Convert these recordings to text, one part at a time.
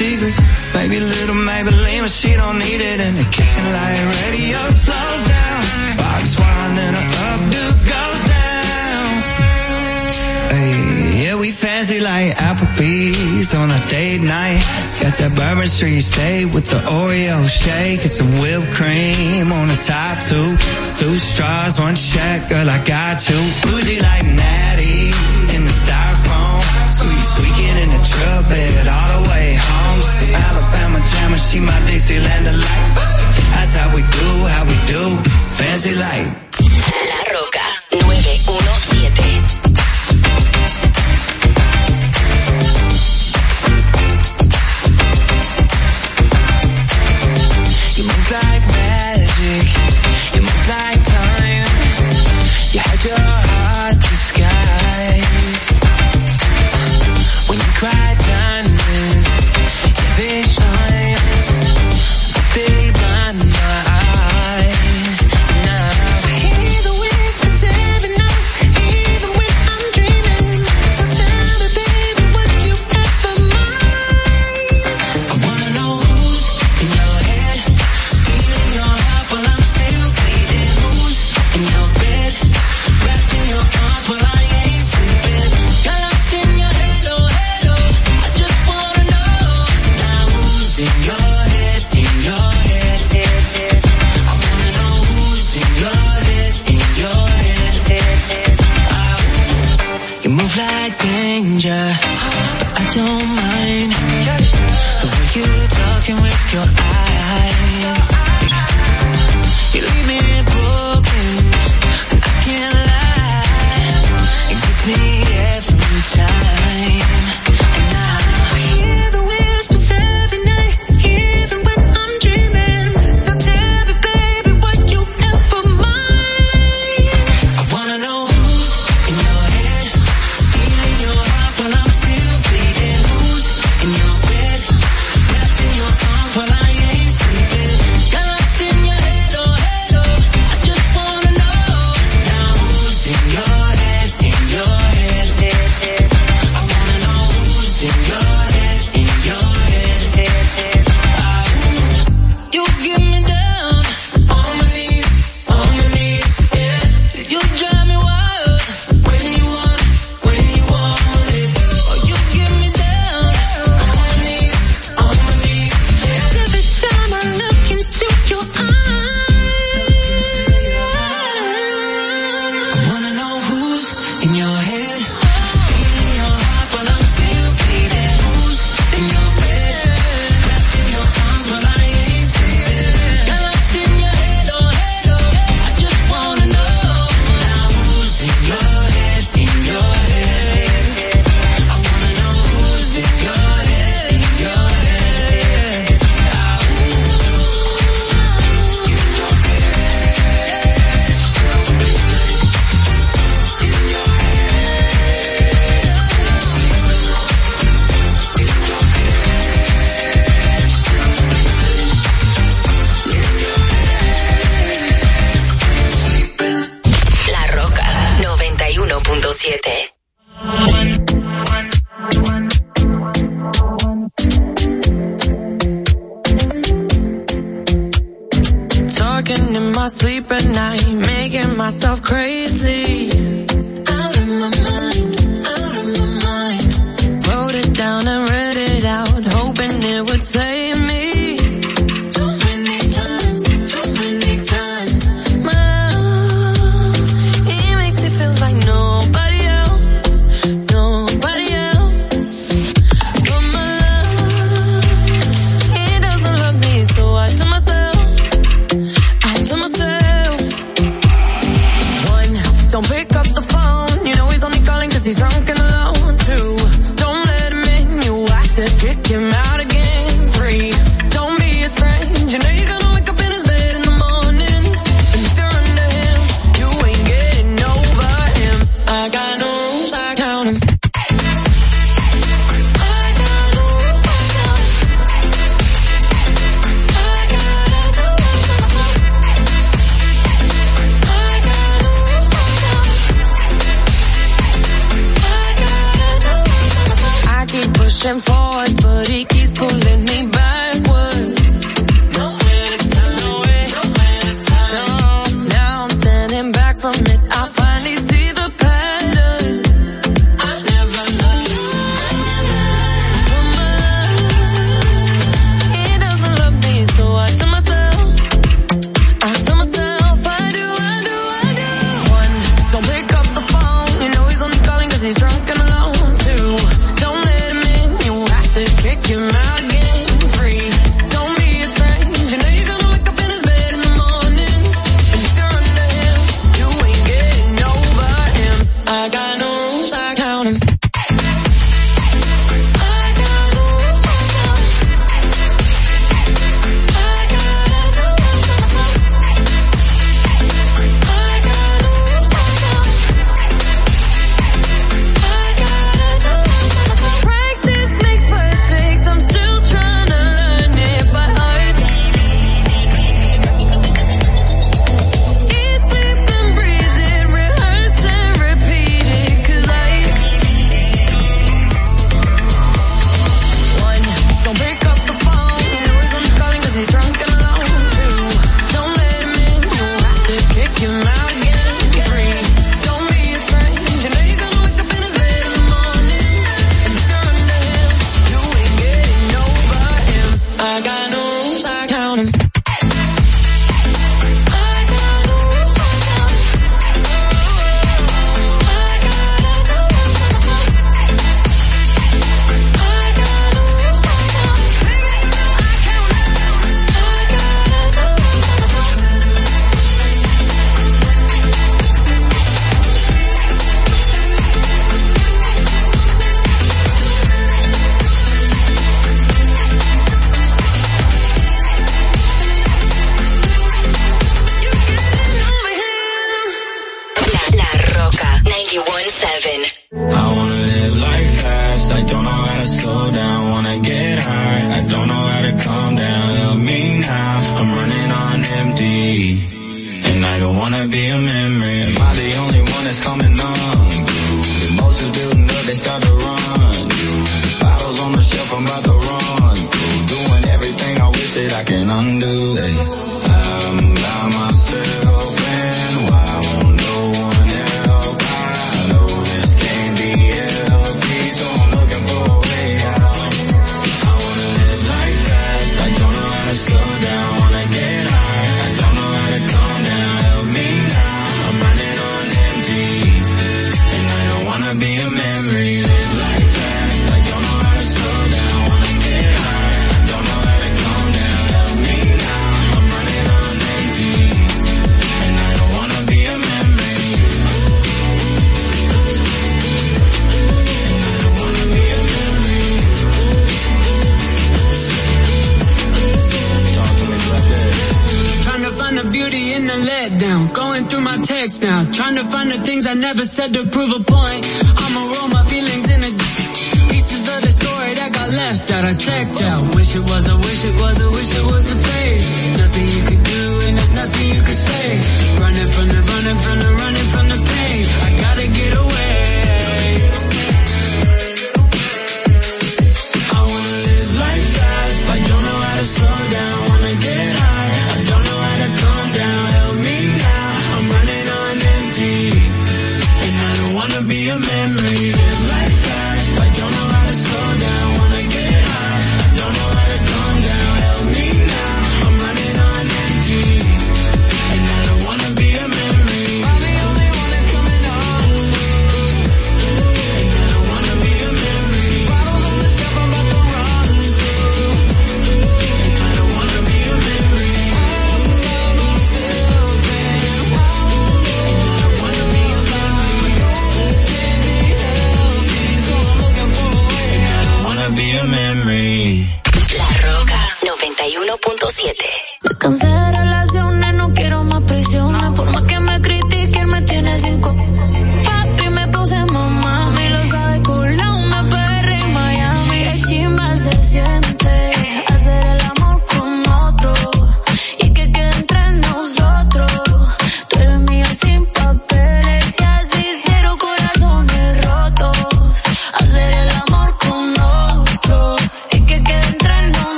secrets. Maybe little Maybelline, but she don't need it. In the kitchen light, radio slows down. Box wine, then her updo goes down. Hey, yeah, we fancy like Applebee's on a date night. Got that Bourbon Street steak with the Oreo shake and some whipped cream on the top two. Two straws, one check, girl, I got you. Bougie like Natty in the styrofoam. Squeeze, squeaking in the trumpet all the way on jam and she my Dixieland light. That's how we do, how we do. Fancy light.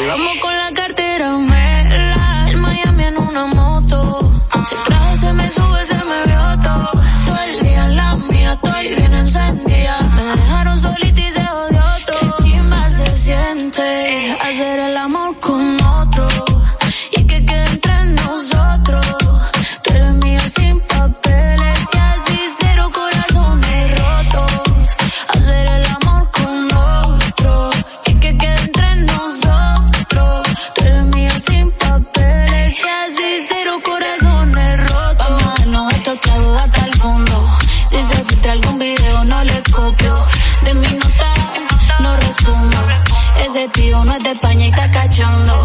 もうこ España y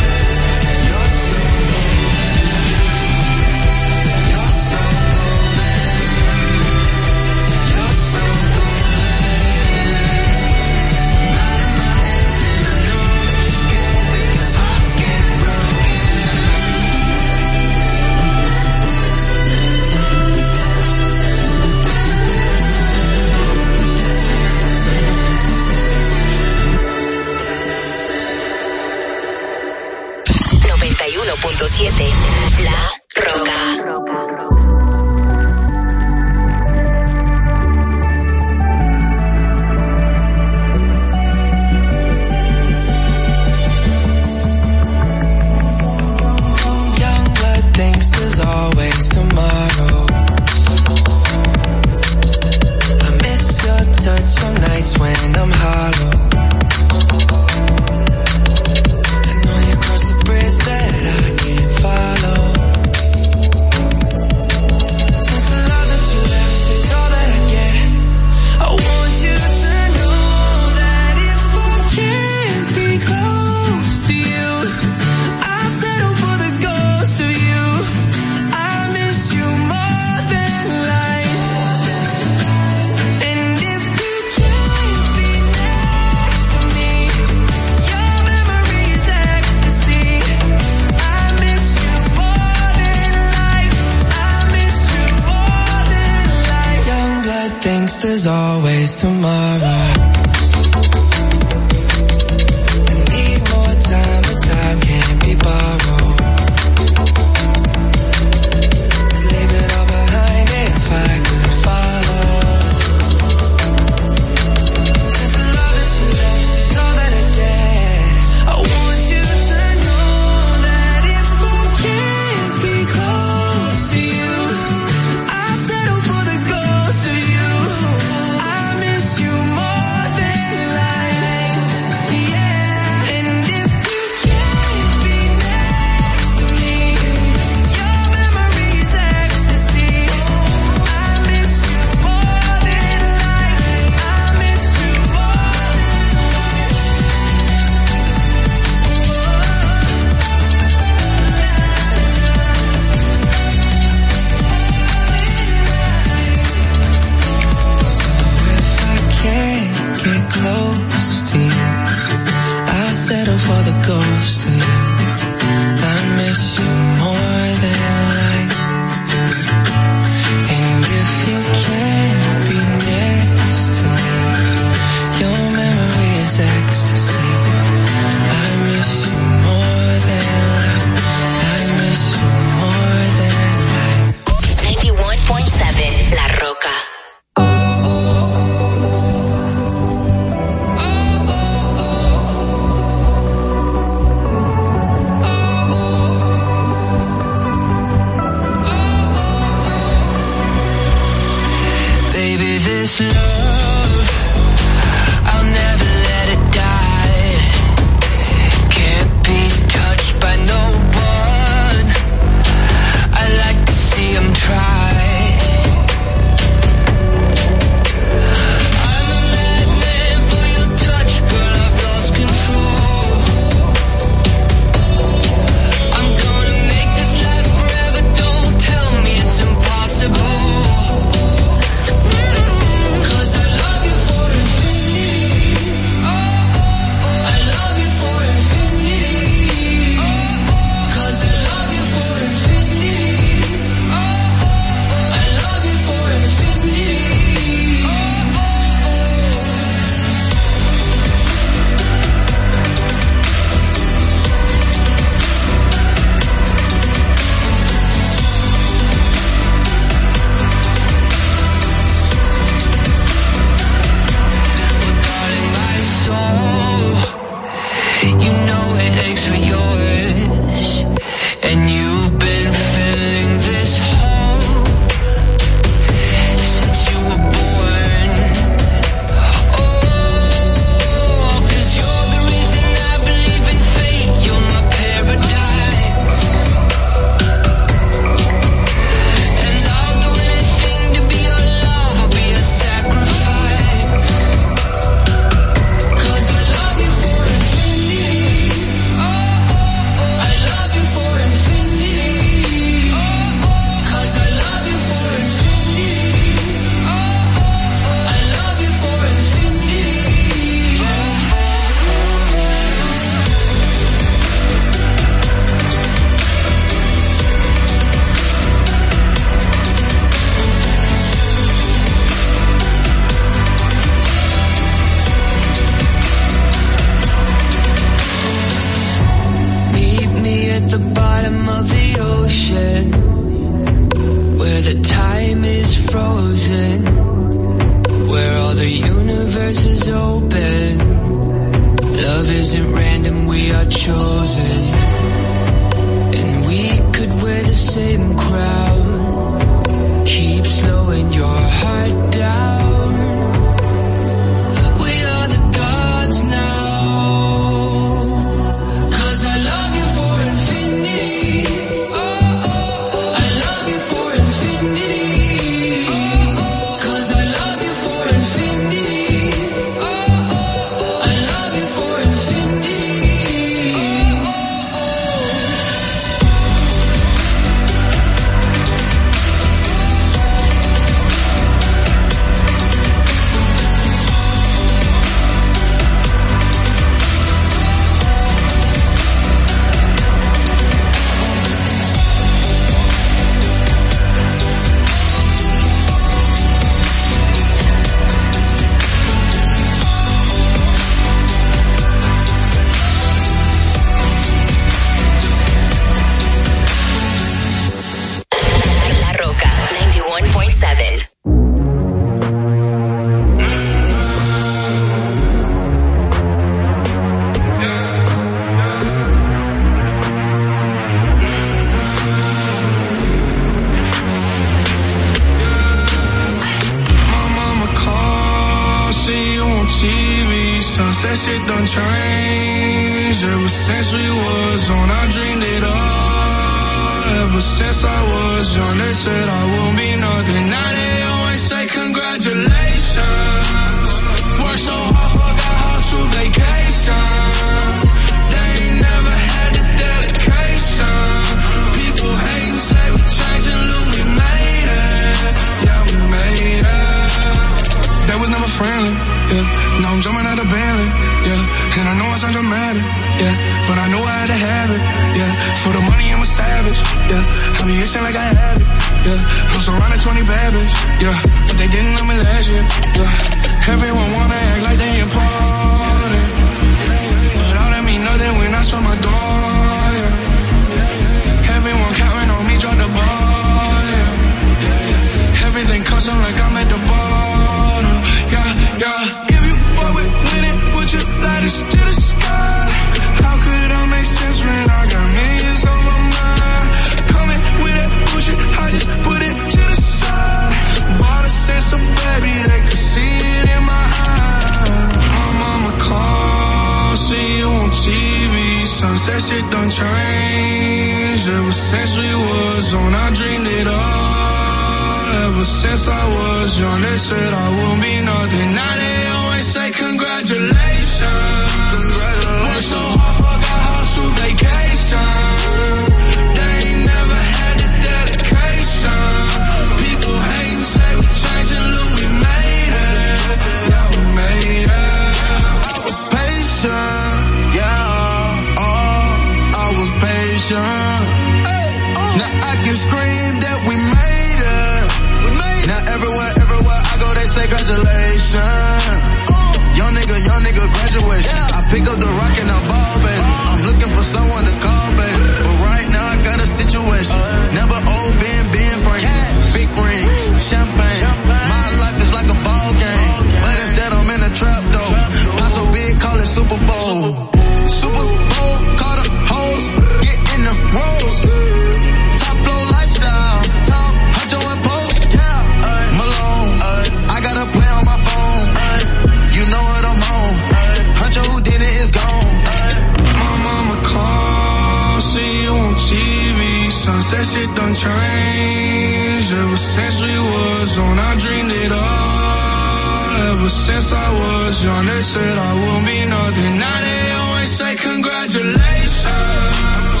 unchanged ever since we was on. I dreamed it all ever since I was young. They said I won't be nothing. Now they always say congratulations.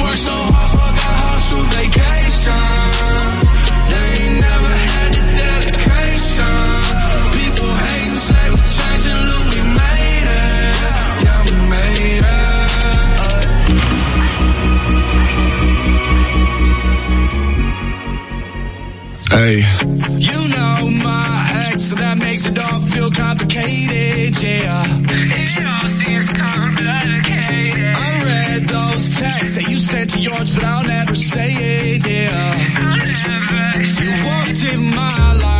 Worked so hard, forgot how to vacation. Hey. You know my ex, so that makes it all feel complicated, yeah. It all seems complicated. I read those texts that you sent to yours, but I'll never say it, yeah. I'll never say You walked in my life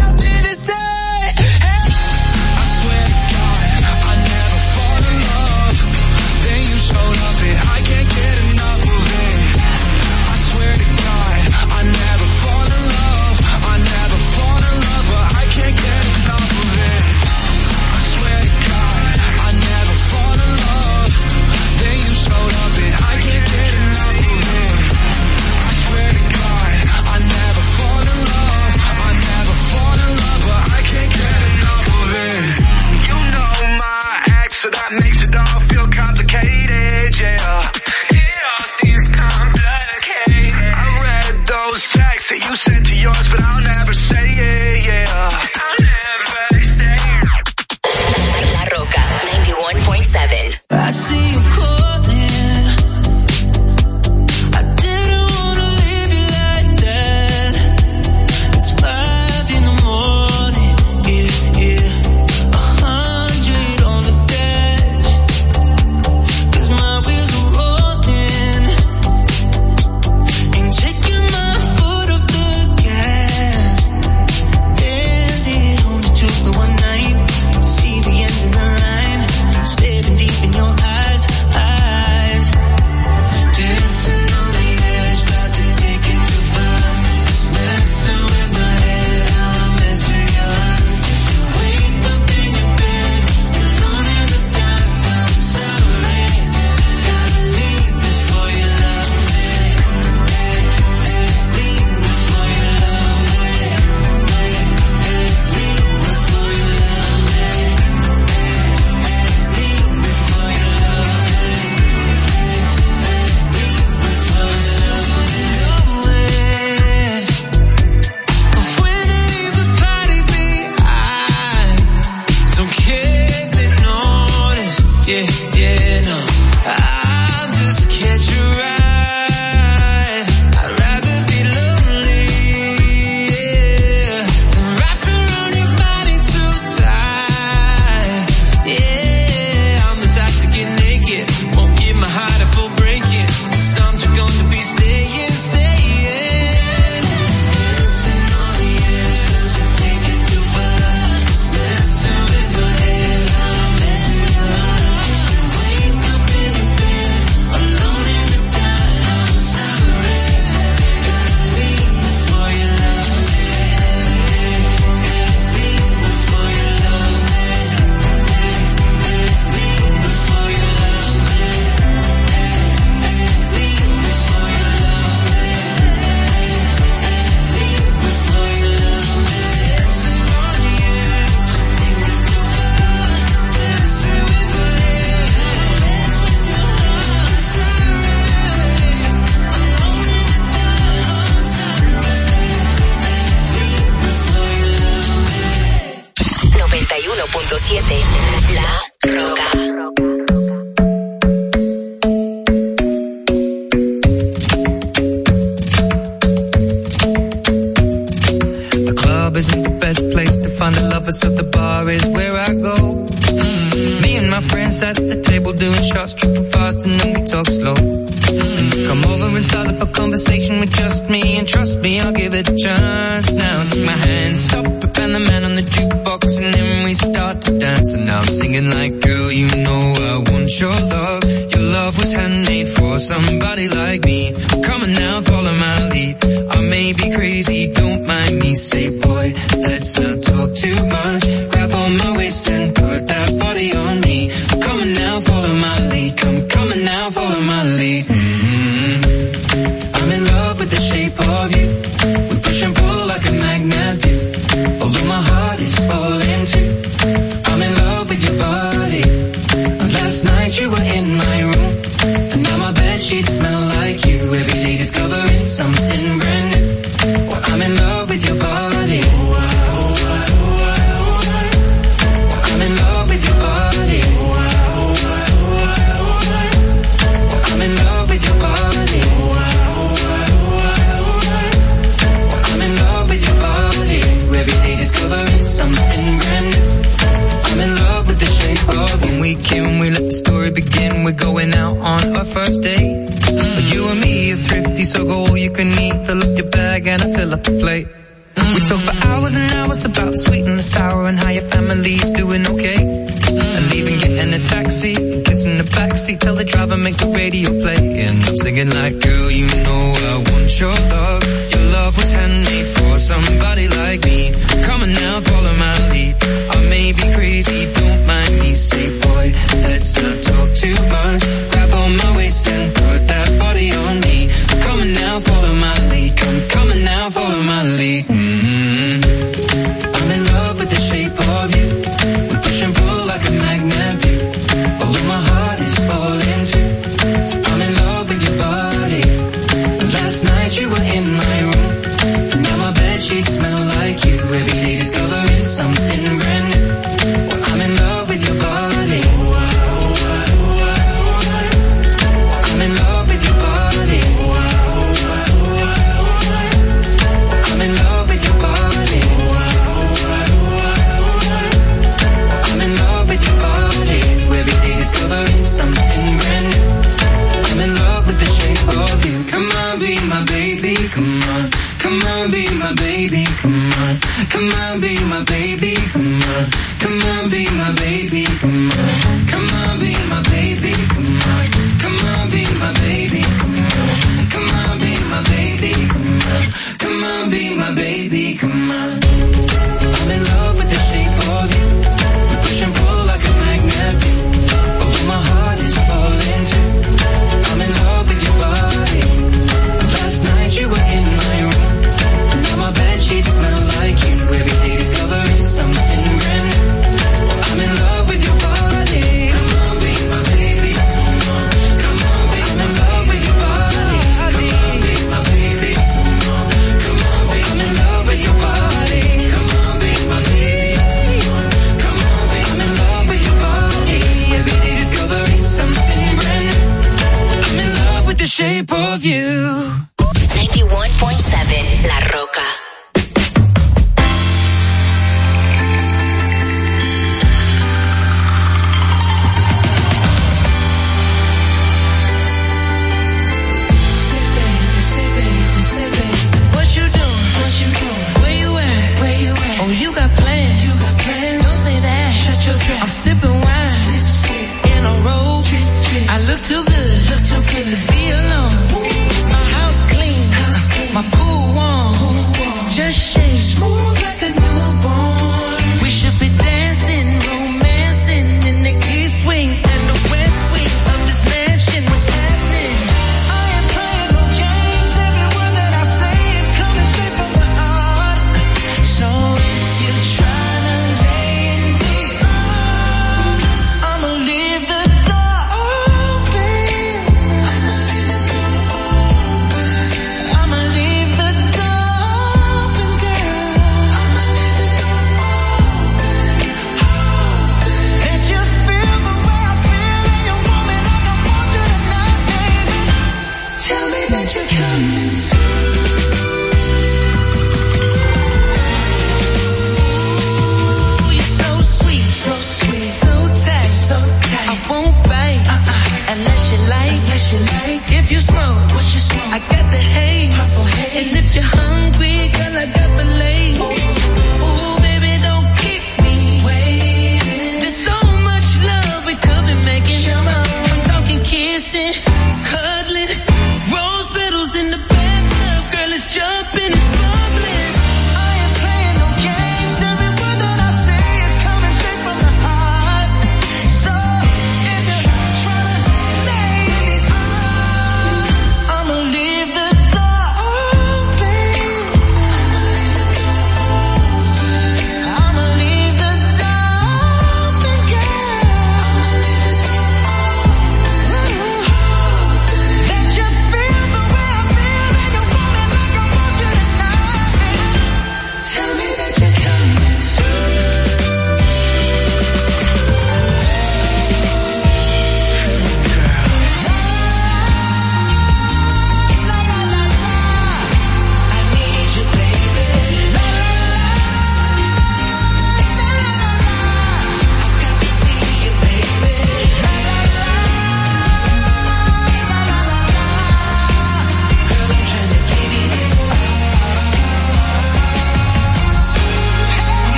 dance and I'm singing like, girl, you know I want your love. Your love was handmade for somebody like me. Come on now, follow my lead. I may be crazy, don't mind me. Say, boy, let's not radio playing. I'm singing like, girl, you know I want your love.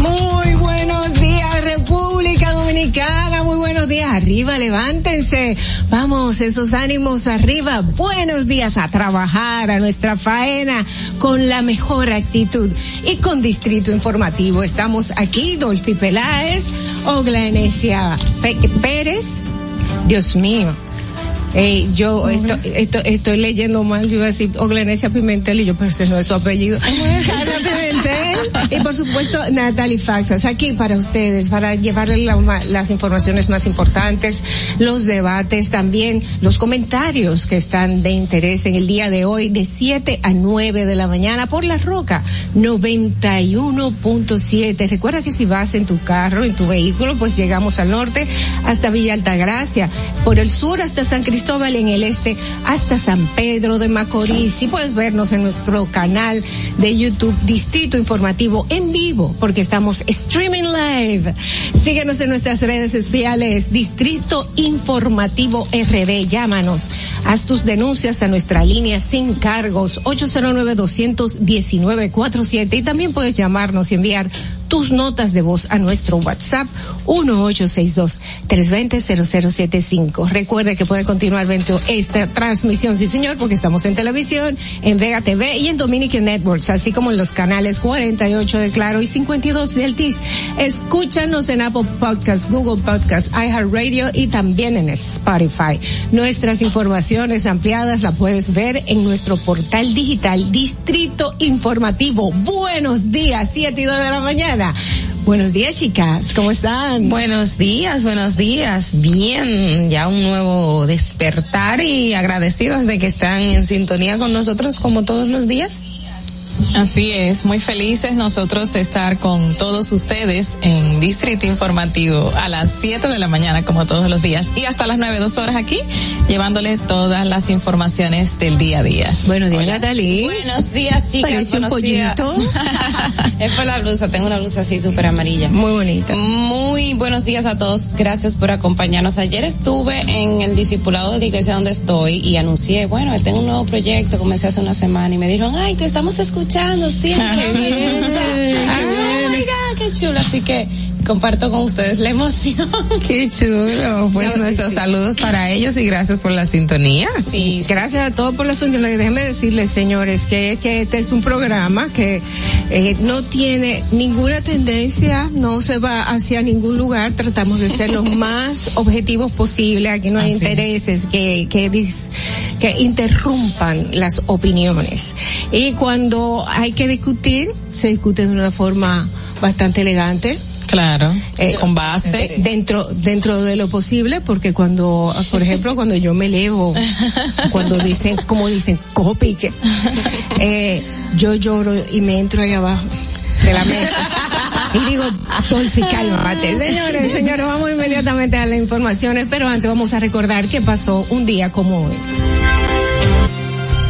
Muy buenos días, República Dominicana. Muy buenos días. Arriba, levántense. Vamos, esos ánimos arriba. Buenos días a trabajar, a nuestra faena, con la mejor actitud. Y con Distrito Informativo estamos aquí, Dolphy Peláez, Ogla Enesia Pérez. Dios mío. Eh, yo esto, esto, estoy leyendo mal, yo iba a decir Oglenesia Pimentel y yo, pero ese no es su apellido. Carla Pimentel y por supuesto Natalie Faxas, aquí para ustedes, para llevarles la, las informaciones más importantes, los debates también, los comentarios que están de interés en el día de hoy, de 7 a 9 de la mañana por La Roca 91.7. Recuerda que si vas en tu carro, en tu vehículo, pues llegamos al norte hasta Villa Altagracia, por el sur hasta San Cristóbal, en el este hasta San Pedro de Macorís. Y puedes vernos en nuestro canal de YouTube Distrito Informativo en vivo, porque estamos streaming live. Síguenos en nuestras redes sociales, Distrito Informativo RD. Llámanos, haz tus denuncias a nuestra línea sin cargos, 809-219-47. Y también puedes llamarnos y enviar tus notas de voz a nuestro WhatsApp 1862-320-0075. Recuerde que puede continuar esta transmisión, sí señor, porque estamos en televisión, en Vega TV y en Dominican Networks, así como en los canales 48 de Claro y 52 de Altis. Escúchanos en Apple Podcasts, Google Podcasts, iHeartRadio y también en Spotify. Nuestras informaciones ampliadas la puedes ver en nuestro portal digital Distrito Informativo. Buenos días, 7 y 2 de la mañana. Buenos días, chicas. ¿Cómo están? Buenos días, buenos días. Bien, ya un nuevo despertar y agradecidos de que están en sintonía con nosotros como todos los días. Así es, muy felices nosotros de estar con todos ustedes en Distrito Informativo a las 7 de la mañana como todos los días y hasta las 9, dos horas aquí llevándoles todas las informaciones del día a día. Buenos días, Natalie. Buenos días, chicas. Parece un Buenos días. pollito. es por la blusa, tengo una blusa así súper amarilla. Muy bonita. Muy buenos días a todos, gracias por acompañarnos. Ayer estuve en el discipulado de la iglesia donde estoy y anuncié, bueno, tengo un nuevo proyecto, comencé hace una semana y me dijeron, ay, te estamos escuchando siempre. Ay, oh my God, qué chulo. Así que comparto con ustedes la emoción. Qué chulo. Pues Sí, nuestros sí, sí. saludos para ellos y gracias por la sintonía. Sí. Gracias a todos por la sintonía. Déjenme decirles, señores, que, que este es un programa que eh, no tiene ninguna tendencia, no se va hacia ningún lugar. Tratamos de ser lo más objetivos posible. Aquí no hay Así es. intereses que, que, dis- que interrumpan las opiniones. Y cuando hay que discutir, se discute de una forma bastante elegante. Claro, Eh, con base. dentro dentro de lo posible porque cuando por ejemplo cuando yo me elevo cuando dicen como dicen cojo pique eh, yo lloro y me entro ahí abajo de la mesa y digo Dolphy cálmate señores señores vamos inmediatamente a las informaciones pero antes vamos a recordar que pasó un día como hoy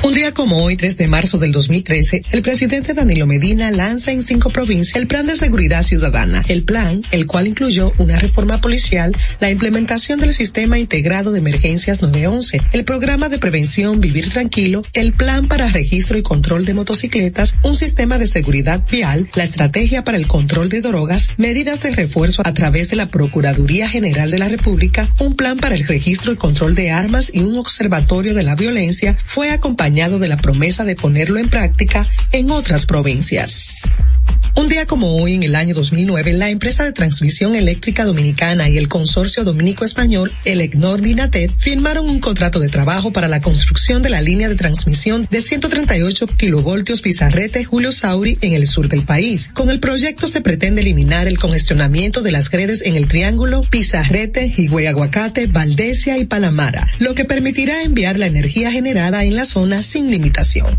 Un día como hoy, 3 de marzo del 2013, el presidente Danilo Medina lanza en cinco provincias el Plan de Seguridad Ciudadana. El plan, el cual incluyó una reforma policial, la implementación del Sistema Integrado de Emergencias 911, el programa de prevención Vivir Tranquilo, el plan para registro y control de motocicletas, un sistema de seguridad vial, la estrategia para el control de drogas, medidas de refuerzo a través de la Procuraduría General de la República, un plan para el registro y control de armas y un observatorio de la violencia, fue acompañado de la promesa de ponerlo en práctica en otras provincias. Un día como hoy, en el año 2009, la empresa de transmisión eléctrica dominicana y el consorcio dominico-español, el EGNOR Dinatet, firmaron un contrato de trabajo para la construcción de la línea de transmisión de 138 kilovoltios Pizarrete Julio Sauri en el sur del país. Con el proyecto se pretende eliminar el congestionamiento de las redes en el triángulo Pizarrete, Higüey Aguacate, Valdesia y Panamara, lo que permitirá enviar la energía generada en la zona sin limitación.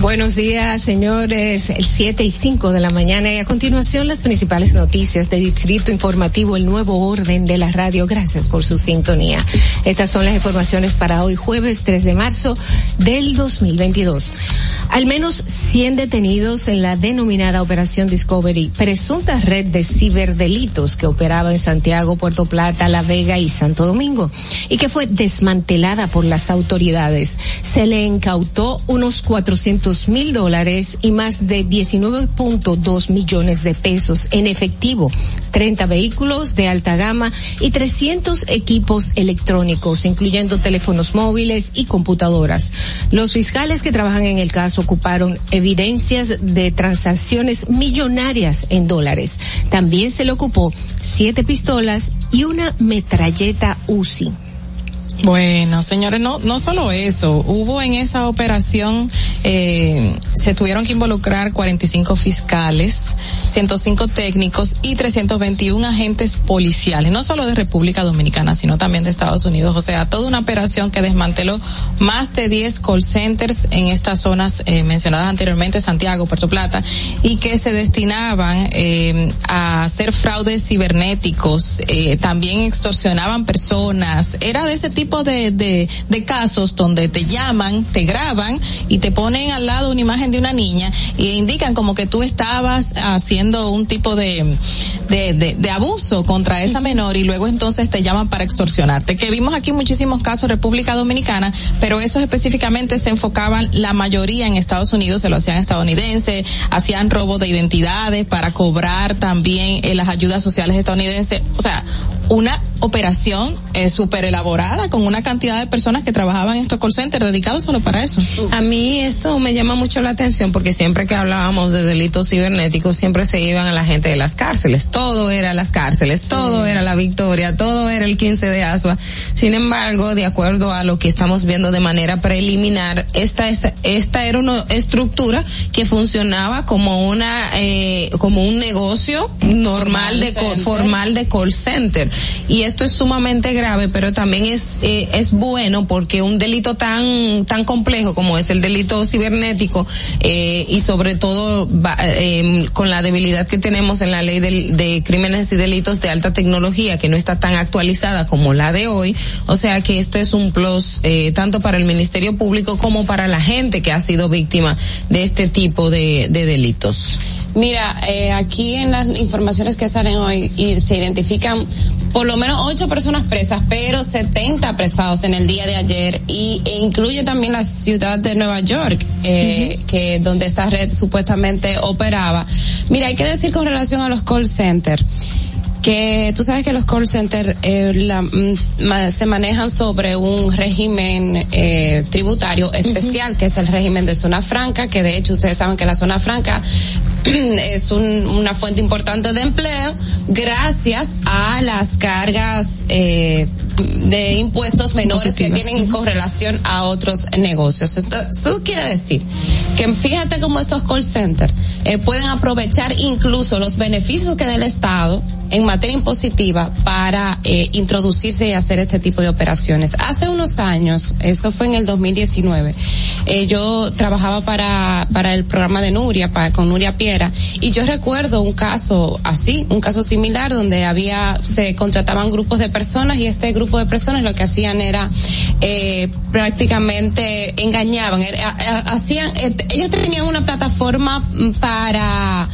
Buenos días, señores. El 7 y 5 de la mañana y a continuación las principales noticias de Distrito Informativo, el nuevo orden de la radio. Gracias por su sintonía. Estas son las informaciones para hoy, jueves 3 de marzo del 2022. Al menos 100 detenidos en la denominada Operación Discovery, presunta red de ciberdelitos que operaba en Santiago, Puerto Plata, La Vega y Santo Domingo y que fue desmantelada por las autoridades. Se le incautó unos 400 mil dólares y más de 19.2 millones de pesos en efectivo, 30 vehículos de alta gama y 300 equipos electrónicos, incluyendo teléfonos móviles y computadoras. Los fiscales que trabajan en el caso ocuparon evidencias de transacciones millonarias en dólares. También se le ocupó siete pistolas y una metralleta UCI. Bueno, señores, no, no solo eso, hubo en esa operación, eh, se tuvieron que involucrar 45 fiscales, 105 técnicos y 321 agentes policiales, no solo de República Dominicana, sino también de Estados Unidos. O sea, toda una operación que desmanteló más de 10 call centers en estas zonas eh, mencionadas anteriormente, Santiago, Puerto Plata, y que se destinaban eh, a hacer fraudes cibernéticos, eh, también extorsionaban personas, era de ese tipo de, de, de casos donde te llaman, te graban y te ponen al lado una imagen de una niña y indican como que tú estabas haciendo un tipo de, de, de, de abuso contra esa menor y luego entonces te llaman para extorsionarte. Que vimos aquí muchísimos casos en República Dominicana, pero esos específicamente se enfocaban la mayoría en Estados Unidos, se lo hacían estadounidenses, hacían robo de identidades para cobrar también eh, las ayudas sociales estadounidenses. O sea, una operación eh, súper elaborada con una cantidad de personas que trabajaban en estos call centers dedicados solo para eso. A mí esto me llama mucho la atención porque siempre que hablábamos de delitos cibernéticos siempre se iban a la gente de las cárceles. Todo era las cárceles, todo era la victoria, todo era el 15 de Asua. Sin embargo, de acuerdo a lo que estamos viendo de manera preliminar, esta, esta, esta era una estructura que funcionaba como una, eh, como un negocio normal de, co- formal de call center. Y esto es sumamente grave, pero también es, eh, es bueno porque un delito tan, tan complejo como es el delito cibernético, eh, y sobre todo eh, con la debilidad que tenemos en la ley de crímenes y delitos de alta tecnología, que no está tan actualizada como la de hoy, o sea que esto es un plus, eh, tanto para el Ministerio Público como para la gente que ha sido víctima de este tipo de, de delitos. Mira, eh, aquí en las informaciones que salen hoy y se identifican por lo menos ocho personas presas, pero 70 apresados en el día de ayer y e incluye también la ciudad de Nueva York, eh, que donde esta red supuestamente operaba. Mira, hay que decir con relación a los call centers que tú sabes que los call centers eh, la- mm, ma- se manejan sobre un régimen eh, tributario especial, que es el régimen de zona franca, que de hecho ustedes saben que la zona franca es un- una fuente importante de empleo gracias a las cargas eh, de impuestos menores que tienen en correlación a otros negocios. Entonces, eso quiere decir que fíjate cómo estos call centers eh, pueden aprovechar incluso los beneficios que da el Estado en materia impositiva para eh, introducirse y hacer este tipo de operaciones. Hace unos años, eso fue en el 2019, eh, yo trabajaba para, para el programa de Nuria, para, con Nuria Piera, y yo recuerdo un caso así, un caso similar, donde había, se contrataban grupos de personas y este grupo de personas lo que hacían era eh, prácticamente engañaban, hacían, eh, ellos tenían una plataforma mm, para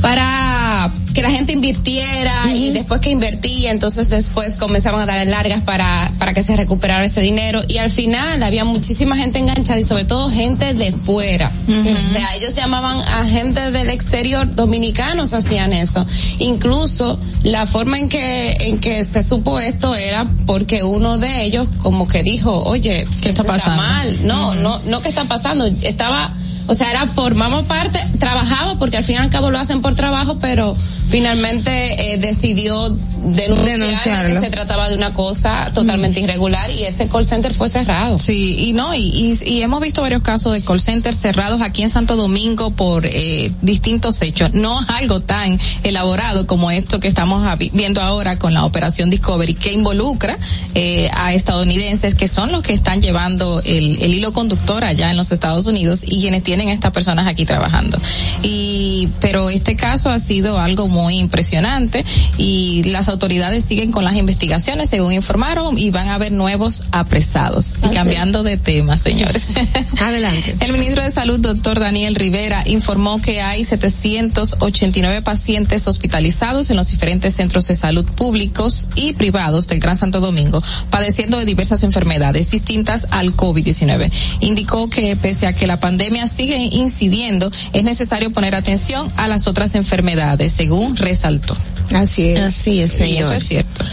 para que la gente invirtiera y después que invertía, entonces después comenzaban a dar largas para, para que se recuperara ese dinero y al final había muchísima gente enganchada y sobre todo gente de fuera. O sea, ellos llamaban a gente del exterior, dominicanos hacían eso. Incluso la forma en que, en que se supo esto era porque uno de ellos como que dijo, oye, ¿qué está pasando? mal. No, no, no que está pasando, estaba o sea, era formamos parte, trabajaba porque al fin y al cabo lo hacen por trabajo, pero finalmente eh, decidió denunciar Denunciarlo. que se trataba de una cosa totalmente irregular y ese call center fue cerrado. Sí, y no, y, y, y hemos visto varios casos de call centers cerrados aquí en Santo Domingo por eh, distintos hechos. No es algo tan elaborado como esto que estamos viendo ahora con la operación Discovery, que involucra eh, a estadounidenses que son los que están llevando el, el hilo conductor allá en los Estados Unidos y quienes tienen a estas personas aquí trabajando. Y, pero este caso ha sido algo muy impresionante y las autoridades siguen con las investigaciones, según informaron, y van a haber nuevos apresados. Y cambiando de tema, señores. Adelante. El ministro de Salud, doctor Daniel Rivera, informó que hay 789 pacientes hospitalizados en los diferentes centros de salud públicos y privados del Gran Santo Domingo, padeciendo de diversas enfermedades distintas al COVID-19. Indicó que pese a que la pandemia sigue incidiendo, es necesario poner atención a las otras enfermedades, según resaltó. Así es. Así es, Y eso es cierto.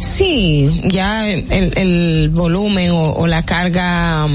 Sí, ya el, el volumen o, o la carga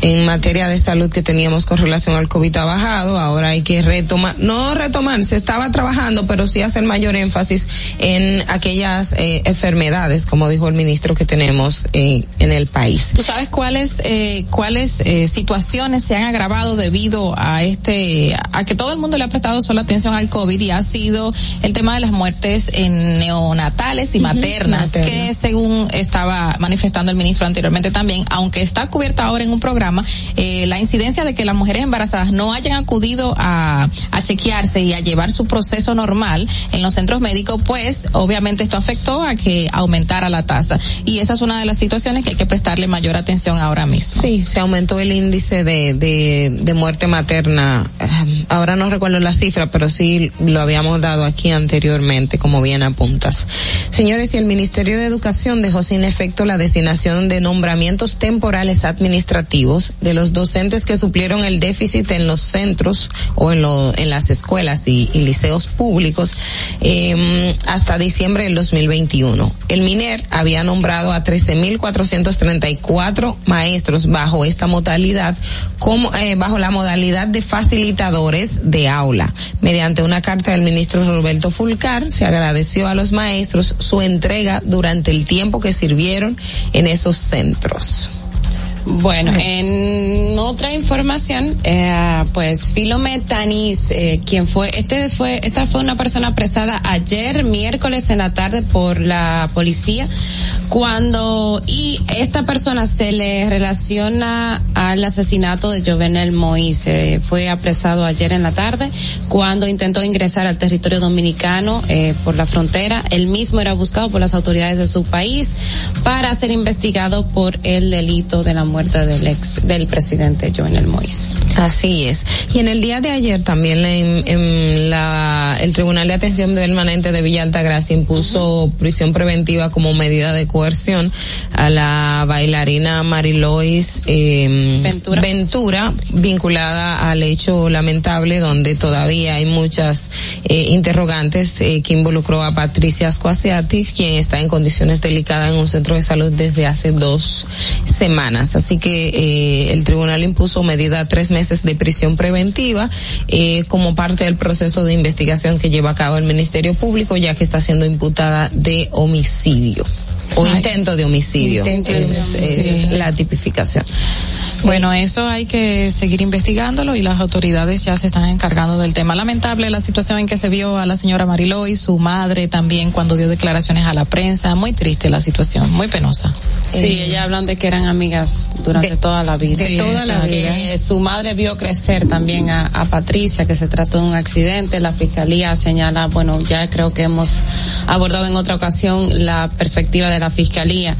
en materia de salud que teníamos con relación al COVID ha bajado, ahora hay que retomar, no retomar, se estaba trabajando, pero sí hacer mayor énfasis en aquellas eh, enfermedades, como dijo el ministro que tenemos eh, en el país. ¿Tú sabes cuáles eh, cuáles eh, situaciones se han agravado debido a este a que todo el mundo le ha prestado sola atención al COVID y ha sido el tema de las muertes en neonatales y maternas, maternas. que según estaba manifestando el ministro anteriormente también, aunque está cubierta ahora en un programa, eh, la incidencia de que las mujeres embarazadas no hayan acudido a, chequearse y a llevar su proceso normal en los centros médicos, pues obviamente esto afectó a que aumentara la tasa. Y esa es una de las situaciones que hay que prestarle mayor atención ahora mismo. Sí, se aumentó el índice de, de, de muerte materna. Ahem, Ahora no recuerdo la cifra, pero sí lo habíamos dado aquí anteriormente, como bien apuntas. Señores, y el Ministerio de Educación dejó sin efecto la designación de nombramientos temporales administrativos de los docentes que suplieron el déficit en los centros o en, lo, en las escuelas y, liceos públicos eh, hasta diciembre del 2021. El MINER había nombrado a 13.434 maestros bajo esta modalidad, como eh, bajo la modalidad de facilitadores de aula. Mediante una carta del ministro Roberto Fulcar, se agradeció a los maestros su entrega durante el tiempo que sirvieron en esos centros. Bueno, en otra información, eh, pues Filome Tanis, eh, quien fue, este fue, esta fue una persona apresada ayer miércoles en la tarde por la policía, cuando, y esta persona se le relaciona al asesinato de Jovenel Moise, fue apresado ayer en la tarde cuando intentó ingresar al territorio dominicano eh, por la frontera, él mismo era buscado por las autoridades de su país para ser investigado por el delito de la muerte del ex, del presidente Jovenel Moïse. Así es. Y en el día de ayer también en, en la, el Tribunal de Atención Permanente de Villa Altagracia impuso prisión preventiva como medida de coerción a la bailarina Marilois eh, Ventura. Ventura, vinculada al hecho lamentable donde todavía hay muchas eh, interrogantes eh, que involucró a Patricia Ascoasiatis, quien está en condiciones delicadas en un centro de salud desde hace dos semanas. Así que eh, el tribunal impuso medida tres meses de prisión preventiva eh, como parte del proceso de investigación que lleva a cabo el Ministerio Público, ya que está siendo imputada de homicidio o intento de homicidio. Intento de es, homicidio. es la tipificación. Bueno, eso hay que seguir investigándolo y las autoridades ya se están encargando del tema. Lamentable la situación en que se vio a la señora Mariló y su madre también cuando dio declaraciones a la prensa. Muy triste la situación, muy penosa. Sí, Eh, ella hablan de que eran amigas durante toda la vida. de toda la vida. eh, su madre vio crecer también a, a Patricia, que se trató de un accidente. La fiscalía señala, bueno, ya creo que hemos abordado en otra ocasión la perspectiva de la fiscalía.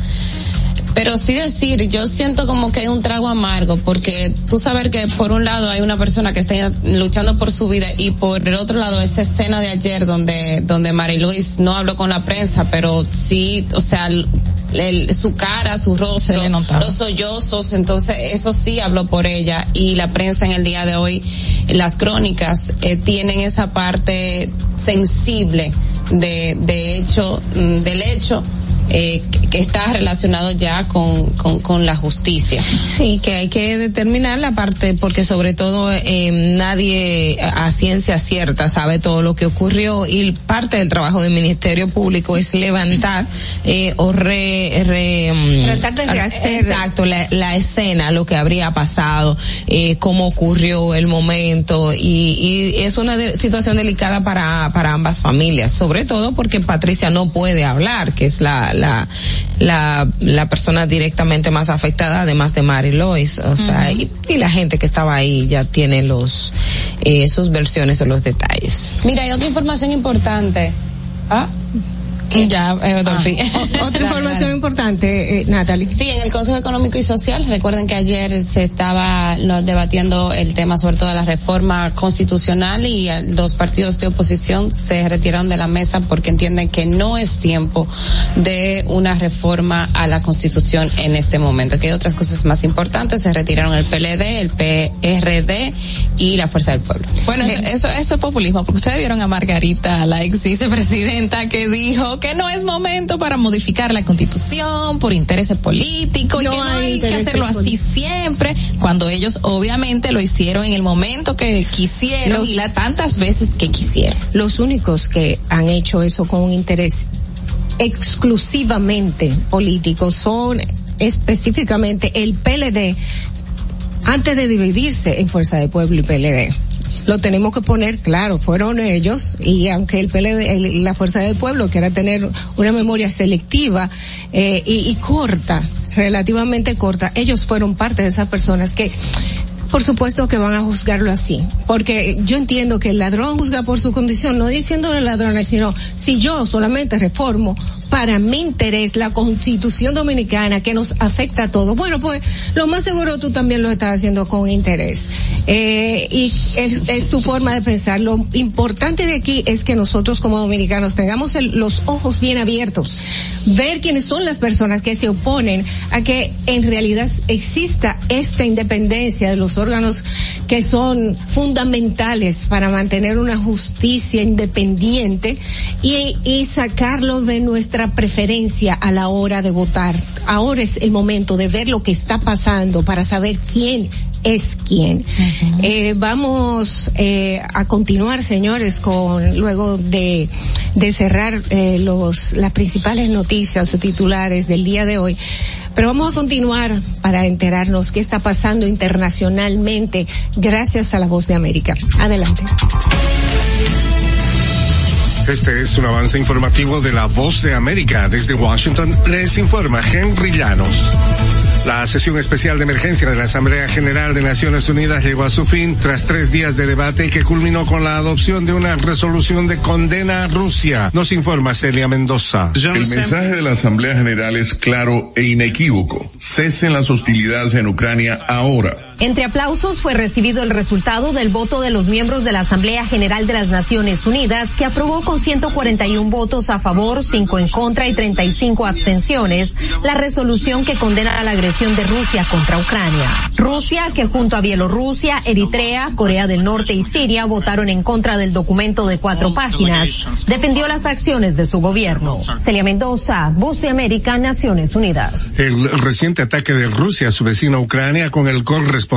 Pero sí decir, yo siento como que hay un trago amargo, porque tú saber que por un lado hay una persona que está luchando por su vida y por el otro lado esa escena de ayer donde, donde Mary Luis no habló con la prensa, pero sí, o sea, el- el- su cara, su rostro, los sollozos, entonces eso sí habló por ella y la prensa en el día de hoy, las crónicas eh, tienen esa parte sensible de, de hecho, mm, del hecho eh, que- está relacionado ya con, con, con la justicia. Sí, que hay que determinar la parte, porque sobre todo eh, nadie a ciencia cierta sabe todo lo que ocurrió y parte del trabajo del Ministerio Público es levantar eh, o re, re, mm, de exacto la, la escena, lo que habría pasado, eh, cómo ocurrió el momento y, y es una de- situación delicada para para ambas familias, sobre todo porque Patricia no puede hablar, que es la la la, la persona directamente más afectada, además de Mary Lois, o sea, y, y la gente que estaba ahí ya tiene los eh, sus versiones o los detalles. Mira, hay otra información importante. Ah. Ya, eh, Dolphy. Otra información importante, eh, Natalie. Sí, en el Consejo Económico y Social, recuerden que ayer se estaba lo- debatiendo el tema sobre todo la reforma constitucional y eh, los partidos de oposición se retiraron de la mesa porque entienden que no es tiempo de una reforma a la constitución en este momento, que hay otras cosas más importantes, se retiraron el PLD, el PRD y la Fuerza del Pueblo. Bueno, eso, eso, eso es populismo, porque ustedes vieron a Margarita, la ex vicepresidenta, que dijo que no es momento para modificar la constitución por intereses políticos, y No que no hay hay que hacerlo así siempre, cuando ellos obviamente lo hicieron en el momento que quisieron Los- y la tantas veces que quisieron. Los únicos que han hecho eso con un interés exclusivamente político son específicamente el PLD antes de dividirse en Fuerza de Pueblo y PLD. Lo tenemos que poner claro, fueron ellos y aunque el PLD, el- la Fuerza del Pueblo quiera tener una memoria selectiva eh, y, y corta, relativamente corta, ellos fueron parte de esas personas que por supuesto que van a juzgarlo así, porque yo entiendo que el ladrón juzga por su condición, no diciéndole ladrones, sino si yo solamente reformo para mi interés la constitución dominicana que nos afecta a todos, bueno, pues lo más seguro tú también lo estás haciendo con interés. Eh, y es, es su forma de pensar. Lo importante de aquí es que nosotros como dominicanos tengamos los ojos bien abiertos, ver quiénes son las personas que se oponen a que en realidad exista esta independencia de los órganos que son fundamentales para mantener una justicia independiente y, y sacarlo de nuestra preferencia a la hora de votar. Ahora es el momento de ver lo que está pasando para saber quién es quién. Eh, vamos eh, a continuar, señores, con luego de, de cerrar eh, los las principales noticias o titulares del día de hoy. Pero vamos a continuar para enterarnos qué está pasando internacionalmente gracias a la voz de América. Adelante. Este es un avance informativo de la voz de América. Desde Washington les informa Henry Llanos. La sesión especial de emergencia de la Asamblea General de Naciones Unidas llegó a su fin tras tres días de debate que culminó con la adopción de una resolución de condena a Rusia. Nos informa Celia Mendoza. El mensaje de la Asamblea General es claro e inequívoco. Cesen las hostilidades en Ucrania ahora. Entre aplausos fue recibido el resultado del voto de los miembros de la Asamblea General de las Naciones Unidas, que aprobó con 141 votos a favor, 5 en contra y 35 abstenciones la resolución que condena la agresión de Rusia contra Ucrania. Rusia, que junto a Bielorrusia, Eritrea, Corea del Norte y Siria votaron en contra del documento de cuatro páginas, defendió las acciones de su gobierno. Celia Mendoza, Voz de América, Naciones Unidas. El reciente ataque de Rusia a su vecina Ucrania con el correspondiente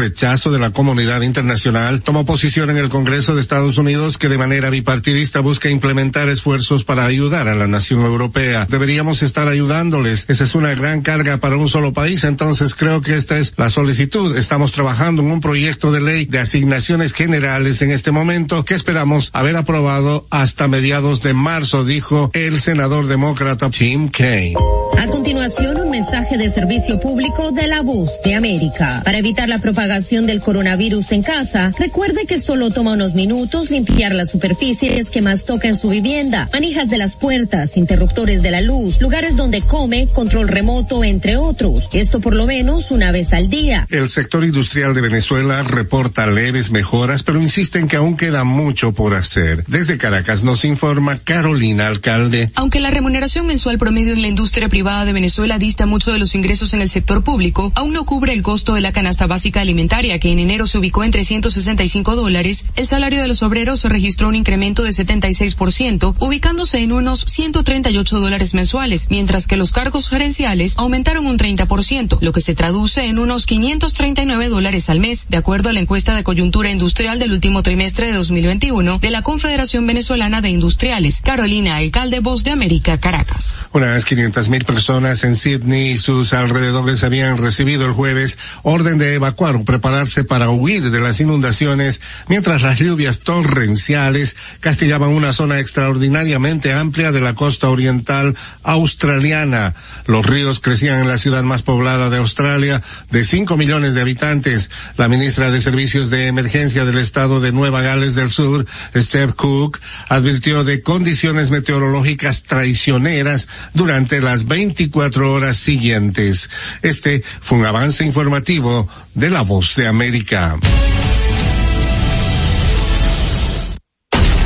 rechazo de la comunidad internacional tomó posición en el Congreso de Estados Unidos que de manera bipartidista busca implementar esfuerzos para ayudar a la nación europea. Deberíamos estar ayudándoles. Esa es una gran carga para un solo país, entonces creo que esta es la solicitud. Estamos trabajando en un proyecto de ley de asignaciones generales en este momento que esperamos haber aprobado hasta mediados de marzo, dijo el senador demócrata Tim Kaine. A continuación, un mensaje de servicio público de la voz de América. Para evitar la propagación del coronavirus en casa, recuerde que solo toma unos minutos limpiar las superficies que más toca en su vivienda, manijas de las puertas, interruptores de la luz, lugares donde come, control remoto, entre otros. Esto por lo menos una vez al día. El sector industrial de Venezuela reporta leves mejoras, pero insisten que aún queda mucho por hacer. Desde Caracas nos informa Carolina Alcalde. Aunque la remuneración mensual promedio en la industria privada de Venezuela dista mucho de los ingresos en el sector público, aún no cubre el costo de la canasta básica alimentaria, que en enero se ubicó en 365 dólares, el salario de los obreros registró un incremento de 76%, ubicándose en unos 138 dólares mensuales, mientras que los cargos gerenciales aumentaron un 30%, lo que se traduce en unos 539 dólares al mes, de acuerdo a la encuesta de coyuntura industrial del último trimestre de 2021 de la Confederación Venezolana de Industriales. Carolina, alcalde Voz de América, Caracas. Unas 500 mil personas en Sydney y sus alrededores habían recibido el jueves orden de evacuar o prepararse para huir de las inundaciones mientras las lluvias torrenciales castigaban una zona extraordinariamente amplia de la costa oriental australiana. Los ríos crecían en la ciudad más poblada de Australia de 5 millones de habitantes. La ministra de Servicios de Emergencia del estado de Nueva Gales del Sur, Steve Cook, advirtió de condiciones meteorológicas traicioneras durante las 24 horas siguientes. Este fue un avance informativo de La Voz de América.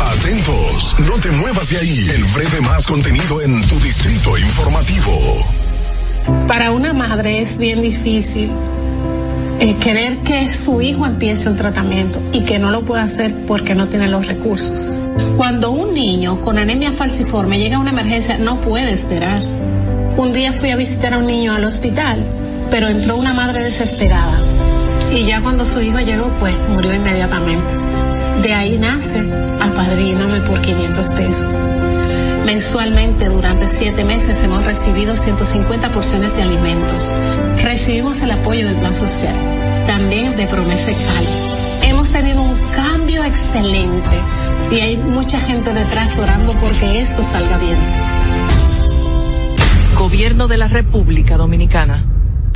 Atentos, no te muevas de ahí. El breve más contenido en tu distrito informativo. Para una madre es bien difícil eh, querer que su hijo empiece un tratamiento y que no lo pueda hacer porque no tiene los recursos. Cuando un niño con anemia falciforme llega a una emergencia, no puede esperar. Un día fui a visitar a un niño al hospital, pero entró una madre desesperada y ya cuando su hijo llegó, pues murió inmediatamente. De ahí nace Apadríname por 500 pesos. Mensualmente durante siete meses hemos recibido 150 porciones de alimentos. Recibimos el apoyo del Plan Social, también de Promesa Cal. Hemos tenido un cambio excelente y hay mucha gente detrás orando porque esto salga bien. Gobierno de la República Dominicana.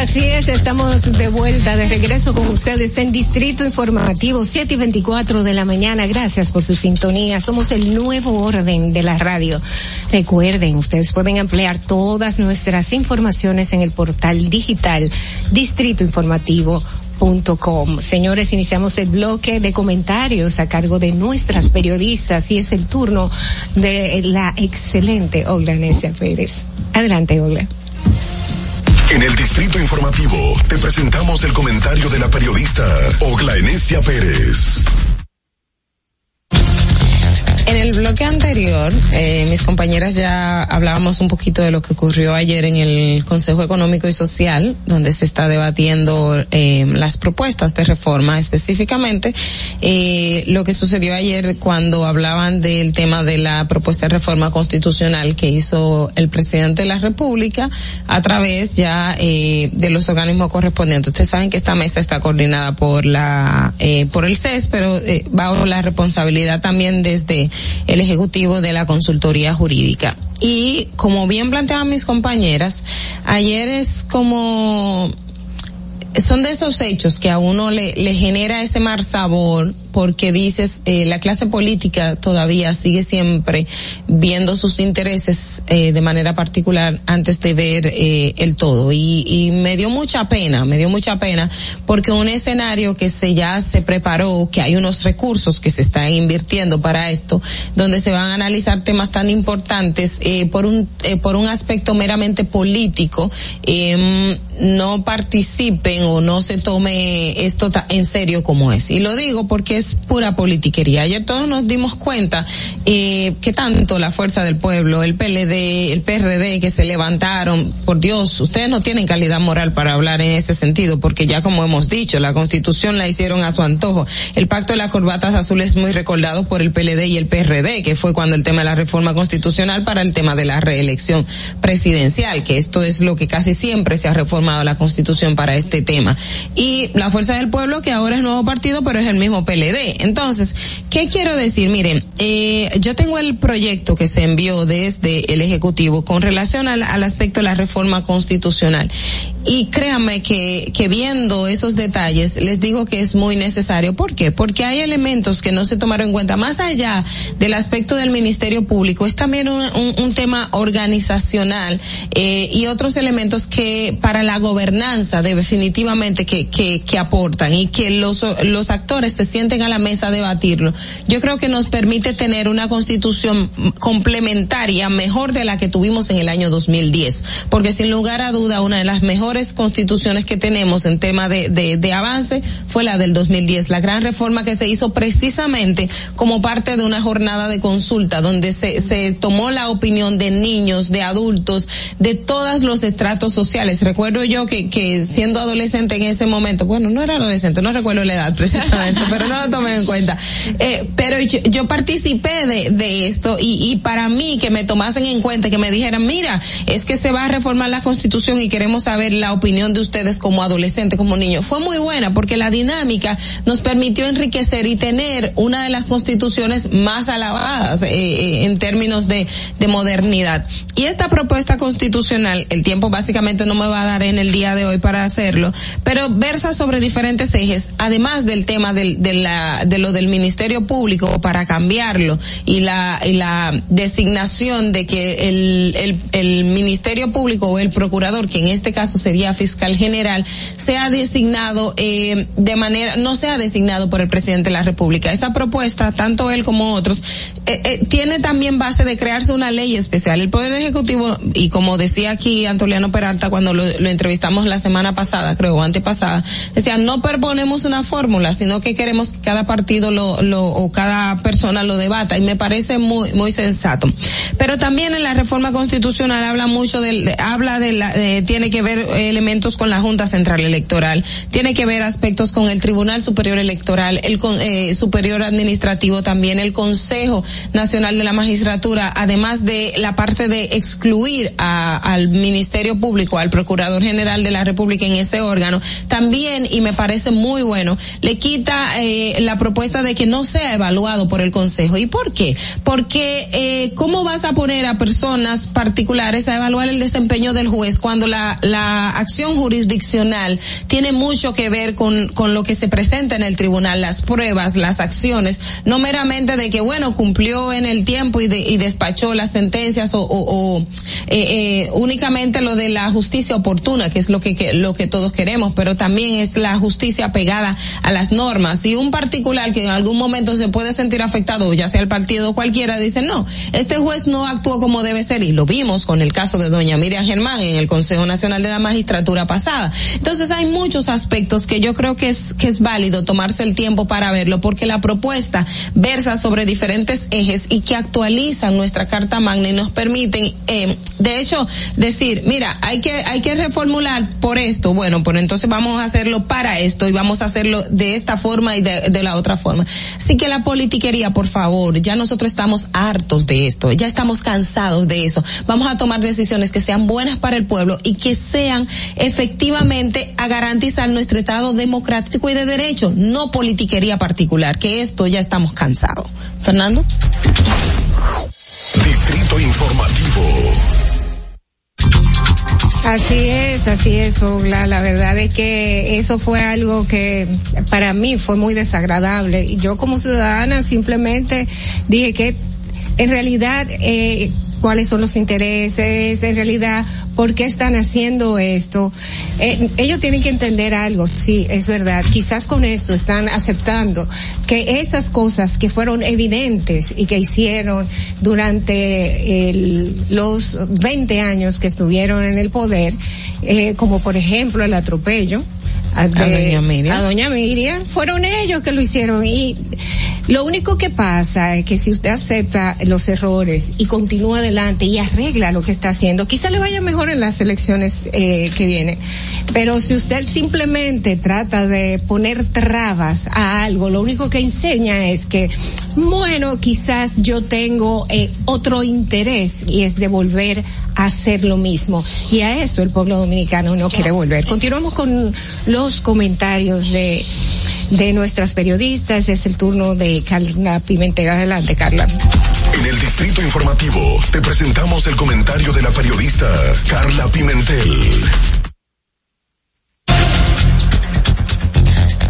Así es, estamos de vuelta, de regreso con ustedes en Distrito Informativo 7 y 24 de la mañana. Gracias por su sintonía. Somos el nuevo orden de la radio. Recuerden, ustedes pueden ampliar todas nuestras informaciones en el portal digital Distrito Informativo Com. Señores, iniciamos el bloque de comentarios a cargo de nuestras periodistas y es el turno de la excelente Ogla Necia Pérez. Adelante, Ogla. En el Distrito Informativo te presentamos el comentario de la periodista Ogla Enesia Pérez. En el bloque anterior, eh, mis compañeras ya hablábamos un poquito de lo que ocurrió ayer en el Consejo Económico y Social, donde se está debatiendo eh, las propuestas de reforma, específicamente eh, lo que sucedió ayer cuando hablaban del tema de la propuesta de reforma constitucional que hizo el presidente de la República a través ya eh, de los organismos correspondientes. Ustedes saben que esta mesa está coordinada por la eh, por el CES, pero eh, bajo la responsabilidad también desde el ejecutivo de la consultoría jurídica. Y como bien planteaban mis compañeras, ayer es como son de esos hechos que a uno le, le genera ese mal sabor porque dices eh, la clase política todavía sigue siempre viendo sus intereses eh, de manera particular antes de ver eh, el todo. Y, y me dio mucha pena me dio mucha pena porque un escenario que se ya se preparó que hay unos recursos que se están invirtiendo para esto donde se van a analizar temas tan importantes eh, por un eh, por un aspecto meramente político eh, no participen o no se tome esto en serio como es. Y lo digo porque es pura politiquería. Ayer todos nos dimos cuenta eh, que tanto la Fuerza del Pueblo, el PLD, el PRD que se levantaron, por Dios, ustedes no tienen calidad moral para hablar en ese sentido, porque ya como hemos dicho, la Constitución la hicieron a su antojo. El pacto de las corbatas azules es muy recordado por el PLD y el PRD, que fue cuando el tema de la reforma constitucional para el tema de la reelección presidencial, que esto es lo que casi siempre se ha reformado la Constitución para este tema. Y la Fuerza del Pueblo, que ahora es nuevo partido, pero es el mismo PLD. Entonces, ¿qué quiero decir? Miren, eh, yo tengo el proyecto que se envió desde el Ejecutivo con relación al, al aspecto de la reforma constitucional. Y créanme que, que viendo esos detalles, les digo que es muy necesario. ¿Por qué? Porque hay elementos que no se tomaron en cuenta. Más allá del aspecto del Ministerio Público, es también un, un, un tema organizacional eh, y otros elementos que para la gobernanza definitivamente que, que, que aportan y que los, los actores se sienten a la mesa a debatirlo. Yo creo que nos permite tener una constitución complementaria mejor de la que tuvimos en el año 2010. Porque sin lugar a duda, una de las mejores mejores constituciones que tenemos en tema de, de, de avance fue la del 2010, la gran reforma que se hizo precisamente como parte de una jornada de consulta donde se, se tomó la opinión de niños, de adultos, de todos los estratos sociales. Recuerdo yo que, que siendo adolescente en ese momento, bueno, no era adolescente, no recuerdo la edad precisamente, pero no lo tomé en cuenta. Eh, pero yo, yo participé de, de esto y, y para mí que me tomasen en cuenta, que me dijeran, mira, es que se va a reformar la constitución y queremos saber la opinión de ustedes como adolescentes, como niños. Fue muy buena porque la dinámica nos permitió enriquecer y tener una de las constituciones más alabadas eh, eh, en términos de, de modernidad. Y esta propuesta constitucional, el tiempo básicamente no me va a dar en el día de hoy para hacerlo, pero versa sobre diferentes ejes, además del tema del, de, la, de lo del Ministerio Público para cambiarlo y la, y la designación de que el, el, el Ministerio Público o el Procurador, que en este caso sería fiscal general, sea designado eh, de manera, no sea designado por el presidente de la República. Esa propuesta, tanto él como otros, eh, eh, tiene también base de crearse una ley especial. El Poder Ejecutivo, y como decía aquí Antoliano Peralta cuando lo, entrevistamos la semana pasada, creo, o antepasada, decía, no proponemos una fórmula, sino que queremos que cada partido lo, lo, o cada persona lo debata, y me parece muy, muy sensato. Pero también en la reforma constitucional habla mucho del, de, habla de la, de, tiene que ver elementos con la Junta Central Electoral, tiene que ver aspectos con el Tribunal Superior Electoral, el eh, Superior Administrativo también, el Consejo Nacional de la Magistratura, además de la parte de excluir a, al Ministerio Público, al Procurador General de la República en ese órgano, también, y me parece muy bueno, le quita eh, la propuesta de que no sea evaluado por el Consejo. ¿Y por qué? Porque, eh, ¿cómo vas a poner a personas particulares a evaluar el desempeño del juez cuando la, la acción jurisdiccional tiene mucho que ver con, con lo que se presenta en el tribunal, las pruebas, las acciones, no meramente de que, bueno, cumplió en el tiempo y, de, y despachó las sentencias o, eh, eh, únicamente lo de la justicia oportuna, que es lo que, lo que todos queremos, pero también es la justicia pegada a las normas. Si un particular que en algún momento se puede sentir afectado, ya sea el partido o cualquiera, dice, no, este juez no actuó como debe ser, y lo vimos con el caso de doña Miriam Germán en el Consejo Nacional de la Magistratura pasada. Entonces hay muchos aspectos que yo creo que es, que es válido tomarse el tiempo para verlo, porque la propuesta versa sobre diferentes ejes y que actualizan nuestra Carta Magna y nos permiten, eh, de hecho, decir, mira, hay que, hay que reformular por esto, bueno, pues entonces vamos a hacerlo para esto y vamos a hacerlo de esta forma y de, de la otra forma. Así que la politiquería, por favor, ya nosotros estamos hartos de esto, ya estamos cansados de eso. Vamos a tomar decisiones que sean buenas para el pueblo y que sean efectivamente a garantizar nuestro Estado democrático y de derecho, no politiquería particular, que esto ya estamos cansados. Fernando. Distrito Informativo. Así es, así es, Ogla. La verdad es que eso fue algo que para mí fue muy desagradable. Y yo como ciudadana simplemente dije que en realidad eh, cuáles son los intereses, en realidad, por qué están haciendo esto. Eh, ellos tienen que entender algo, sí, es verdad. Quizás con esto están aceptando que esas cosas que fueron evidentes y que hicieron durante el, los 20 años que estuvieron en el poder, eh, como por ejemplo el atropello, a, de, a, doña Miriam. a doña Miriam, fueron ellos que lo hicieron y lo único que pasa es que si usted acepta los errores y continúa adelante y arregla lo que está haciendo, quizá le vaya mejor en las elecciones eh, que vienen. Pero si usted simplemente trata de poner trabas a algo, lo único que enseña es que, bueno, quizás yo tengo eh, otro interés y es de volver a hacer lo mismo. Y a eso el pueblo dominicano no quiere volver. Continuamos con los comentarios de de nuestras periodistas. Es el turno de Carla Pimentel. Adelante, Carla. En el Distrito Informativo te presentamos el comentario de la periodista Carla Pimentel.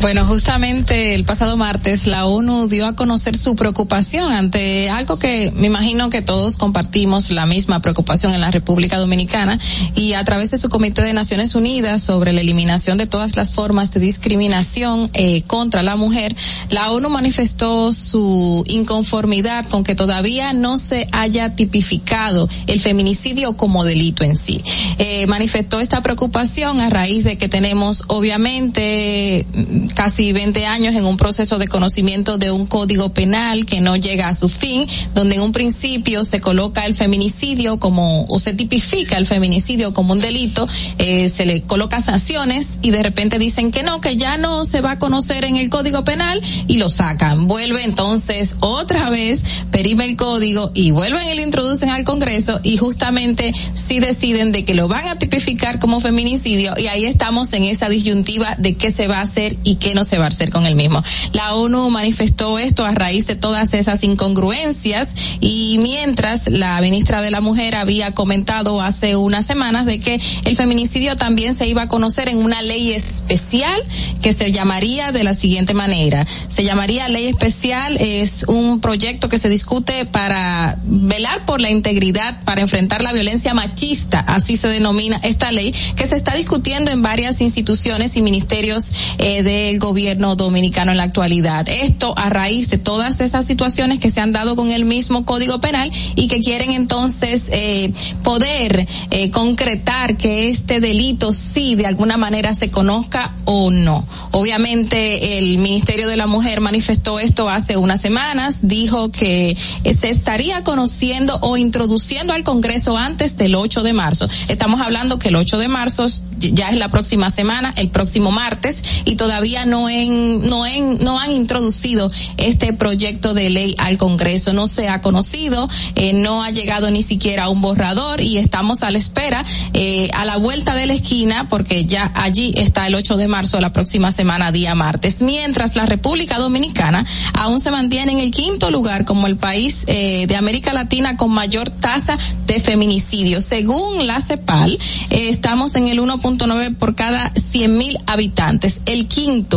Bueno, justamente el pasado martes la ONU dio a conocer su preocupación ante algo que me imagino que todos compartimos la misma preocupación en la República Dominicana y a través de su Comité de Naciones Unidas sobre la eliminación de todas las formas de discriminación eh, contra la mujer, la ONU manifestó su inconformidad con que todavía no se haya tipificado el feminicidio como delito en sí. Eh, manifestó esta preocupación a raíz de que tenemos obviamente casi 20 años en un proceso de conocimiento de un código penal que no llega a su fin, donde en un principio se coloca el feminicidio como, o se tipifica el feminicidio como un delito, eh, se le coloca sanciones y de repente dicen que no, que ya no se va a conocer en el código penal y lo sacan. Vuelve entonces otra vez, perime el código y vuelven y lo introducen al Congreso y justamente si deciden de que lo van a tipificar como feminicidio y ahí estamos en esa disyuntiva de qué se va a hacer y qué no se va a hacer con el mismo. La ONU manifestó esto a raíz de todas esas incongruencias y mientras la ministra de la Mujer había comentado hace unas semanas de que el feminicidio también se iba a conocer en una ley especial que se llamaría de la siguiente manera. Se llamaría ley especial, es un proyecto que se discute para velar por la integridad, para enfrentar la violencia machista, así se denomina esta ley, que se está discutiendo en varias instituciones y ministerios eh, del gobierno dominicano en la actualidad. Esto a raíz de todas esas situaciones que se han dado con el mismo Código Penal y que quieren entonces eh, poder eh, concretar que este delito sí de alguna manera se conozca o no. Obviamente el Ministerio de la Mujer manifestó esto hace unas semanas, dijo que se estaría conociendo o introduciendo al Congreso antes del 8 de marzo. Estamos hablando que el 8 de marzo ya es la próxima semana, el próximo martes, y todavía no, en, no, en, no han introducido este proyecto de ley al Congreso. No se ha conocido, eh, no ha llegado ni siquiera a un borrador y estamos a la espera, eh, a la vuelta de la esquina, porque ya allí está el 8 de marzo, la próxima semana, día martes. Mientras la República Dominicana aún se mantiene en el quinto lugar como el país eh, de América Latina con mayor tasa de feminicidio. Según la CEPAL, eh, estamos en el 1.9 por cada 100 mil habitantes. El quinto,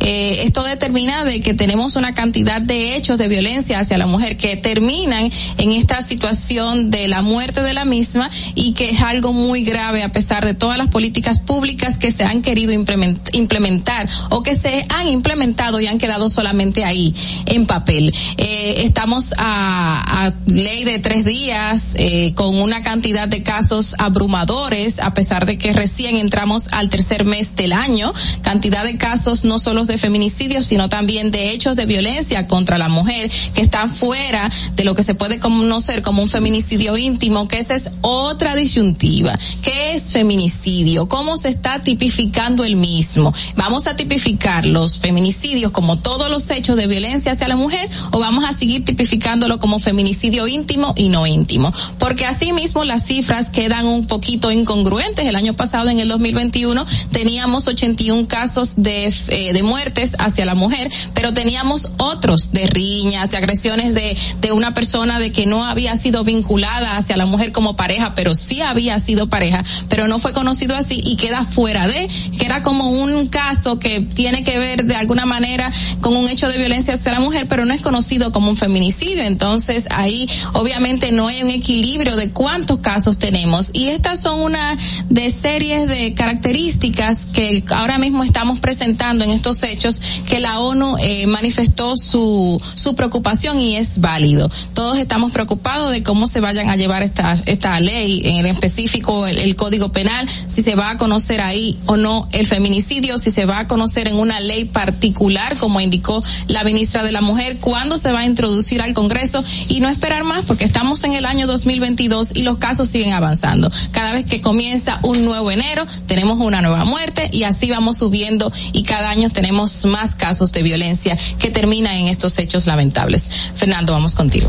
eh, esto determina de que tenemos una cantidad de hechos de violencia hacia la mujer que terminan en esta situación de la muerte de la misma y que es algo muy grave a pesar de todas las políticas públicas que se han querido implementar o que se han implementado y han quedado solamente ahí en papel. Eh, estamos a, a, ley de tres días eh, con una cantidad de casos abrumadores a pesar de que recién entramos al tercer mes del año, cantidad de casos no solo de feminicidios sino también de hechos de violencia contra la mujer que están fuera de lo que se puede conocer como un feminicidio íntimo, que esa es otra disyuntiva. ¿Qué es feminicidio? ¿Cómo se está tipificando el mismo? ¿Vamos a tipificar los feminicidios como todos los hechos de violencia hacia la mujer o vamos a seguir tipificándolo como feminicidio íntimo y no íntimo? Porque asimismo las cifras quedan un poquito incongruentes. El año pasado, en el 2021, teníamos 81 casos de, eh, de muertes hacia la mujer, pero teníamos otros de riñas, de agresiones de, de una persona de que no había sido vinculada hacia la mujer como pareja, pero sí había sido pareja, pero no fue conocido así y queda fuera de, que era como un caso que tiene que ver de alguna manera con un hecho de violencia hacia la mujer, pero no es conocido como un feminicidio. Entonces ahí obviamente no hay un equilibrio de cuántos casos tenemos. Y estas son una de series de características que ahora mismo estamos presentando en estos hechos que la ONU eh, manifestó su, su preocupación y es válido. Todos estamos preocupados de cómo se vayan a llevar esta, esta ley, en específico el, código penal, si se va a conocer ahí o no el feminicidio, si se va a conocer en una ley particular, como indicó la ministra de la Mujer, cuándo se va a introducir al Congreso y no esperar más porque estamos en el año 2022 y los casos siguen avanzando. Cada vez que comienza un nuevo enero, tenemos una nueva muerte y así vamos subiendo y año tenemos más casos de violencia que terminan en estos hechos lamentables. Fernando, vamos contigo.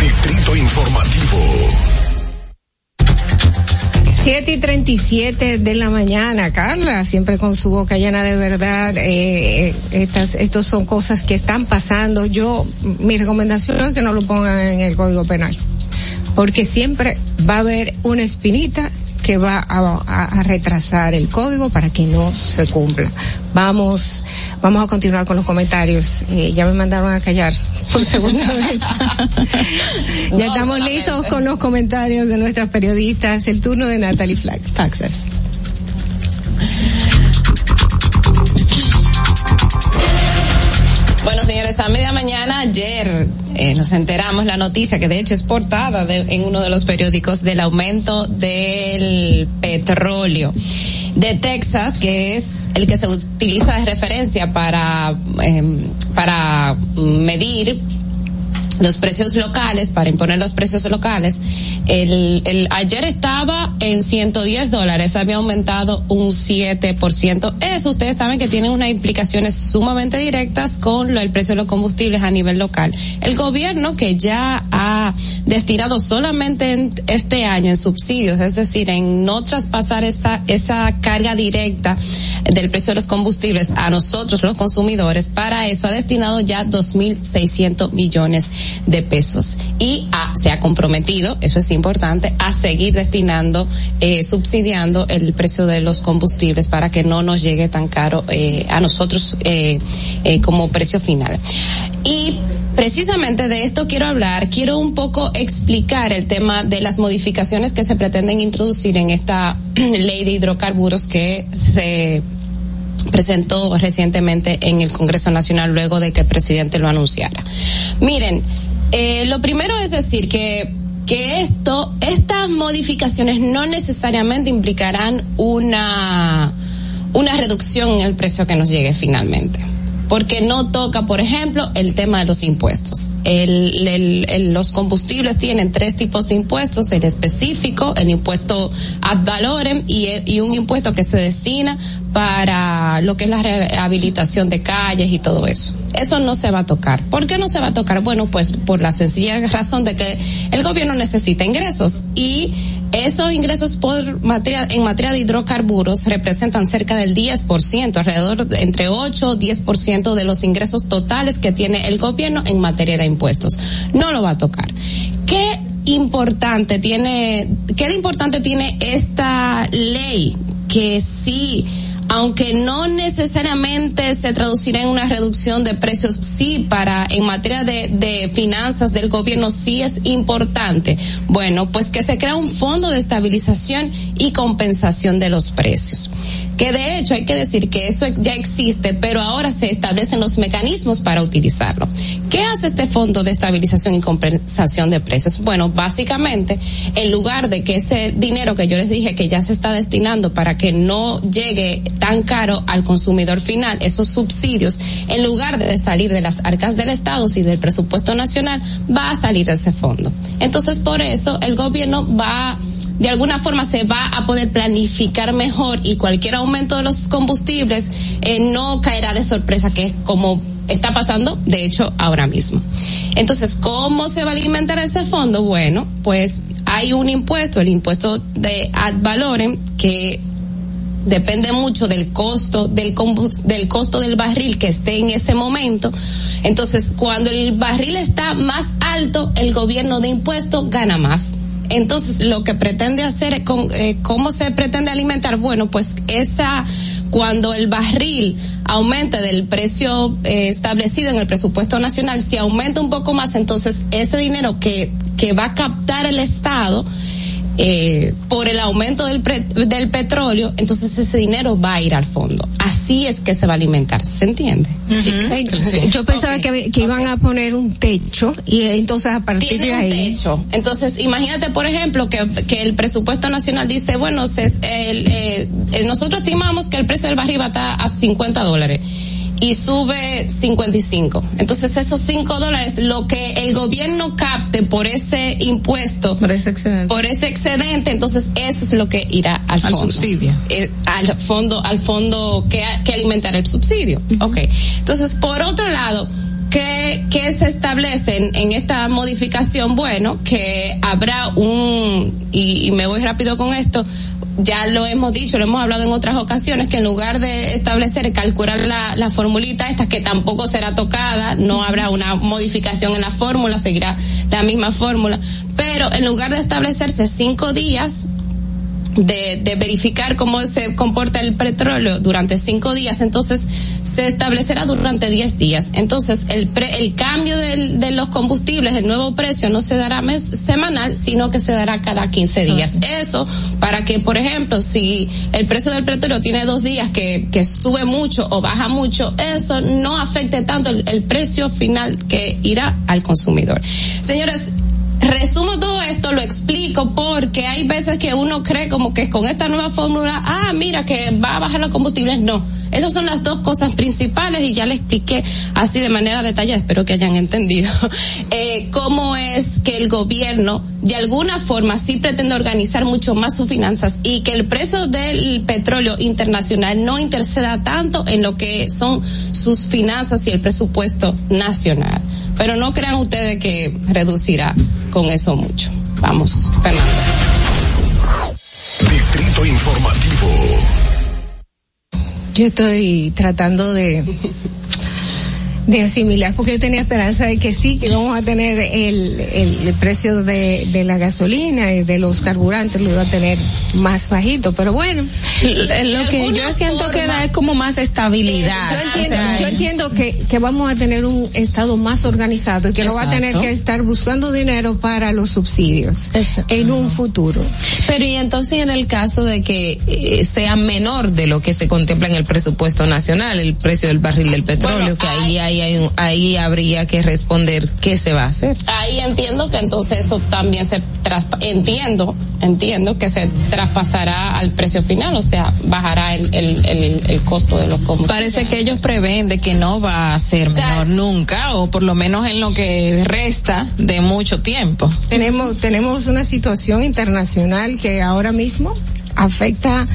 Distrito Informativo. 7 y 37 de la mañana, Carla, siempre con su boca llena de verdad. Eh, estas, estos son cosas que están pasando. Yo, mi recomendación es que no lo pongan en el Código Penal, porque siempre va a haber una espinita que va a, a- a retrasar el código para que no se cumpla. Vamos, vamos a continuar con los comentarios. Eh, ya me mandaron a callar por segunda vez. ya estamos listos con los comentarios de nuestras periodistas. El turno de Natalie Flax, Faxas. Bueno, señores, a media mañana ayer eh, nos enteramos la noticia que de hecho es portada de- en uno de los periódicos del aumento del petróleo de Texas, que es el que se utiliza de referencia para em, para medir los precios locales, para imponer los precios locales, el, ayer estaba en 110 dólares, había aumentado un 7%. Eso ustedes saben que tiene unas implicaciones sumamente directas con lo, el precio de los combustibles a nivel local. El gobierno que ya ha destinado solamente en este año en subsidios, es decir, en no traspasar esa, esa carga directa del precio de los combustibles a nosotros los consumidores, para eso ha destinado ya 2.600 millones de pesos y ha- se ha comprometido, eso es importante, a seguir destinando, eh, subsidiando el precio de los combustibles para que no nos llegue tan caro eh, a nosotros eh, eh, como precio final. Y precisamente de esto quiero hablar, quiero un poco explicar el tema de las modificaciones que se pretenden introducir en esta ley de hidrocarburos que se presentó recientemente en el Congreso Nacional luego de que el presidente lo anunciara. Miren, eh, lo primero es decir que que esto, estas modificaciones no necesariamente implicarán una una reducción en el precio que nos llegue finalmente. Porque no toca, por ejemplo, el tema de los impuestos. El, el- el- los combustibles tienen tres tipos de impuestos, el específico, el impuesto ad valorem y, un impuesto que se destina para lo que es la rehabilitación de calles y todo eso. Eso no se va a tocar. ¿Por qué no se va a tocar? Bueno, pues por la sencilla razón de que el gobierno necesita ingresos y esos ingresos por materia, en materia de hidrocarburos representan cerca del 10%, alrededor de entre 8 o 10% de los ingresos totales que tiene el gobierno en materia de impuestos. No lo va a tocar. ¿Qué importante tiene, qué de importante tiene esta ley? Que sí, aunque no necesariamente se traducirá en una reducción de precios, sí para en materia de, de finanzas del gobierno sí es importante. Bueno, pues que se crea un fondo de estabilización y compensación de los precios. Que de hecho hay que decir que eso ya existe, pero ahora se establecen los mecanismos para utilizarlo. ¿Qué hace este fondo de estabilización y compensación de precios? Bueno, básicamente, en lugar de que ese dinero que yo les dije que ya se está destinando para que no llegue tan caro al consumidor final, esos subsidios, en lugar de salir de las arcas del Estado y del presupuesto nacional, va a salir de ese fondo. Entonces, por eso, el gobierno va de alguna forma se va a poder planificar mejor y cualquier aumento de los combustibles eh, no caerá de sorpresa, que es como está pasando, de hecho, ahora mismo. Entonces, ¿cómo se va a alimentar ese fondo? Bueno, pues hay un impuesto, el impuesto de ad valorem, que depende mucho del costo del del costo del barril que esté en ese momento. Entonces, cuando el barril está más alto, el gobierno de impuestos gana más. Entonces, lo que pretende hacer, es con, eh, ¿cómo se pretende alimentar? Bueno, pues esa, cuando el barril aumente del precio eh, establecido en el presupuesto nacional, si aumenta un poco más, entonces ese dinero que, que va a captar el Estado, eh, por el aumento del, pre- del petróleo, entonces ese dinero va a ir al fondo. Así es que se va a alimentar, ¿se entiende? Yo pensaba que, que iban a poner un techo y eh, entonces a partir Tiene de un ahí. techo. Entonces, imagínate, por ejemplo, que, que el presupuesto nacional dice, bueno, se, el, eh, eh, nosotros estimamos que el precio del barril va a estar a 50 dólares y sube 55. Entonces, esos 5 dólares, lo que el gobierno capte por ese impuesto, Por ese excedente. por ese excedente, entonces eso es lo que irá al, Al fondo. subsidio. Eh, al fondo, al fondo que, que alimentará el subsidio. Ok. Entonces, por otro lado, ¿qué, qué se establece en, en esta modificación? Bueno, que habrá un, y, y me voy rápido con esto, ya lo hemos dicho, lo hemos hablado en otras ocasiones, que en lugar de establecer, calcular la, la formulita esta, que tampoco será tocada, no habrá una modificación en la fórmula, seguirá la misma fórmula, pero en lugar de establecerse cinco días, de, de, verificar cómo se comporta el petróleo durante cinco días, entonces se establecerá durante diez días. Entonces el, pre, el cambio del, de los combustibles, el nuevo precio, no se dará mes semanal, sino que se dará cada 15 días. Eso para que, por ejemplo, si el precio del petróleo tiene dos días que, que sube mucho o baja mucho, eso no afecte tanto el, el precio final que irá al consumidor. Señores, resumo todo esto, lo explico porque hay veces que uno cree como que con esta nueva fórmula, ah, mira que va a bajar los combustibles. No, esas son las dos cosas principales y ya le expliqué así de manera detallada, espero que hayan entendido, eh, cómo es que el gobierno de alguna forma sí pretende organizar mucho más sus finanzas y que el precio del petróleo internacional no interceda tanto en lo que son sus finanzas y el presupuesto nacional. Pero no crean ustedes que reducirá con eso mucho. Vamos, Fernando. Distrito Informativo. Yo estoy tratando de de asimilar, porque yo tenía esperanza de que sí, que vamos a tener el, el, precio de, de la gasolina y de los carburantes, lo iba a tener más bajito, pero bueno. Lo que yo siento forma, que da es como más estabilidad. Yo entiendo, o sea, yo entiendo que, que vamos a tener un Estado más organizado y que Exacto. no va a tener que estar buscando dinero para los subsidios Exacto. en un futuro. Pero y entonces en el caso de que eh, sea menor de lo que se contempla en el presupuesto nacional, el precio del barril del petróleo, bueno, que ahí hay ahí, hay, ahí habría que responder qué se va a hacer. Ahí entiendo que entonces eso también se entiendo, entiendo que se traspasará al precio final, o sea, bajará el, el, el, el costo de los combustibles. Parece que ellos prevén de que no va a ser o sea, menor nunca, o por lo menos en lo que resta de mucho tiempo. Tenemos, tenemos una situación internacional que ahora mismo afecta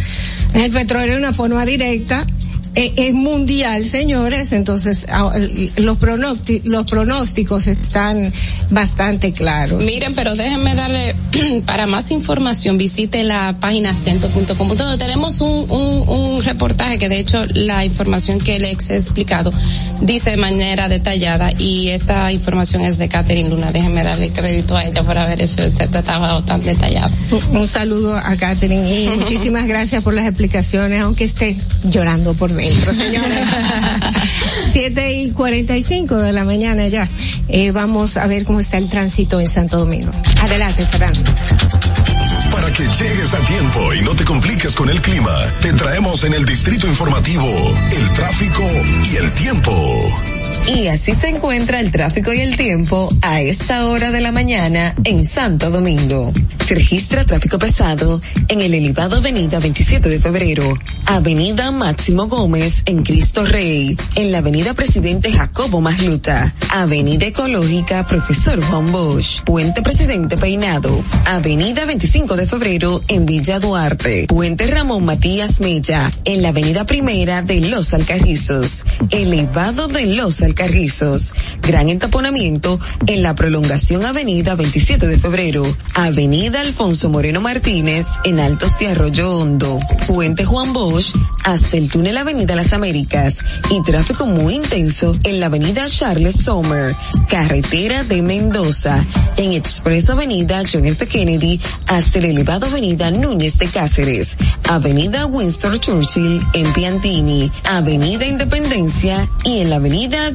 el petróleo de una forma directa es mundial, señores, entonces los, pronósticos, los pronósticos están bastante claros. Miren, pero déjenme darle, para más información, visite la página ciento.com, donde tenemos un, un, un, reportaje que de hecho la información que les he explicado dice de manera detallada y esta información es de Catherine Luna. Déjenme darle crédito a ella por haber hecho este trabajo tan detallado. Un, un saludo a Catherine y muchísimas gracias por las explicaciones, aunque esté llorando por mí dentro, señores. Siete y cuarenta y cinco de la mañana ya. Eh, vamos a ver cómo está el tránsito en Santo Domingo. Adelante, Fernando. Para que llegues a tiempo y no te compliques con el clima, te traemos en el distrito informativo el tráfico y el tiempo. Y así se encuentra el tráfico y el tiempo a esta hora de la mañana en Santo Domingo. Se registra tráfico pesado en el elevado Avenida 27 de Febrero, Avenida Máximo Gómez en Cristo Rey, en la Avenida Presidente Jacobo Magluta, Avenida Ecológica Profesor Juan Bosch, Puente Presidente Peinado, Avenida 25 de Febrero en Villa Duarte, Puente Ramón Matías Mella, en la Avenida Primera de Los Alcarrizos, elevado de Los Alcarrizos Carrizos. Gran entaponamiento en la prolongación Avenida 27 de Febrero, Avenida Alfonso Moreno Martínez en Altos de Arroyo Hondo, Puente Juan Bosch hasta el túnel Avenida Las Américas. Y tráfico muy intenso en la Avenida Charles Sommer, carretera de Mendoza, en Expreso Avenida John F. Kennedy hasta el elevado Avenida Núñez de Cáceres, Avenida Winston Churchill en Piantini, Avenida Independencia y en la Avenida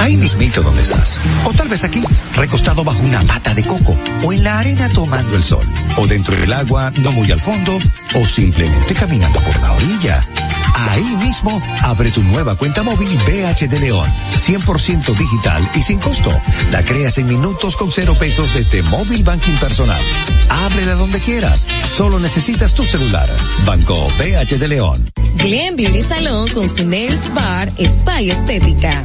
ahí mismito donde estás. O tal vez aquí, recostado bajo una mata de coco, o en la arena tomando el sol, o dentro del agua, no muy al fondo, o simplemente caminando por la orilla. Ahí mismo, abre tu nueva cuenta móvil BH de León, 100% digital y sin costo. La creas en minutos con cero pesos desde Móvil Banking Personal. Ábrela donde quieras, solo necesitas tu celular. Banco BH de León. Glen Beauty Salón con su Nails Bar Spa y Estética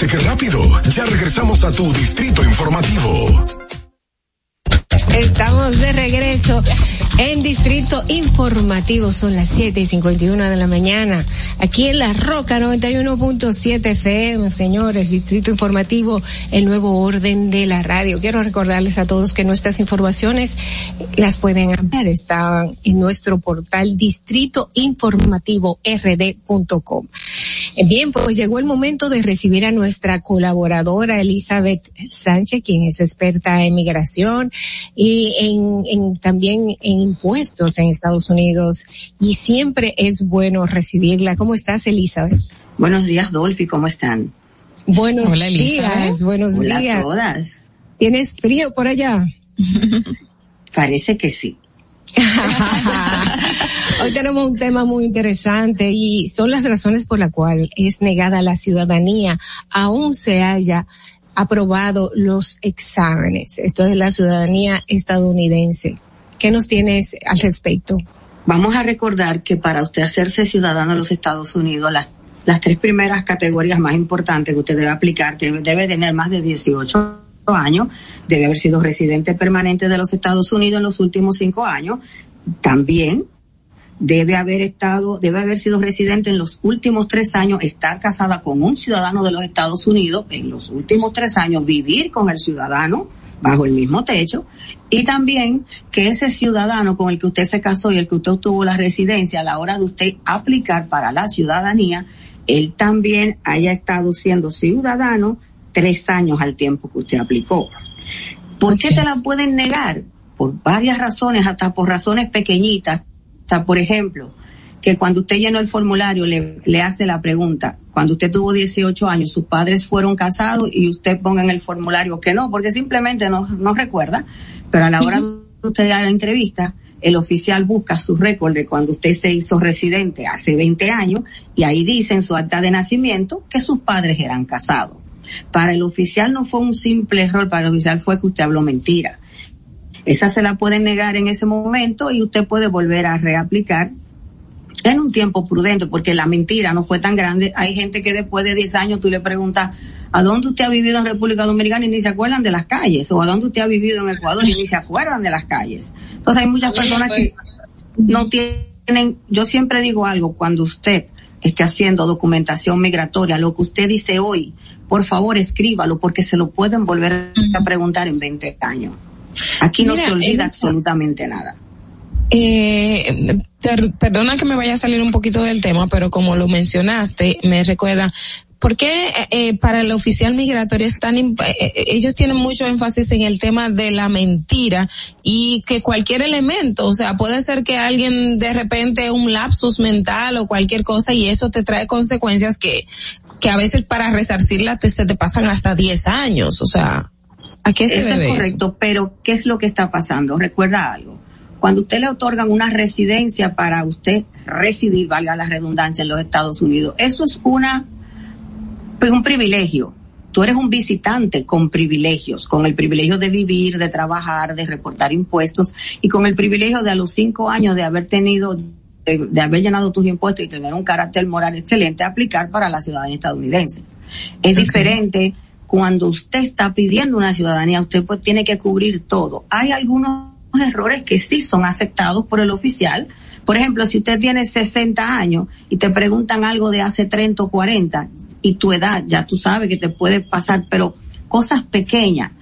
¿Viste qué rápido? Ya regresamos a tu distrito informativo. Estamos de regreso en Distrito Informativo. Son las 7 y 51 de la mañana. Aquí en La Roca 91.7 FM, señores. Distrito Informativo, el nuevo orden de la radio. Quiero recordarles a todos que nuestras informaciones las pueden ver. Están en nuestro portal Distrito Informativo rd.com. Bien, pues llegó el momento de recibir a nuestra colaboradora Elizabeth Sánchez, quien es experta en migración y en, en también en impuestos en Estados Unidos y siempre es bueno recibirla. ¿Cómo estás, Elizabeth? Buenos días, Dolphy, ¿cómo están? Buenos Hola, días, buenos Hola días. a todas. ¿Tienes frío por allá? Parece que sí. Hoy tenemos un tema muy interesante y son las razones por las cuales es negada la ciudadanía, aún se haya aprobado los exámenes. Esto es la ciudadanía estadounidense. ¿Qué nos tienes al respecto? Vamos a recordar que para usted hacerse ciudadano de los Estados Unidos, las, las tres primeras categorías más importantes que usted debe aplicar, debe, debe tener más de 18 años, debe haber sido residente permanente de los Estados Unidos en los últimos cinco años, también debe haber estado, debe haber sido residente en los últimos tres años, estar casada con un ciudadano de los Estados Unidos en los últimos tres años, vivir con el ciudadano bajo el mismo techo y también que ese ciudadano con el que usted se casó y el que usted obtuvo la residencia a la hora de usted aplicar para la ciudadanía, él también haya estado siendo ciudadano tres años al tiempo que usted aplicó. ¿Por qué te la pueden negar? Por varias razones, hasta por razones pequeñitas. Hasta, por ejemplo, que cuando usted llenó el formulario le, le hace la pregunta, cuando usted tuvo 18 años, sus padres fueron casados y usted ponga en el formulario que no, porque simplemente no, no recuerda, pero a la hora de usted dar la entrevista, el oficial busca su récord de cuando usted se hizo residente hace 20 años y ahí dice en su acta de nacimiento que sus padres eran casados. Para el oficial no fue un simple error, para el oficial fue que usted habló mentira. Esa se la pueden negar en ese momento y usted puede volver a reaplicar en un tiempo prudente, porque la mentira no fue tan grande. Hay gente que después de 10 años tú le preguntas, ¿a dónde usted ha vivido en República Dominicana y ni se acuerdan de las calles? O ¿a dónde usted ha vivido en Ecuador y ni se acuerdan de las calles? Entonces hay muchas personas que no tienen, yo siempre digo algo, cuando usted esté haciendo documentación migratoria, lo que usted dice hoy, por favor escríbalo porque se lo pueden volver a preguntar en 20 años. Aquí no Mira, se olvida absolutamente nada. Eh, perdona que me vaya a salir un poquito del tema, pero como lo mencionaste, me recuerda, ¿por qué eh, eh, para el oficial migratorio es tan, imp- eh, eh, ellos tienen mucho énfasis en el tema de la mentira y que cualquier elemento, o sea, puede ser que alguien de repente un lapsus mental o cualquier cosa y eso te trae consecuencias que, que a veces para resarcirla te, se te pasan hasta 10 años, o sea, ¿a qué se Eso debe es eso? correcto, pero ¿qué es lo que está pasando? Recuerda algo. Cuando usted le otorgan una residencia para usted residir, valga la redundancia, en los Estados Unidos, eso es una, pues un privilegio. Tú eres un visitante con privilegios, con el privilegio de vivir, de trabajar, de reportar impuestos y con el privilegio de a los cinco años de haber tenido, de, de haber llenado tus impuestos y tener un carácter moral excelente, aplicar para la ciudadanía estadounidense. Es diferente cuando usted está pidiendo una ciudadanía, usted pues tiene que cubrir todo. Hay algunos errores que sí son aceptados por el oficial. Por ejemplo, si usted tiene 60 años y te preguntan algo de hace 30 o 40 y tu edad, ya tú sabes que te puede pasar, pero cosas pequeñas.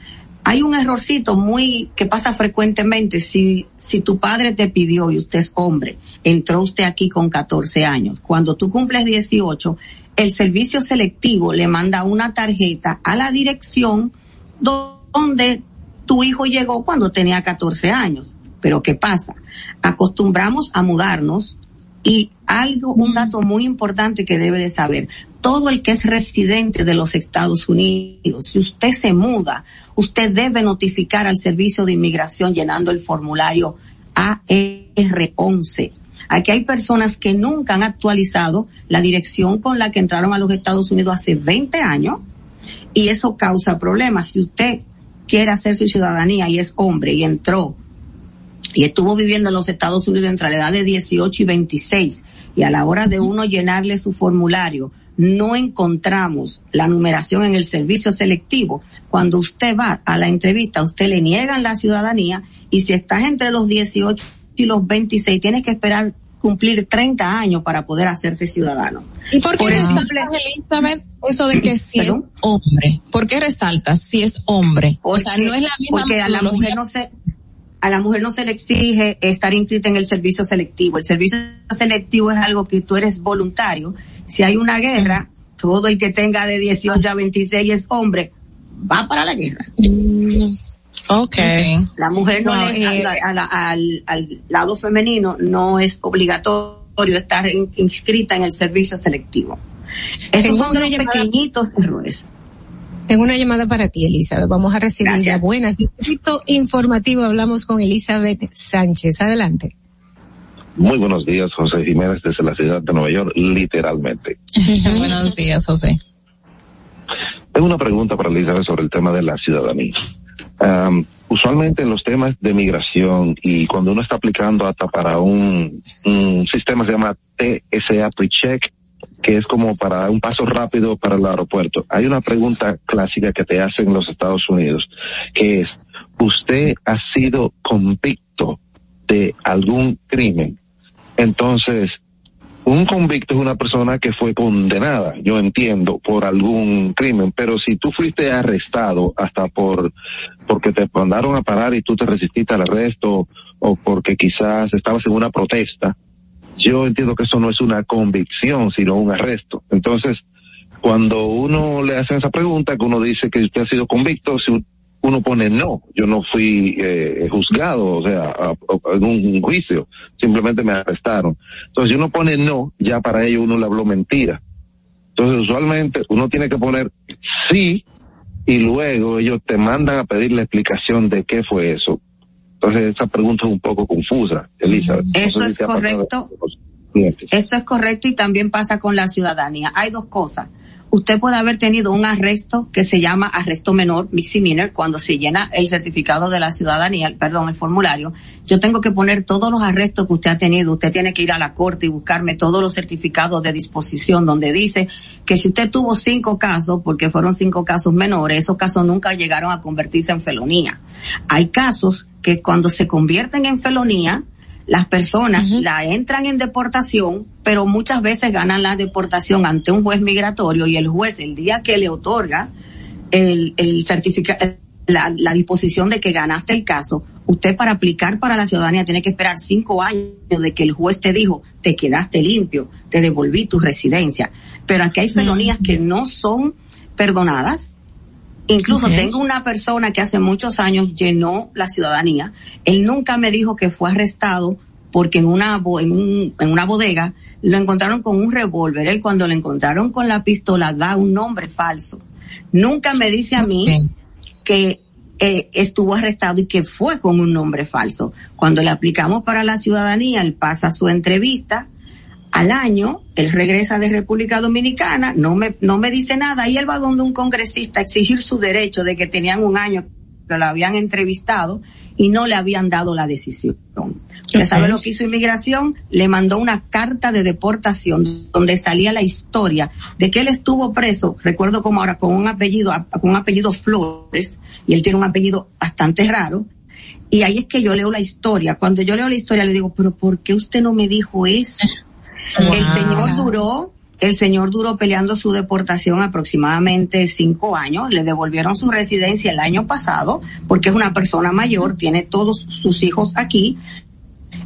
Hay un errorcito muy que pasa frecuentemente. Si, si tu padre te pidió y usted es hombre, entró usted aquí con 14 años. Cuando tú cumples 18, el servicio selectivo le manda una tarjeta a la dirección donde tu hijo llegó cuando tenía 14 años. Pero ¿qué pasa? Acostumbramos a mudarnos y algo, un dato muy importante que debe de saber, todo el que es residente de los Estados Unidos, si usted se muda, usted debe notificar al servicio de inmigración llenando el formulario AR11. Aquí hay personas que nunca han actualizado la dirección con la que entraron a los Estados Unidos hace 20 años y eso causa problemas. Si usted quiere hacer su ciudadanía y es hombre y entró y estuvo viviendo en los Estados Unidos entre la edad de 18 y 26 y a la hora de uno llenarle su formulario no encontramos la numeración en el servicio selectivo, cuando usted va a la entrevista, usted le niegan la ciudadanía y si estás entre los 18 y los 26 tienes que esperar cumplir 30 años para poder hacerte ciudadano. ¿Y por qué Por resaltas, Elizabeth, eso de que si ¿Perdón? es hombre? ¿Por qué resaltas si es hombre? o sea, no es la misma porque a la mujer no se a la mujer no se le exige estar inscrita en el servicio selectivo. El servicio selectivo es algo que tú eres voluntario. Si hay una guerra, todo el que tenga de 18 a 26 es hombre, va para la guerra. Okay. La mujer no Wow, es, eh, a la- a la- al, al lado femenino no es obligatorio estar in- inscrita en el servicio selectivo. Esos Tengo son los llamada- pequeñitos errores. Tengo una llamada para ti, Elizabeth. Vamos a recibirla. Gracias. Buenas. Distrito Informativo. Hablamos con Elizabeth Sánchez. Adelante. Muy buenos días, José Jiménez, desde la ciudad de Nueva York, literalmente. Buenos días, José. Tengo una pregunta para Elizabeth sobre el tema de la ciudadanía. Um, usualmente en los temas de migración y cuando uno está aplicando hasta para un, un sistema que se llama TSA Pre-Check, que es como para un paso rápido para el aeropuerto, hay una pregunta clásica que te hacen en los Estados Unidos, que es, ¿usted ha sido convicto de algún crimen? Entonces, un convicto es una persona que fue condenada, yo entiendo, por algún crimen, pero si tú fuiste arrestado hasta por, porque te mandaron a parar y tú te resististe al arresto, o porque quizás estabas en una protesta, yo entiendo que eso no es una convicción, sino un arresto. Entonces, cuando uno le hace esa pregunta, que uno dice que usted ha sido convicto, si uno pone no, yo no fui eh, juzgado, o sea, a, a, en un juicio, simplemente me arrestaron. Entonces, si uno pone no, ya para ello uno le habló mentira. Entonces, usualmente uno tiene que poner sí y luego ellos te mandan a pedir la explicación de qué fue eso. Entonces, esa pregunta es un poco confusa, Elizabeth. Eso no sé es si correcto. Eso es correcto y también pasa con la ciudadanía. Hay dos cosas. Usted puede haber tenido un arresto que se llama arresto menor, misdemeanor, cuando se llena el certificado de la ciudadanía, perdón, el formulario. Yo tengo que poner todos los arrestos que usted ha tenido. Usted tiene que ir a la corte y buscarme todos los certificados de disposición donde dice que si usted tuvo cinco casos, porque fueron cinco casos menores, esos casos nunca llegaron a convertirse en felonía. Hay casos que cuando se convierten en felonía, las personas la entran en deportación, pero muchas veces ganan la deportación ante un juez migratorio y el juez el día que le otorga el, el certificado, la, la disposición de que ganaste el caso, usted para aplicar para la ciudadanía tiene que esperar cinco años de que el juez te dijo, te quedaste limpio, te devolví tu residencia. Pero aquí hay felonías que no son perdonadas, Incluso tengo una persona que hace muchos años llenó la ciudadanía. Él nunca me dijo que fue arrestado porque en una, en, un- en una bodega lo encontraron con un revólver. Él cuando lo encontraron con la pistola da un nombre falso. Nunca me dice a mí que eh, estuvo arrestado y que fue con un nombre falso. Cuando le aplicamos para la ciudadanía, él pasa su entrevista, al año, él regresa de República Dominicana, no me, no me dice nada, y él va donde un congresista a exigir su derecho de que tenían un año que lo habían entrevistado y no le habían dado la decisión. ¿Usted Ok. sabe lo que hizo inmigración? Le mandó una carta de deportación donde salía la historia de que él estuvo preso, recuerdo como ahora, con un apellido, con un apellido Flores, y él tiene un apellido bastante raro, y ahí es que yo leo la historia. Cuando yo leo la historia le digo, pero ¿por qué usted no me dijo eso? El señor duró, el señor duró peleando su deportación aproximadamente cinco años. Le devolvieron su residencia el año pasado porque es una persona mayor, tiene todos sus hijos aquí.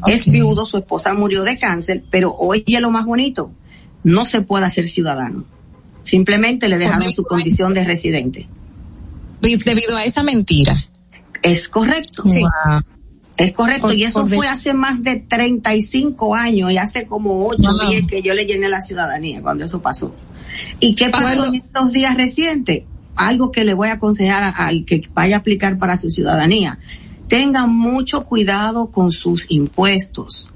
Es viudo, su esposa murió de cáncer, pero oye lo más bonito, no se puede hacer ciudadano. Simplemente le dejaron su condición de residente. Debido a esa mentira. Es correcto. Sí. Es correcto, Por- y eso fue hace más de 35 años y hace como 8 Wow. días que yo le llené la ciudadanía cuando eso pasó. ¿Y qué pasó Cuando- en estos días recientes? Algo que le voy a aconsejar al que vaya a aplicar para su ciudadanía. Tengan mucho cuidado con sus impuestos.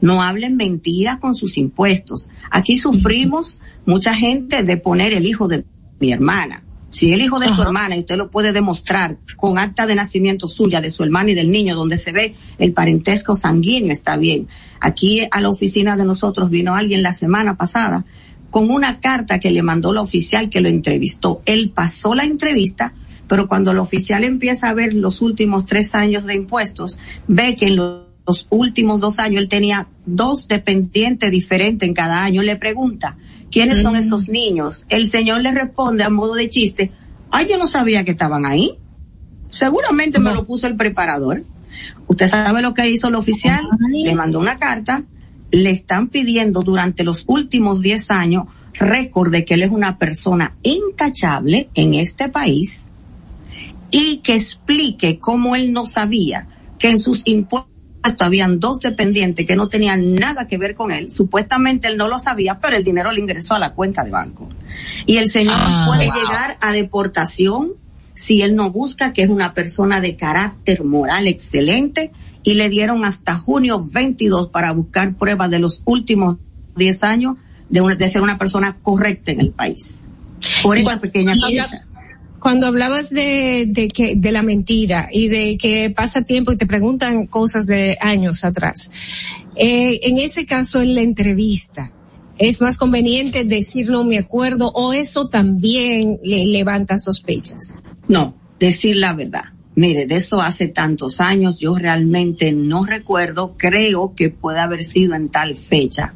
No hablen mentiras con sus impuestos. Aquí sufrimos mucha gente de poner el hijo de mi hermana. Si el hijo de su hermana, y usted lo puede demostrar con acta de nacimiento suya, de su hermana y del niño, donde se ve el parentesco sanguíneo, está bien. Aquí a la oficina de nosotros vino alguien la semana pasada con una carta que le mandó la oficial que lo entrevistó. Él pasó la entrevista, pero cuando el oficial empieza a ver los últimos tres años de impuestos, ve que en los los últimos dos años él tenía dos dependientes diferentes en cada año. Le pregunta, ¿quiénes son esos niños? El señor le responde a modo de chiste, ay, yo no sabía que estaban ahí. Seguramente me lo puso el preparador. Usted sabe lo que hizo el oficial, le mandó una carta, le están pidiendo durante los últimos 10 años récord de que él es una persona intachable en este país y que explique cómo él no sabía que en sus impuestos habían dos dependientes que no tenían nada que ver con él. Supuestamente él no lo sabía, pero el dinero le ingresó a la cuenta de banco. Y el señor Ah, puede wow. llegar a deportación si él no busca que es una persona de carácter moral excelente y le dieron hasta junio 22 para buscar pruebas de los últimos 10 años de, una- de ser una persona correcta en el país. Por esa pequeña habla- cuando hablabas de, de que de la mentira y de que pasa tiempo y te preguntan cosas de años atrás, eh, en ese caso en la entrevista, ¿es más conveniente decir no me acuerdo o eso también le levanta sospechas? No, decir la verdad. Mire, de eso hace tantos años, yo realmente no recuerdo, creo que puede haber sido en tal fecha.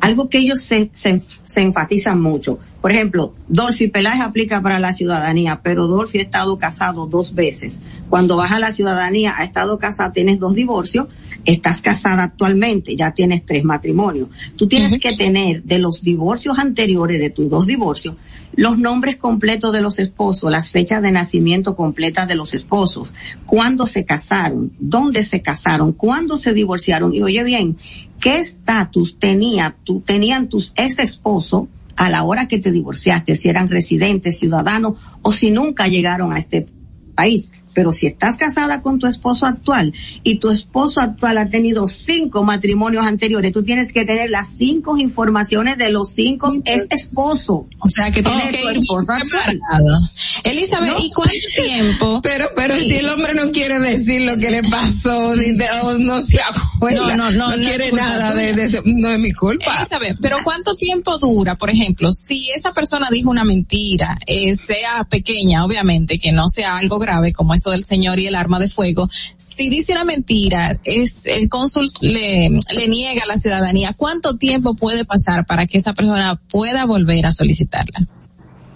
Algo que ellos se, se, se enfatizan mucho. Por ejemplo, Dolphy Peláez aplica para la ciudadanía, pero Dolphy ha estado casado dos veces. Cuando vas a la ciudadanía, ha estado casado, tienes dos divorcios, estás casada actualmente, ya tienes tres matrimonios. Tú tienes que tener de los divorcios anteriores, de tus dos divorcios, los nombres completos de los esposos, las fechas de nacimiento completas de los esposos, cuándo se casaron, dónde se casaron, cuándo se divorciaron. Y oye bien, ¿qué estatus tenía, tú, tenían tus ex esposos a la hora que te divorciaste, si eran residentes, ciudadanos o si nunca llegaron a este país? Pero si estás casada con tu esposo actual y tu esposo actual ha tenido cinco matrimonios anteriores, tú tienes que tener las cinco informaciones de los cinco ex esposos. O sea que tiene que ir preparada. Elizabeth, ¿y cuánto tiempo? Pero, pero si el hombre no quiere decir lo que le pasó, ni de, o no se acuerda, No, no, no, no no quiere nada de- no es mi culpa. Elizabeth, pero ¿cuánto tiempo dura, por ejemplo, si esa persona dijo una mentira, eh, sea pequeña, obviamente, que no sea algo grave como eso del señor y el arma de fuego, si dice una mentira, es el cónsul le, le niega la ciudadanía, ¿cuánto tiempo puede pasar para que esa persona pueda volver a solicitarla?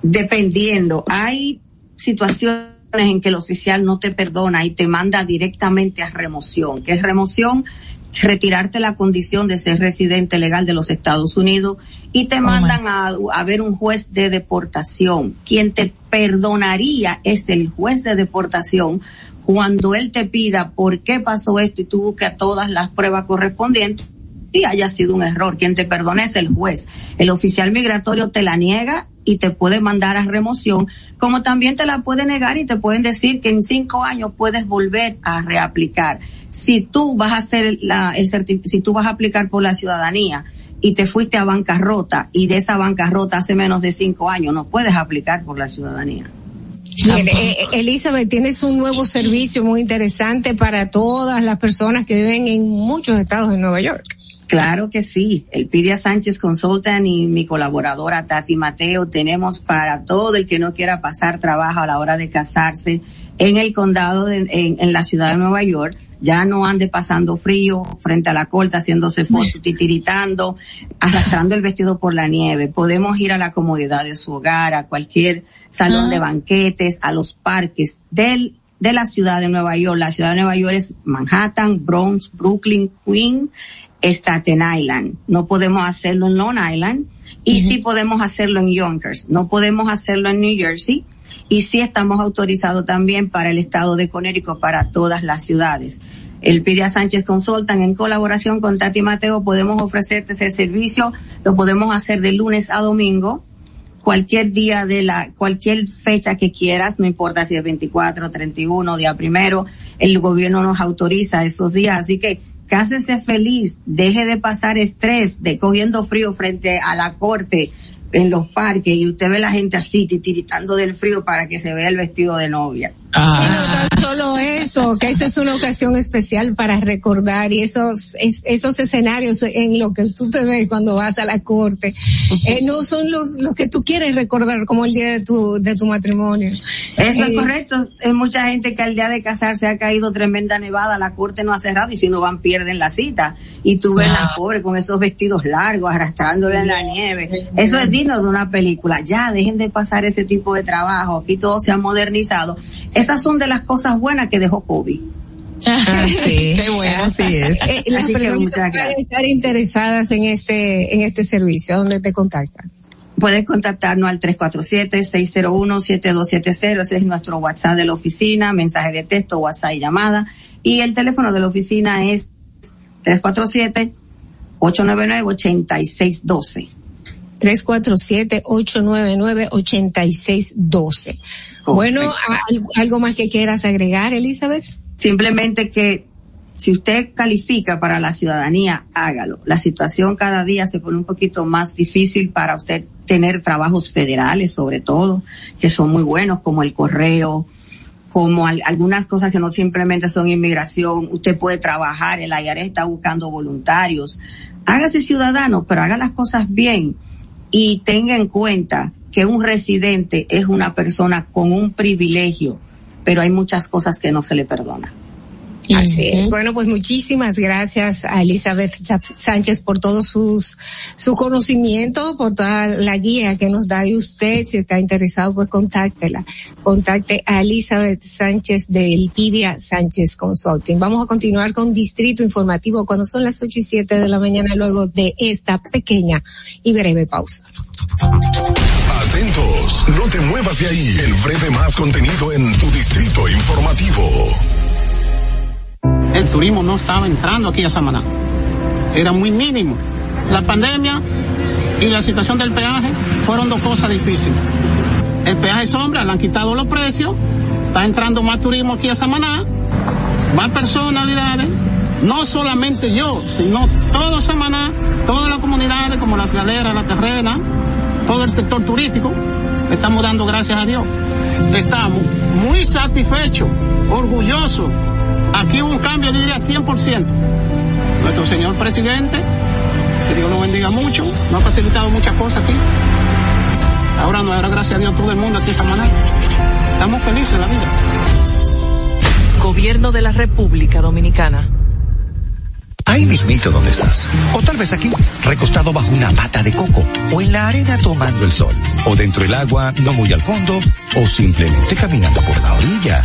Dependiendo, hay situaciones en que el oficial no te perdona y te manda directamente a remoción. ¿Qué es remoción? Retirarte la condición de ser residente legal de los Estados Unidos y te mandan a, a ver un juez de deportación. Quien te perdonaría es el juez de deportación cuando él te pida por qué pasó esto y tú busques todas las pruebas correspondientes y haya sido un error. Quien te perdona es el juez. El oficial migratorio te la niega y te puede mandar a remoción, como también te la puede negar y te pueden decir que en cinco años puedes volver a reaplicar. Si tú vas a hacer la, el certi- si tú vas a aplicar por la ciudadanía y te fuiste a bancarrota y de esa bancarrota hace menos de cinco años, no puedes aplicar por la ciudadanía. Bien, eh, eh, Elizabeth, tienes un nuevo servicio muy interesante para todas las personas que viven en muchos estados de Nueva York. Claro que sí. El Pidia Sánchez Consultant y mi colaboradora Tati Mateo tenemos para todo el que no quiera pasar trabajo a la hora de casarse en el condado de, en, en la ciudad de Nueva York. Ya no ande pasando frío frente a la corte haciéndose fotos, titiritando, arrastrando el vestido por la nieve. Podemos ir a la comodidad de su hogar, a cualquier salón de banquetes, a los parques del de la ciudad de Nueva York. La ciudad de Nueva York es Manhattan, Bronx, Brooklyn, Queens, Staten Island. No podemos hacerlo en Long Island y sí podemos hacerlo en Yonkers. No podemos hacerlo en New Jersey y sí estamos autorizados también para el estado de Connecticut, para todas las ciudades. El Pidia Sánchez Consultan en colaboración con Tati Mateo podemos ofrecerte ese servicio, lo podemos hacer de lunes a domingo, cualquier día de la, cualquier fecha que quieras, no importa si es 24, 31, día primero, el gobierno nos autoriza esos días, así que cásese feliz, deje de pasar estrés, de cogiendo frío frente a la corte, en los parques, y usted ve la gente así, titiritando del frío para que se vea el vestido de novia. Y no tan solo eso, que esa es una ocasión especial para recordar y esos es- esos escenarios en lo que tú te ves cuando vas a la corte, eh, no son los los que tú quieres recordar como el día de tu de tu matrimonio. Eso es Eh, correcto. Hay mucha gente que al día de casarse ha caído tremenda nevada, la corte no ha cerrado y si no van pierden la cita. Y tú ves la pobre con esos vestidos largos arrastrándole en la nieve. Eso es digno de una película. Ya dejen de pasar ese tipo de trabajo. Aquí todo se ha modernizado. Esas son de las cosas buenas que dejó COVID. Ah, sí. Qué bueno, así es. Eh, las Así que personas pueden estar interesadas en este en este servicio, ¿dónde te contactan? Puedes contactarnos al 347-601-7270. Ese es nuestro WhatsApp de la oficina, mensaje de texto, WhatsApp y llamada. Y el teléfono de la oficina es 347-899-8612. 347-899-8612. Bueno, ¿al- ¿algo más que quieras agregar, Elizabeth? Simplemente que si usted califica para la ciudadanía, hágalo. La situación cada día se pone un poquito más difícil para usted tener trabajos federales, sobre todo, que son muy buenos, como el correo, como al- algunas cosas que no simplemente son inmigración. Usted puede trabajar, el IRS está buscando voluntarios. Hágase ciudadano, pero haga las cosas bien y tenga en cuenta que un residente es una persona con un privilegio, pero hay muchas cosas que no se le perdona. Así es. Bueno, pues muchísimas gracias a Elizabeth Sánchez por todo sus, su conocimiento, por toda la guía que nos da y usted, si está interesado, pues contáctela. Contacte a Elizabeth Sánchez de Elpidia Sánchez Consulting. Vamos a continuar con Distrito Informativo cuando son las ocho y siete de la mañana luego de esta pequeña y breve pausa. Atentos, no te muevas de ahí. El breve más contenido en tu distrito informativo. El turismo no estaba entrando aquí a Samaná. Era muy mínimo. La pandemia y la situación del peaje fueron dos cosas difíciles. El peaje sombra, le han quitado los precios, está entrando más turismo aquí a Samaná, más personalidades, no solamente yo, sino todo Samaná, todas las comunidades como las galeras, la terrena, todo el sector turístico, estamos dando gracias a Dios. Estamos muy satisfechos, orgullosos. Aquí hubo un cambio, yo diría 100%. Nuestro señor presidente, que Dios lo bendiga mucho, nos ha facilitado muchas cosas aquí. Ahora no, ahora gracias a Dios todo el mundo aquí en Samaná. Estamos felices en la vida. Gobierno de la República Dominicana. Ahí mismito donde estás. O tal vez aquí, recostado bajo una pata de coco. O en la arena tomando el sol. O dentro del agua, no muy al fondo. O simplemente caminando por la orilla.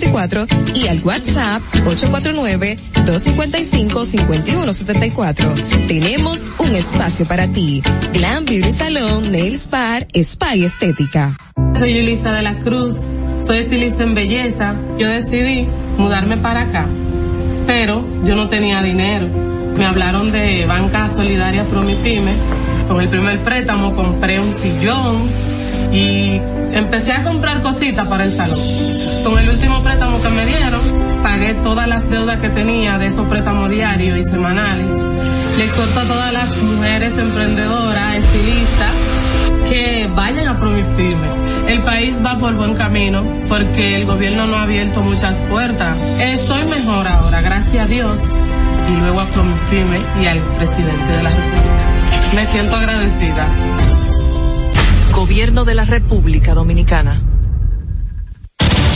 809-333-5174 y al WhatsApp 849-255-5174. Tenemos un espacio para ti. Glam Beauty Salon, Nails Bar, Spa y Estética. Soy Yulisa de la Cruz, soy estilista en belleza. Yo decidí mudarme para acá, pero yo no tenía dinero. Me hablaron de Banca Solidaria Promipyme. Con el primer préstamo compré un sillón y empecé a comprar cositas para el salón. Con el último préstamo que me dieron, pagué todas las deudas que tenía de esos préstamos diarios y semanales. Le exhorto a todas las mujeres emprendedoras, estilistas, que vayan a Promipyme. El país va por buen camino porque el gobierno no ha abierto muchas puertas. Estoy mejor ahora, gracias a Dios, y luego a Promipyme y al presidente de la República. Me siento agradecida. Gobierno de la República Dominicana.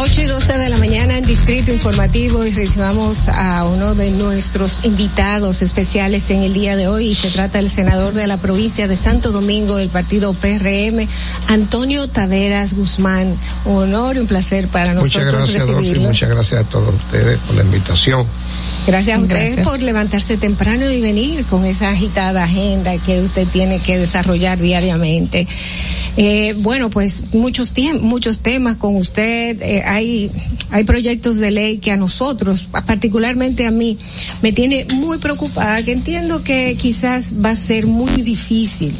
8 y 12 de la mañana en Distrito Informativo y recibamos a uno de nuestros invitados especiales en el día de hoy. Se trata del senador de la provincia de Santo Domingo del partido PRM, Antonio Taveras Guzmán. Un honor y un placer para muchas nosotros gracias, recibirlo. Dolphy, muchas gracias a todos ustedes por la invitación. Gracias a usted Gracias. por levantarse temprano y venir con esa agitada agenda que usted tiene que desarrollar diariamente. Eh, bueno, pues muchos muchos temas con usted. Eh, hay hay proyectos de ley que a nosotros, particularmente a mí, me tiene muy preocupada. Que entiendo que quizás va a ser muy difícil,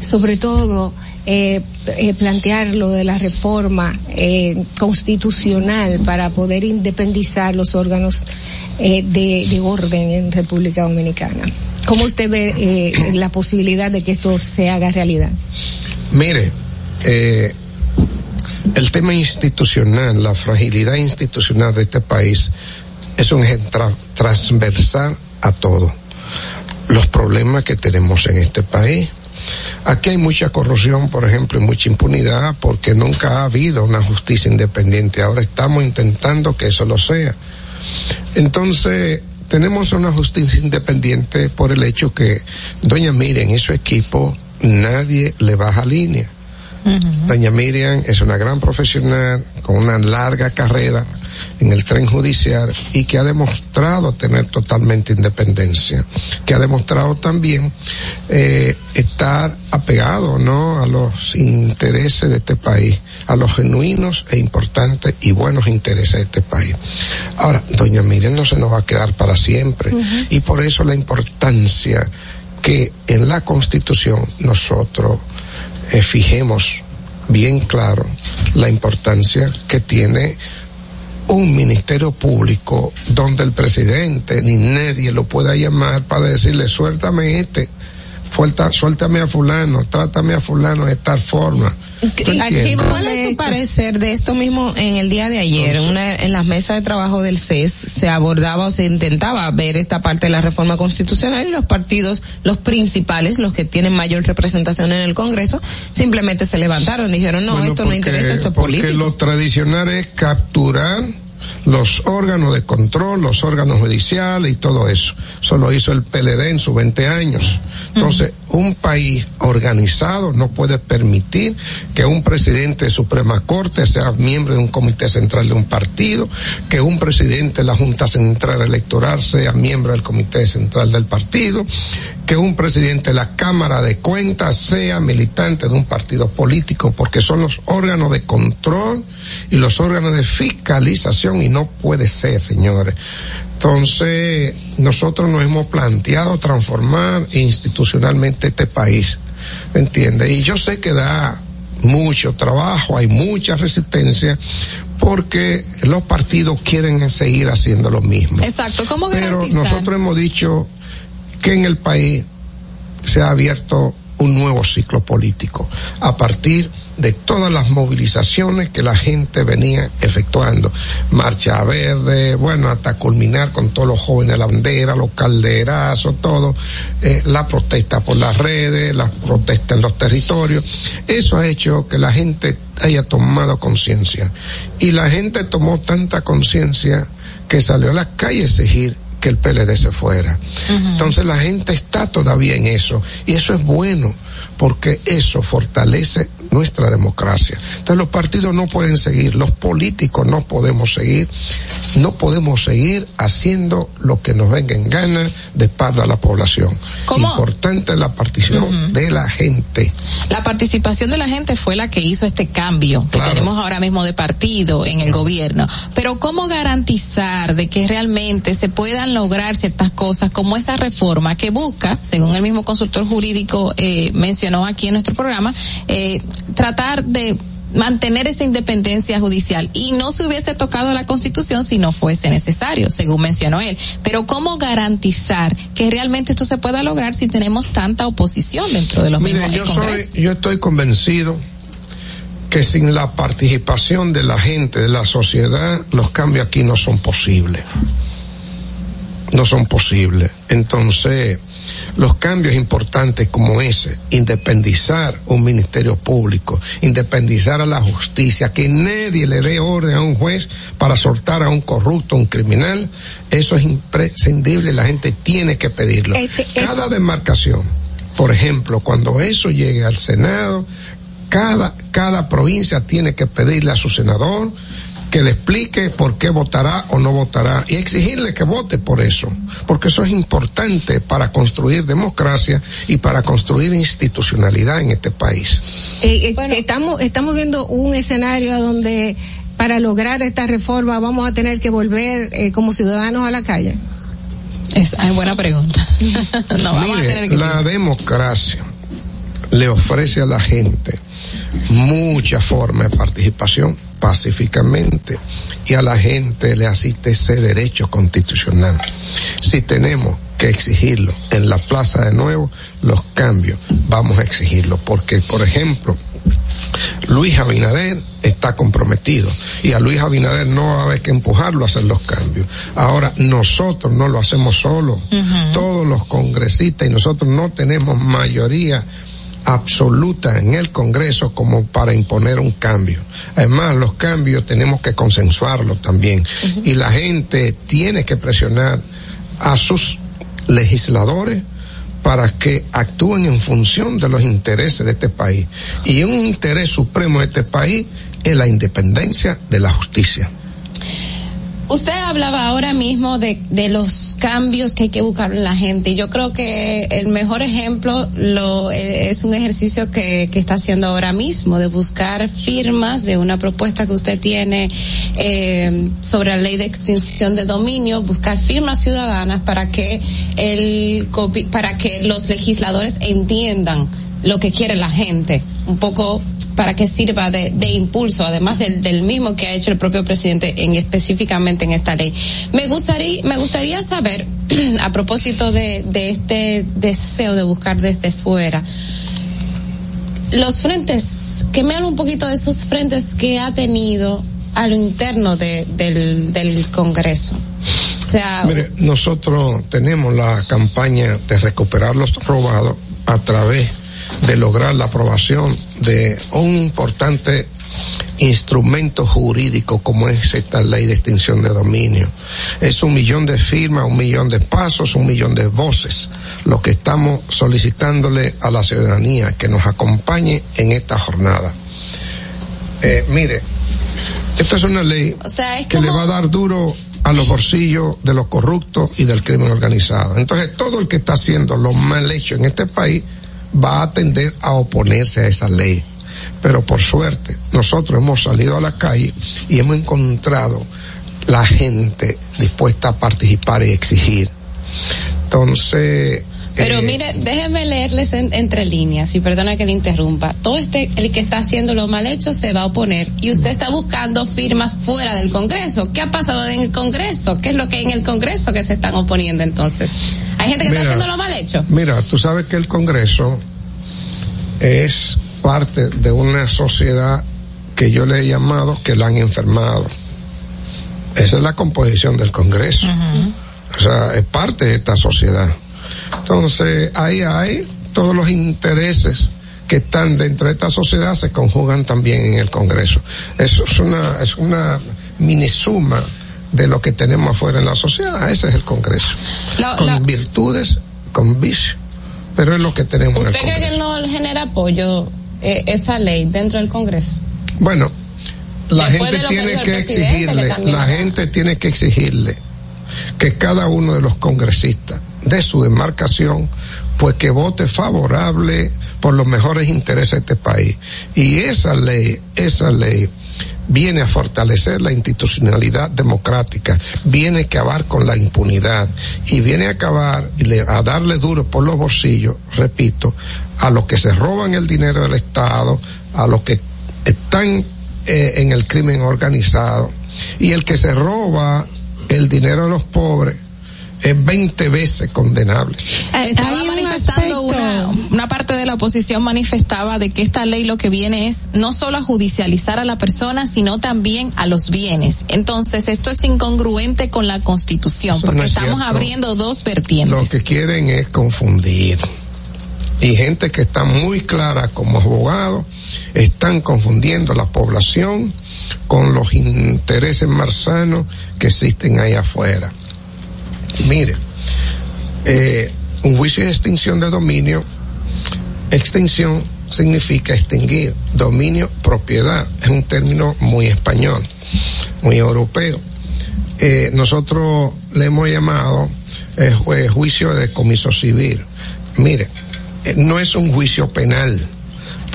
sobre todo. Eh, eh, plantear lo de la reforma eh, constitucional para poder independizar los órganos eh, de, de orden en República Dominicana. ¿Cómo usted ve eh, la posibilidad de que esto se haga realidad? Mire, eh, el tema institucional, la fragilidad institucional de este país es un eje tra- transversal a todo. Los problemas que tenemos en este país. Aquí hay mucha corrupción, por ejemplo, y mucha impunidad porque nunca ha habido una justicia independiente. Ahora estamos intentando que eso lo sea. Entonces, tenemos una justicia independiente por el hecho que doña Miren y su equipo nadie le baja línea. Doña Miriam es una gran profesional con una larga carrera en el tren judicial y que ha demostrado tener totalmente independencia, que ha demostrado también eh, estar apegado ¿no? a los intereses de este país, a los genuinos e importantes y buenos intereses de este país. Ahora, doña Miriam no se nos va a quedar para siempre y por eso la importancia que en la Constitución nosotros eh, fijemos bien claro la importancia que tiene un ministerio público donde el presidente ni nadie lo pueda llamar para decirle suéltame este, suéltame a fulano, trátame a fulano de tal forma. ¿Cuál es su parecer de esto mismo en el día de ayer? Una, en las mesas de trabajo del CES se abordaba o se intentaba ver esta parte de la reforma constitucional y los partidos, los principales, los que tienen mayor representación en el Congreso, simplemente se levantaron y dijeron, no, Bueno, esto no porque- interesa, esto es Porque político. lo tradicional es capturar los órganos de control, los órganos judiciales y todo eso. Eso lo hizo el PLD en sus 20 años. Entonces, un país organizado no puede permitir que un presidente de Suprema Corte sea miembro de un comité central de un partido, que un presidente de la Junta Central Electoral sea miembro del comité central del partido, que un presidente de la Cámara de Cuentas sea militante de un partido político, porque son los órganos de control y los órganos de fiscalización y no puede ser, señores. Entonces, nosotros nos hemos planteado transformar institucionalmente este país, ¿me entiende? Y yo sé que da mucho trabajo, hay mucha resistencia, porque los partidos quieren seguir haciendo lo mismo. Exacto, ¿cómo Pero garantizar? nosotros hemos dicho que en el país se ha abierto un nuevo ciclo político a partir de todas las movilizaciones que la gente venía efectuando. Marcha verde, bueno, hasta culminar con todos los jóvenes la bandera, los calderazos, todo, eh, la protesta por las redes, la protesta en los territorios. Eso ha hecho que la gente haya tomado conciencia. Y la gente tomó tanta conciencia que salió a las calles a exigir que el PLD se fuera. Entonces la gente está todavía en eso y eso es bueno porque eso fortalece nuestra democracia. Entonces los partidos no pueden seguir, los políticos no podemos seguir, no podemos seguir haciendo lo que nos venga en gana de espalda a la población. ¿Cómo? Importante la participación de la gente. La participación de la gente fue la que hizo este cambio que tenemos ahora mismo de partido en el gobierno. Pero ¿cómo garantizar de que realmente se puedan lograr ciertas cosas como esa reforma que busca, según el mismo consultor jurídico eh, mencionó aquí en nuestro programa, eh, tratar de mantener esa independencia judicial y no se hubiese tocado la constitución si no fuese necesario, según mencionó él. Pero ¿cómo garantizar que realmente esto se pueda lograr si tenemos tanta oposición dentro de los Mire, mismos yo, soy, yo estoy convencido que sin la participación de la gente, de la sociedad, los cambios aquí no son posibles. No son posibles. Entonces, los cambios importantes como ese, independizar un ministerio público, independizar a la justicia, que nadie le dé orden a un juez para soltar a un corrupto, un criminal, eso es imprescindible, la gente tiene que pedirlo. Este, Cada demarcación, por ejemplo, cuando eso llegue al Senado, cada, cada provincia tiene que pedirle a su senador que le explique por qué votará o no votará y exigirle que vote por eso, porque eso es importante para construir democracia y para construir institucionalidad en este país. Eh, eh, estamos, estamos viendo un escenario donde para lograr esta reforma vamos a tener que volver eh, como ciudadanos a la calle. Es buena pregunta. no, vamos Mire, a tener que la democracia le ofrece a la gente mucha forma de participación pacíficamente y a la gente le asiste ese derecho constitucional. Si tenemos que exigirlo en la plaza de nuevo, los cambios vamos a exigirlo, porque por ejemplo, Luis Abinader está comprometido y a Luis Abinader no va a haber que empujarlo a hacer los cambios. Ahora nosotros no lo hacemos solos, todos los congresistas y nosotros no tenemos mayoría absoluta en el Congreso como para imponer un cambio. Además, los cambios tenemos que consensuarlos también. Y la gente tiene que presionar a sus legisladores para que actúen en función de los intereses de este país. Y un interés supremo de este país es la independencia de la justicia. Usted hablaba ahora mismo de, de los cambios que hay que buscar en la gente. Y yo creo que el mejor ejemplo lo eh, es un ejercicio que, que está haciendo ahora mismo de buscar firmas de una propuesta que usted tiene eh, sobre la ley de extinción de dominio, buscar firmas ciudadanas para que el para que los legisladores entiendan lo que quiere la gente, un poco para que sirva de, de impulso, además del, del mismo que ha hecho el propio presidente en específicamente en esta ley. Me gustaría, me gustaría saber, a propósito de, de este deseo de buscar desde fuera, los frentes, que me hablan un poquito de esos frentes que ha tenido a lo interno de, del, del Congreso. O nosotros tenemos la campaña de recuperar los robados a través de lograr la aprobación de un importante instrumento jurídico como es esta ley de extinción de dominio. Es un millón de firmas, un millón de pasos, un millón de voces, lo que estamos solicitándole a la ciudadanía que nos acompañe en esta jornada. Eh, mire, esta es una ley o sea, es que le va a dar duro a los bolsillos de los corruptos y del crimen organizado. Entonces, todo el que está haciendo lo mal hecho en este país va a tender a oponerse a esa ley. Pero por suerte, nosotros hemos salido a la calle y hemos encontrado la gente dispuesta a participar y exigir. Entonces, Pero eh, mire, déjeme leerles en- entre líneas, y perdona que le interrumpa. Todo este, el que está haciendo lo mal hecho se va a oponer y usted está buscando firmas fuera del Congreso. ¿Qué ha pasado en el Congreso? ¿Qué es lo que hay en el Congreso que se están oponiendo entonces? ¿Hay gente que Mira, está haciendo lo mal hecho? Mira, tú sabes que el Congreso es parte de una sociedad que yo le he llamado que la han enfermado. Esa es la composición del Congreso. O sea, es parte de esta sociedad. Entonces, ahí hay todos los intereses que están dentro de esta sociedad se conjugan también en el Congreso. Eso es una, es una mini suma de lo que tenemos afuera en la sociedad. Ese es el Congreso. La- con la- virtudes, con vicios. Pero es lo que tenemos en el ¿Usted cree Congreso. que no genera apoyo eh, esa ley dentro del Congreso? Bueno, la Después gente tiene que exigirle, la gente tiene que exigirle que cada uno de los congresistas de su demarcación, pues que vote favorable por los mejores intereses de este país. Y esa ley, esa ley viene a fortalecer la institucionalidad democrática, viene a acabar con la impunidad y viene a acabar a darle duro por los bolsillos, repito, a los que se roban el dinero del Estado, a los que están eh, en el crimen organizado. Y el que se roba el dinero de los pobres es 20 veces condenable. Eh, Estaba manifestando una, una parte de la oposición manifestaba de que esta ley lo que viene es no solo a judicializar a la persona, sino también a los bienes. Entonces, esto es incongruente con la Constitución, Eso porque no es estamos cierto. abriendo dos vertientes. Lo que quieren es confundir. Y gente que está muy clara como abogado están confundiendo la población con los intereses marzanos que existen ahí afuera. Mire, eh, un juicio de extinción de dominio, extinción significa extinguir, dominio, propiedad, es un término muy español, muy europeo. Eh, nosotros le hemos llamado eh, ju- juicio de comiso civil. Mire, no es un juicio penal,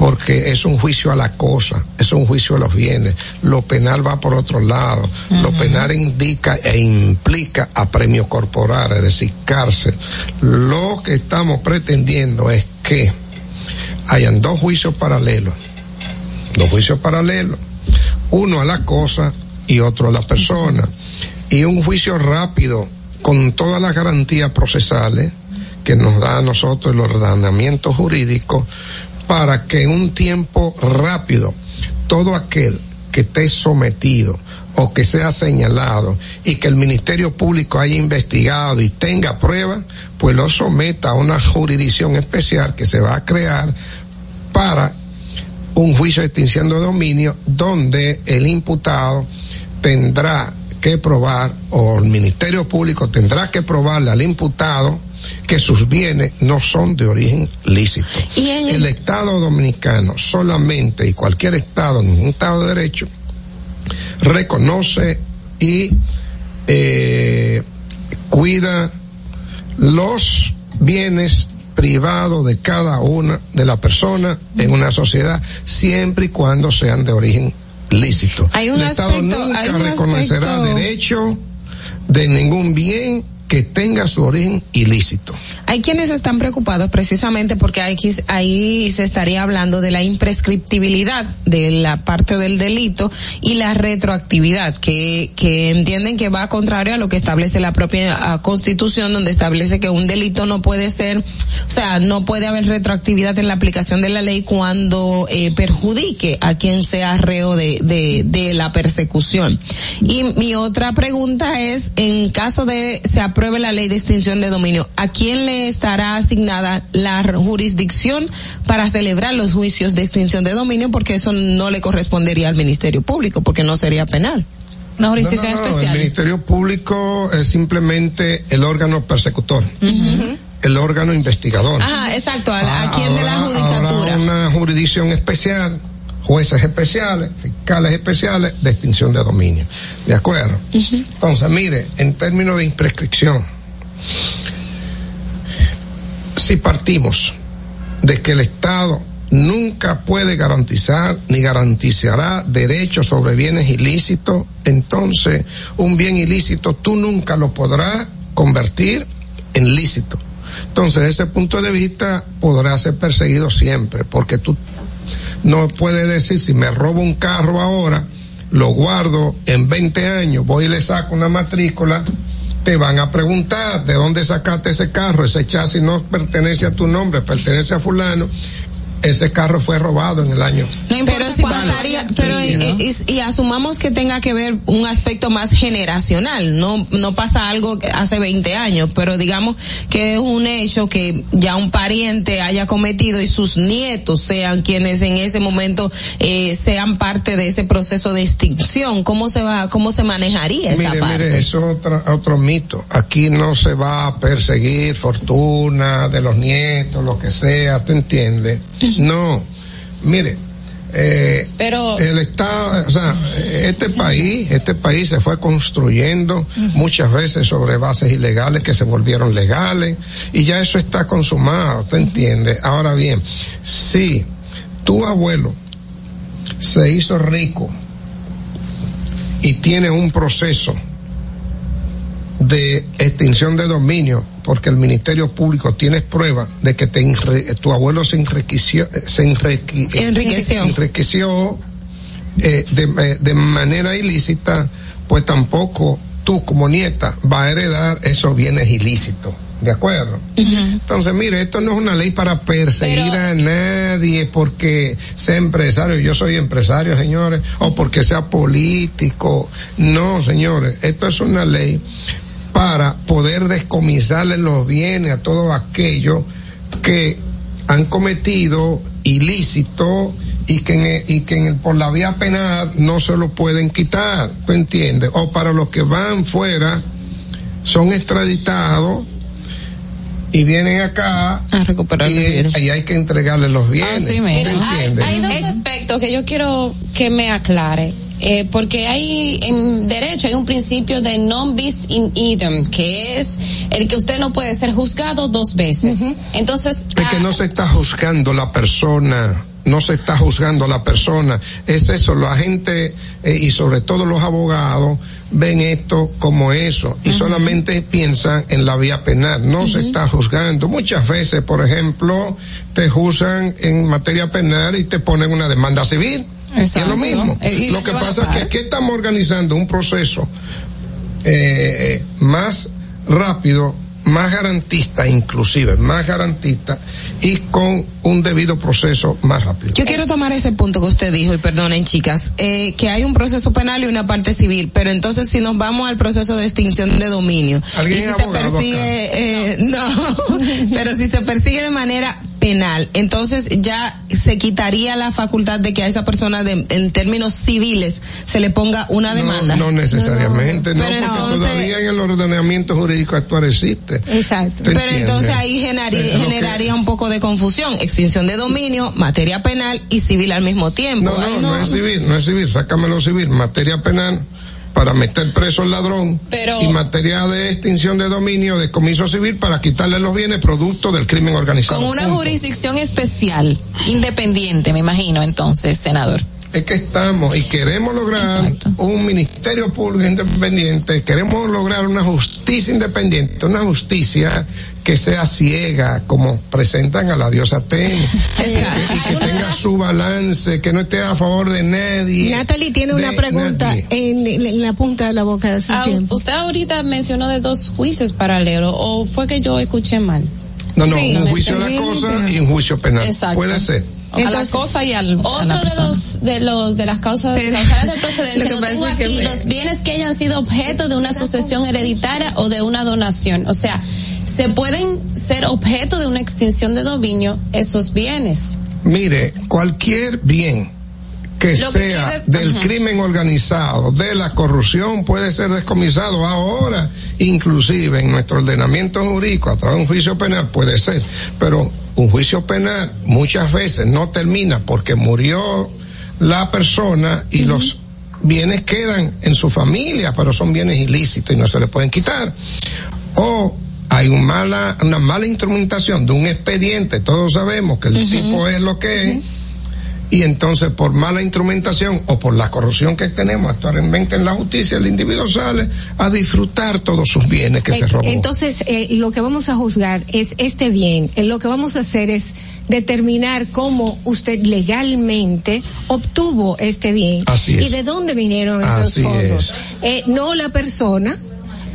porque es un juicio a la cosa, es un juicio a los bienes. Lo penal va por otro lado. Lo penal indica e implica a premio corporal, es decir, cárcel. Lo que estamos pretendiendo es que hayan dos juicios paralelos. Dos juicios paralelos. Uno a la cosa y otro a la persona. Y un juicio rápido con todas las garantías procesales que nos da a nosotros el ordenamiento jurídico para que en un tiempo rápido todo aquel que esté sometido o que sea señalado y que el Ministerio Público haya investigado y tenga pruebas, pues lo someta a una jurisdicción especial que se va a crear para un juicio de extinción de dominio donde el imputado tendrá que probar o el Ministerio Público tendrá que probarle al imputado que sus bienes no son de origen lícito. Y el Estado dominicano solamente y cualquier Estado en un Estado de Derecho reconoce y eh, cuida los bienes privados de cada una de las personas en una sociedad siempre y cuando sean de origen lícito. Hay un el Estado aspecto- nunca un reconocerá aspecto- derecho de ningún bien que tenga su origen ilícito. Hay quienes están preocupados precisamente porque ahí, se estaría hablando de la imprescriptibilidad de la parte del delito y la retroactividad, que, que entienden que va contrario a lo que establece la propia ah, constitución, donde establece que un delito no puede ser, o sea, no puede haber retroactividad en la aplicación de la ley cuando eh, perjudique a quien sea reo de, de, de la persecución. Y mi otra pregunta es, en caso de se apruebe la ley de extinción de dominio, ¿a quién le estará asignada la jurisdicción para celebrar los juicios de extinción de dominio? Porque eso no le correspondería al Ministerio Público, porque no sería penal. Una jurisdicción El Ministerio Público es simplemente el órgano persecutor, el órgano investigador. Ajá, exacto, ¿a, a quién de la judicatura? Habrá una jurisdicción especial, jueces especiales, fiscales especiales de extinción de dominio. ¿De acuerdo? Entonces, mire, en términos de imprescripción, si partimos de que el Estado nunca puede garantizar ni garantizará derechos sobre bienes ilícitos, entonces un bien ilícito tú nunca lo podrás convertir en lícito. Entonces, desde ese punto de vista, podrá ser perseguido siempre, porque tú no puedes decir, si me robo un carro ahora, lo guardo en 20 años, voy y le saco una matrícula, te van a preguntar de dónde sacaste ese carro, ese chasis no pertenece a tu nombre, pertenece a fulano, ese carro fue robado en el año. pero si pasaría, pero y, y- y asumamos que tenga que ver un aspecto más generacional, no no pasa algo que hace 20 años, pero digamos que es un hecho que ya un pariente haya cometido y sus nietos sean quienes en ese momento eh, sean parte de ese proceso de extinción, ¿cómo se va cómo se manejaría esa Mire, parte? mire, eso es otro, otro mito. Aquí no se va a perseguir fortuna de los nietos, lo que sea, ¿te entiendes? No. Mire, eh, Pero- el Estado, o sea, este país, este país se fue construyendo muchas veces sobre bases ilegales que se volvieron legales y ya eso está consumado, ¿te entiendes? Ahora bien, si tu abuelo se hizo rico y tiene un proceso de extinción de dominio, porque el Ministerio Público tiene prueba de que te enre- tu abuelo se enriqueció, se enrique- Enriqueció. enriqueció eh, de, eh, de manera ilícita, pues tampoco tú como nieta vas a heredar esos bienes ilícitos. ¿De acuerdo? Entonces, mire, esto no es una ley para perseguir a nadie porque sea empresario. Yo soy empresario, señores, o porque sea político. No, señores, esto es una ley para poder descomisarle los bienes a todos aquellos que han cometido ilícito y que, en el- y que en el- por la vía penal no se lo pueden quitar, ¿tú entiendes? O para los que van fuera, son extraditados y vienen acá a recuperar y, bienes. y hay que entregarles los bienes. ¿tú Mira, hay, entiendes? hay dos aspectos que yo quiero que me aclare. Eh, porque hay en derecho hay un principio de non bis in idem, que es el que usted no puede ser juzgado dos veces. Entonces, Es que no se está juzgando la persona, no se está juzgando la persona. Es eso, la gente eh, y sobre todo los abogados ven esto como eso y solamente piensan en la vía penal. No se está juzgando. Muchas veces, por ejemplo, te juzgan en materia penal y te ponen una demanda civil. Y es lo mismo. Eh, y lo que pasa es que aquí estamos organizando un proceso eh, más rápido, más garantista inclusive, más garantista y con un debido proceso más rápido. Yo quiero tomar ese punto que usted dijo, y perdonen chicas, eh, que hay un proceso penal y una parte civil, pero entonces si nos vamos al proceso de extinción de dominio, ¿Alguien y si se persigue, eh, no, pero si se persigue de manera penal, entonces ya se quitaría la facultad de que a esa persona de- en términos civiles se le ponga una demanda. No necesariamente, no, Pero porque entonces- todavía en el ordenamiento jurídico actual existe. Exacto. ¿Te Pero entiendes? entonces ahí generaría, lo que- generaría un poco de confusión, extinción de dominio, materia penal y civil al mismo tiempo. No, Ay, no, no es civil, no es civil, sácamelo civil, materia penal para meter preso al ladrón Pero- y materia de extinción de dominio, de comiso civil para quitarle los bienes producto del crimen organizado. con una jurisdicción especial, independiente, me imagino, entonces, senador. Es que estamos y queremos lograr un ministerio público independiente, queremos lograr una justicia independiente, una justicia que sea ciega, como presentan a la diosa Ten, y que, y que tenga su balance, que no esté a favor de nadie. Natalie tiene una pregunta en, en la punta de la boca de hace Ah, tiempo. usted ahorita mencionó de dos juicios paralelos, o fue que yo escuché mal. No, no, Sí, un juicio a la cosa y un juicio penal. Exacto. Puede ser. a la cosa y al a Otro la de los, de los, de las causas, causales de procedencia, Lo tengo aquí, me- los bienes que hayan sido objeto de una sucesión hereditaria o de una donación. O sea, se pueden ser objeto de una extinción de dominio esos bienes. Mire, cualquier bien que sea quiere- del ajá. crimen organizado, de la corrupción, puede ser descomisado ahora, inclusive en nuestro ordenamiento jurídico, a través de un juicio penal, puede ser, pero un juicio penal muchas veces no termina porque murió la persona y los bienes quedan en su familia, pero son bienes ilícitos y no se le pueden quitar. O hay un mala, una mala instrumentación de un expediente, todos sabemos que el tipo es lo que es, y entonces por mala instrumentación o por la corrupción que tenemos actualmente en la justicia, el individuo sale a disfrutar todos sus bienes que se robó. Entonces, eh, lo que vamos a juzgar es este bien. Eh, lo que vamos a hacer es determinar cómo usted legalmente obtuvo este bien Así es. y de dónde vinieron esos Así fondos. Eh, no la persona.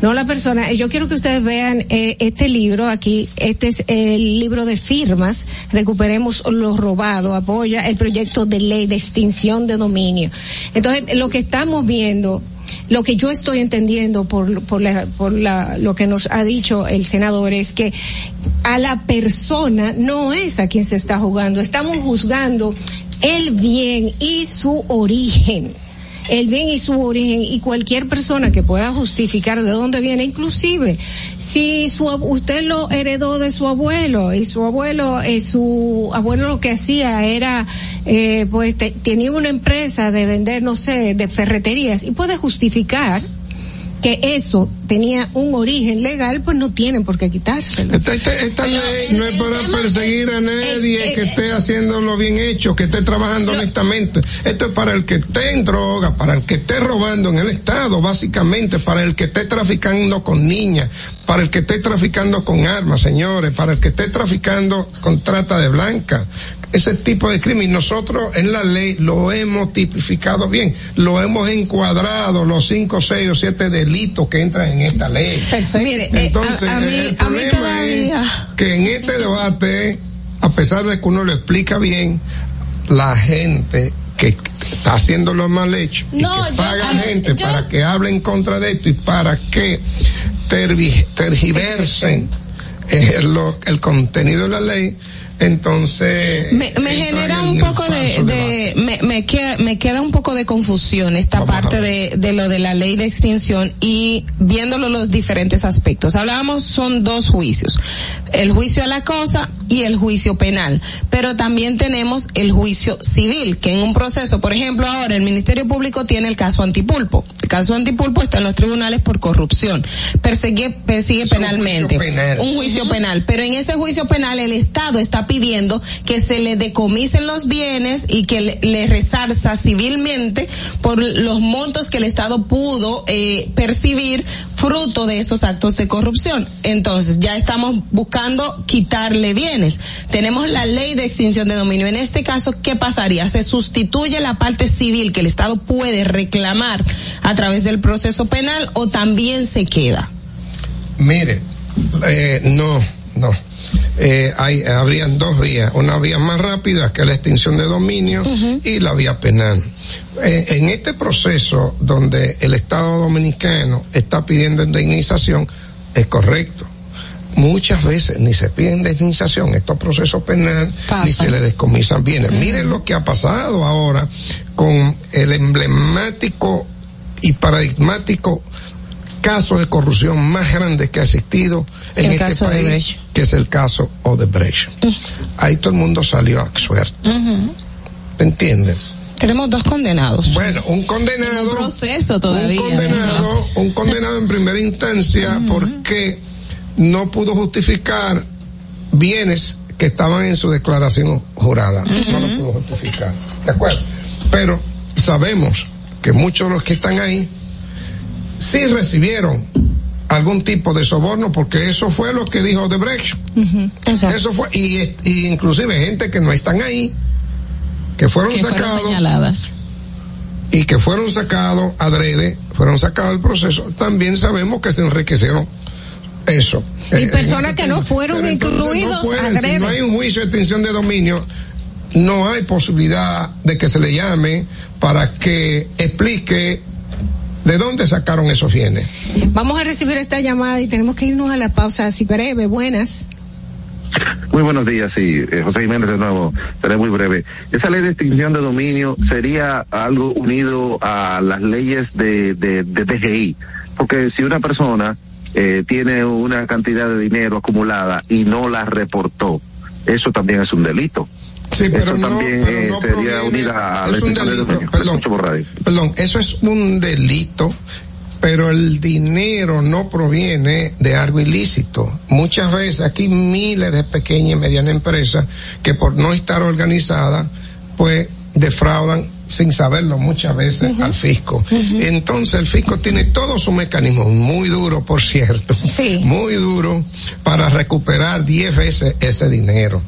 No la persona. Eh, Yo quiero que ustedes vean eh, este libro aquí. Este es el libro de firmas. Recuperemos lo robado. Apoya el proyecto de ley de extinción de dominio. Entonces, lo que estamos viendo lo que yo estoy entendiendo por, por, por la, lo que nos ha dicho el senador es que a la persona no es a quien se está jugando, estamos juzgando el bien y su origen. El bien y su origen y cualquier persona que pueda justificar de dónde viene, inclusive si su usted lo heredó de su abuelo y su abuelo, eh, su abuelo lo que hacía era, eh, pues te- tenía una empresa de vender, no sé, de ferreterías y puede justificar que eso tenía un origen legal, pues no tienen por qué quitárselo. Esta, esta- esta ley no es para perseguir a nadie que esté haciéndolo bien hecho, que esté trabajando honestamente. Esto es para el que esté en droga, para el que esté robando en el Estado, básicamente, para el que esté traficando con niñas, para el que esté traficando con armas, señores, para el que esté traficando con trata de blanca. Ese tipo de crimen, nosotros en la ley lo hemos tipificado bien, lo hemos encuadrado, los cinco, seis o siete delitos que entran en esta ley. Mire, eh, Entonces, a- a mí- el a mí problema es que en este debate, a pesar de que uno lo explica bien, la gente que está haciendo lo mal hecho y No, que yo- paga a ver, gente yo- para que hable en contra de esto y para que tergiversen eh, el contenido de la ley, entonces me, me genera en un poco de, de me, me queda, me queda un poco de confusión esta parte de, de lo de la ley de extinción y viéndolo los diferentes aspectos. Hablábamos, son dos juicios, el juicio a la cosa y el juicio penal, pero también tenemos el juicio civil, que en un proceso, por ejemplo, ahora el Ministerio Público tiene el caso antipulpo. El caso antipulpo está en los tribunales por corrupción, persigue, persigue penalmente, penal. un juicio penal, pero en ese juicio penal el Estado está pidiendo que se le decomisen los bienes y que le, resarza civilmente por los montos que el Estado pudo eh, percibir fruto de esos actos de corrupción. Entonces, ya estamos buscando quitarle bienes. Tenemos la ley de extinción de dominio. En este caso, ¿qué pasaría? Se sustituye la parte civil que el Estado puede reclamar a través del proceso penal o también se queda. Mire, eh, no, no. Eh, hay, habrían dos vías, una vía más rápida que la extinción de dominio y la vía penal. Eh, en este proceso donde el Estado Dominicano está pidiendo indemnización, es correcto. Muchas veces ni se pide indemnización, estos procesos penales, ni se le descomisan bienes. Miren lo que ha pasado ahora con el emblemático y paradigmático caso de corrupción más grande que ha existido en El este caso país, Odebrecht. que es el caso Odebrecht. Ahí todo el mundo salió a suerte. ¿Me entiendes? Tenemos dos condenados. Bueno, un condenado. Un proceso todavía. Un condenado, un condenado en primera instancia porque no pudo justificar bienes que estaban en su declaración jurada. No lo pudo justificar. ¿De acuerdo? Pero sabemos que muchos de los que están ahí sí recibieron algún tipo de soborno porque eso fue lo que dijo Odebrecht. Eso fue, y, y inclusive gente que no están ahí, que fueron Que fueron sacados señaladas. y que fueron sacados adrede, fueron sacados del proceso, también sabemos que se enriquecieron eso. Y Eh, personas que tema. no fueron Pero incluidos no pueden, si no hay un juicio de extinción de dominio, no hay posibilidad de que se le llame para que explique de dónde sacaron esos bienes. Vamos a recibir esta llamada y tenemos que irnos a la pausa así breve. Buenas. Muy buenos días, sí, eh, José Jiménez de nuevo, seré muy breve. Esa ley de extinción de dominio sería algo unido a las leyes de, de, de DGI, porque si una persona eh, tiene una cantidad de dinero acumulada y no la reportó, eso también es un delito. Sí, pero eso no, también pero eh, no sería proviene- unida a la es un de delito, perdón. Perdón, eso es un delito, pero el dinero no proviene de algo ilícito. Muchas veces aquí miles de pequeñas y medianas empresas que por no estar organizadas, pues defraudan sin saberlo muchas veces al fisco. Entonces el fisco tiene todo su mecanismo, muy duro por cierto, muy duro para recuperar 10 veces ese dinero.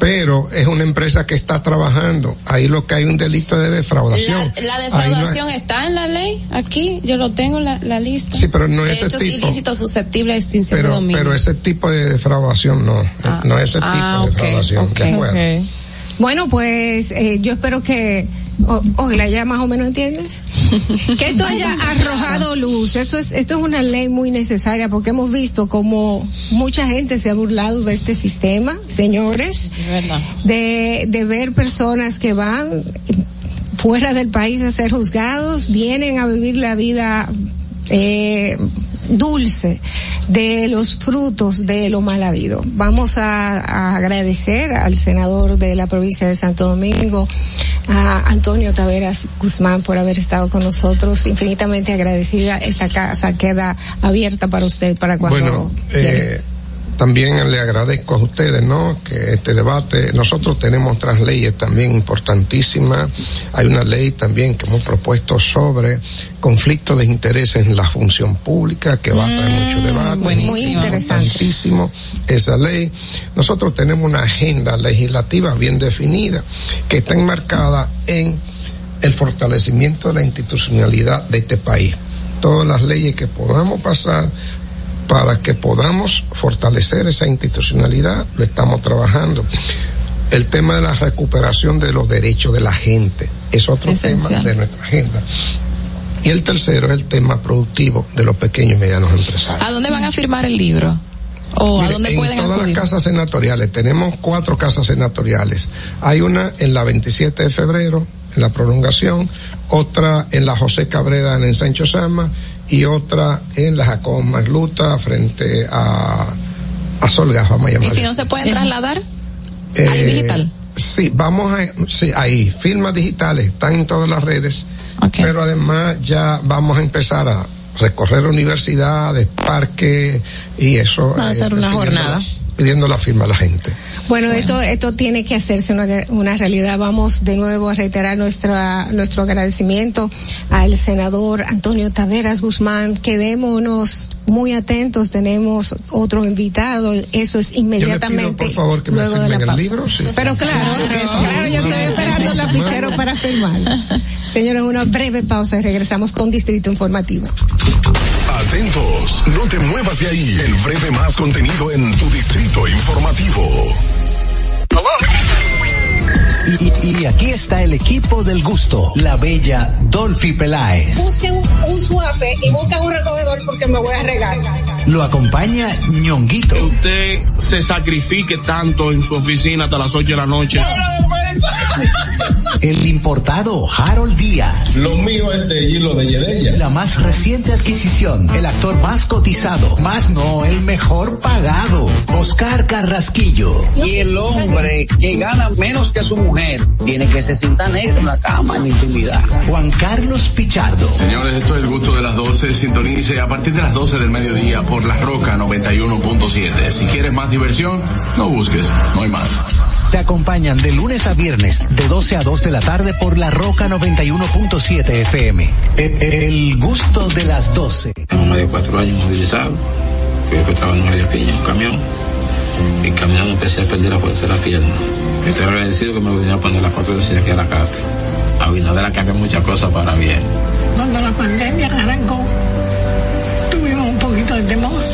Pero es una empresa que está trabajando. Ahí lo que hay un delito de defraudación. La, la Ahí no hay- defraudación está en la ley, aquí, yo lo tengo en la, la lista. Sí, pero no de ese hechos tipo. ilícitos susceptibles de extinción de pero, dominio. pero ese tipo de defraudación no, no ese tipo ah, de ok, defraudación, ok. de acuerdo. Bueno, pues eh, yo espero que, o- ojalá ya más o menos entiendes, que esto haya arrojado luz. Esto es, esto es una ley muy necesaria porque hemos visto como mucha gente se ha burlado de este sistema, señores, de, de ver personas que van fuera del país a ser juzgados, vienen a vivir la vida eh, dulce de los frutos de lo mal habido. Vamos a, a agradecer al senador de la provincia de Santo Domingo, a Antonio Taveras Guzmán por haber estado con nosotros. Infinitamente agradecida. Esta casa queda abierta para usted para cuando. Bueno, eh, también le agradezco a ustedes, ¿no? Que este debate, nosotros tenemos otras leyes también importantísimas. Hay una ley también que hemos propuesto sobre conflicto de intereses en la función pública que va a traer mucho Mm, debate. Muy interesante. Importantísimo esa ley. Nosotros tenemos una agenda legislativa bien definida que está enmarcada en el fortalecimiento de la institucionalidad de este país. Todas las leyes que podamos pasar para que podamos fortalecer esa institucionalidad, lo estamos trabajando. El tema de la recuperación de los derechos de la gente es otro Esencial. tema de nuestra agenda. Y el tercero es el tema productivo de los pequeños y medianos empresarios. ¿A dónde van a firmar el libro? ¿O a dónde en pueden todas acudir? las casas senatoriales, tenemos cuatro casas senatoriales. Hay una en la 27 de febrero, en la prolongación, otra en la José Cabrera en el Sancho Sama y otra en la Jacob Magluta frente a, a Solgas, vamos a ¿Y llamar. si no se pueden trasladar? Eh, ¿Ahí digital? Sí, vamos a, sí, ahí, firmas digitales, están en todas las redes, pero además ya vamos a empezar a recorrer universidades, parques y eso. Va a eh, ser una pidiendo jornada. Pidiendo la firma a la gente. Bueno, esto esto tiene que hacerse una, una realidad. Vamos de nuevo a reiterar nuestra nuestro agradecimiento al senador Antonio Taveras Guzmán. Quedémonos muy atentos. Tenemos otro invitado. Eso es inmediatamente por favor, que me luego de la pausa. libro, sí. Pero claro, claro, yo estoy esperando el lapicero para firmar. Señores, una breve pausa y regresamos con Distrito Informativo. Atentos, no te muevas de ahí. El breve más contenido en tu distrito informativo. Y, aquí está el equipo del gusto, la bella Dolphy Peláez. Busquen un suape y busquen un recogedor porque me voy a regar. Lo acompaña ñonguito. usted se sacrifique tanto en su oficina hasta las 8 de la noche. El importado Harold Díaz. Lo mío es de hilo de Yedella. La más reciente adquisición, el actor más cotizado, más no, el mejor pagado, Oscar Carrasquillo. Y el hombre que gana menos que su mujer tiene que se sienta negro en la cama, en intimidad. Juan Carlos Pichardo. Señores, esto es el gusto de las 12. Sintonice a partir de las 12 del mediodía por La Roca 91.7. Si quieres más diversión, no busques, no hay más. Te acompañan de lunes a viernes, de 12 a 2 de la tarde por La Roca 91.7 FM. El, el gusto de las 12. Tengo más de cuatro años movilizado. Fui secuestrado en media piña, un camión. Y caminando empecé a perder la fuerza de la pierna. Estoy agradecido que me vinieron a poner la foto de aquí a la casa. Abinader ha cambiado muchas cosas para bien. Cuando la pandemia arrancó, tuvimos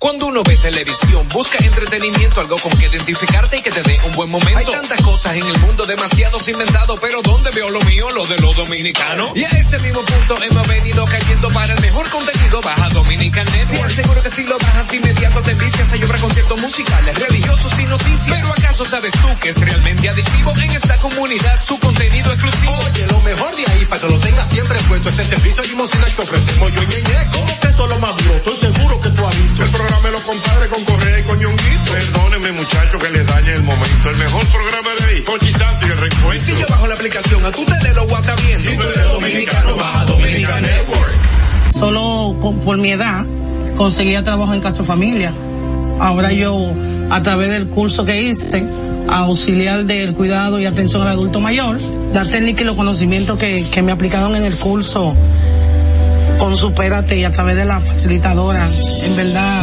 Cuando uno ve televisión, busca entretenimiento, algo con que identificarte y que te dé un buen momento. Hay tantas cosas en el mundo, demasiados inventados, pero ¿dónde veo lo mío? Lo de los dominicanos. Y a ese mismo punto hemos venido cayendo para el mejor contenido. Baja Dominican Network. Seguro que si lo bajas inmediato te vicias a llorar conciertos musicales, religiosos y noticias. Pero ¿acaso sabes tú que es realmente adictivo en esta comunidad su contenido exclusivo? Oye, lo mejor de ahí, para que lo tengas siempre puesto, es el servicio limosina que ofrecemos yo y Ñeñe. ¿Cómo que eso es lo más duro? Estoy seguro que tú has visto. El programa Dámelo, compadre, con correa y coñonguito. Perdónenme, muchachos, que les dañe el momento. El mejor programa de ahí, Pochi Santo y el reencuentro. Si yo bajo la aplicación, a tu tele lo guata viendo. Si tú eres dominicano, baja Dominica Network. Solo con- por mi edad conseguía trabajo en casa familia. Ahora yo, a través del curso que hice, auxiliar del cuidado y atención al adulto mayor, la técnica y los conocimientos que, que me aplicaron en el curso con Supérate y a través de la facilitadora, en verdad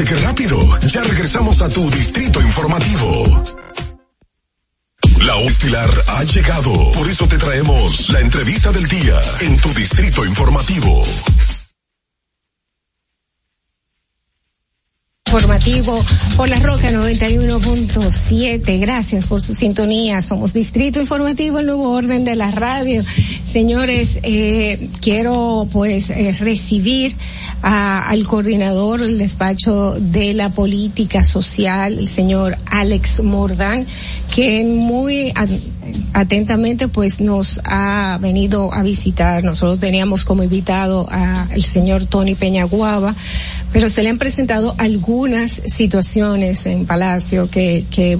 ¿Viste qué rápido? Ya regresamos a tu distrito informativo. La Estilar ha llegado. Por eso te traemos la entrevista del día en tu distrito informativo. Informativo por la Roca 91.7. Gracias por su sintonía. Somos Distrito Informativo, el nuevo orden de la radio. Señores, eh, quiero pues eh, recibir al coordinador del despacho de la política social, el señor Alex Mordán, que muy atentamente pues nos ha venido a visitar. Nosotros teníamos como invitado al señor Tony Peñaguaba, pero se le han presentado algunas situaciones en Palacio que, que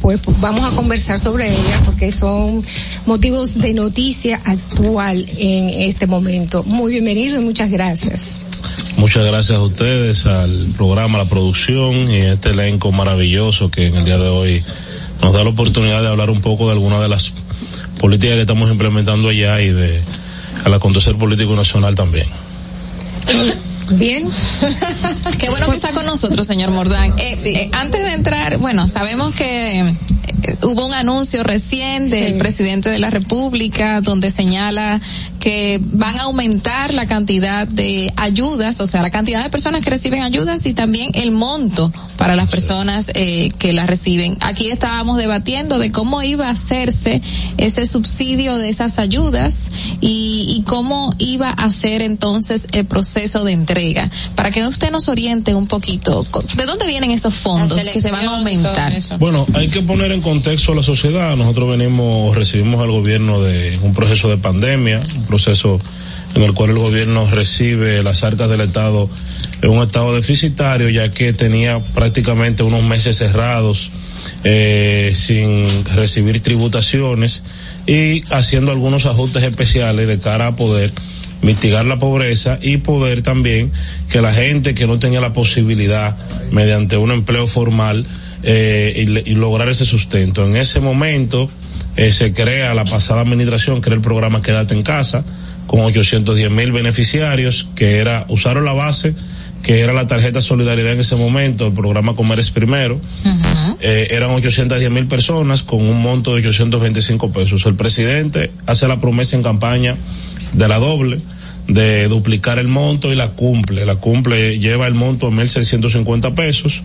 pues vamos a conversar sobre ellas porque son motivos de noticia actual en este momento. Muy bienvenido y muchas gracias. Muchas gracias a ustedes, al programa, a la producción y a este elenco maravilloso que en el día de hoy nos da la oportunidad de hablar un poco de algunas de las políticas que estamos implementando allá y de al acontecer político nacional también. Bien. Qué bueno que está con nosotros, señor Mordán. Eh, eh, antes de entrar, bueno, sabemos que eh, hubo un anuncio recién del presidente de la República donde señala que van a aumentar la cantidad de ayudas, o sea, la cantidad de personas que reciben ayudas y también el monto para las personas eh, que las reciben. Aquí estábamos debatiendo de cómo iba a hacerse ese subsidio de esas ayudas y, y cómo iba a ser entonces el proceso de entrega. Para que usted nos oriente un poquito, ¿de dónde vienen esos fondos que se van a aumentar? Bueno, hay que poner en contexto a la sociedad. Nosotros venimos, recibimos al gobierno de un proceso de pandemia, un proceso en el cual el gobierno recibe las arcas del Estado en un estado deficitario, ya que tenía prácticamente unos meses cerrados eh, sin recibir tributaciones y haciendo algunos ajustes especiales de cara a poder mitigar la pobreza y poder también que la gente que no tenía la posibilidad mediante un empleo formal eh, y, y lograr ese sustento. En ese momento eh, se crea la pasada administración, crea el programa Quédate en casa con 810 mil beneficiarios que era usaron la base que era la tarjeta solidaridad en ese momento, el programa Comer es Primero, eh, eran 810 mil personas con un monto de 825 pesos. El presidente hace la promesa en campaña de la doble, de duplicar el monto y la cumple. La cumple, lleva el monto a 1.650 pesos.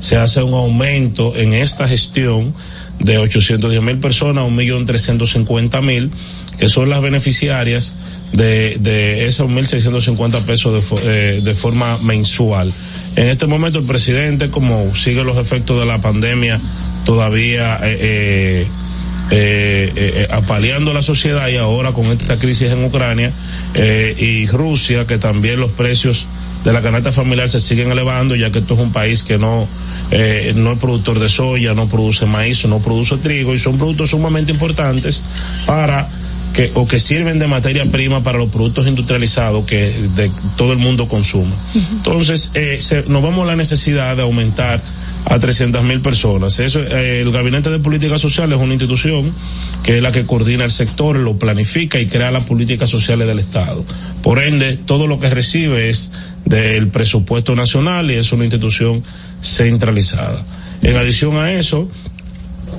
Se hace un aumento en esta gestión de 810 mil personas a 1.350.000, que son las beneficiarias de, de esos 1.650 pesos de, fo- eh, de forma mensual. En este momento el presidente, como sigue los efectos de la pandemia, todavía eh, eh, eh, eh, apaleando la sociedad y ahora con esta crisis en Ucrania y Rusia, que también los precios de la canasta familiar se siguen elevando, ya que esto es un país que no, eh, no es productor de soya, no produce maíz, no produce trigo y son productos sumamente importantes para que o que sirven de materia prima para los productos industrializados que de, todo el mundo consume. Entonces, eh, se- nos vamos a la necesidad de aumentar a 300 mil personas. Eso, eh, el Gabinete de Políticas Sociales es una institución que es la que coordina el sector, lo planifica y crea las políticas sociales del Estado. Por ende, todo lo que recibe es del presupuesto nacional y es una institución centralizada. En adición a eso,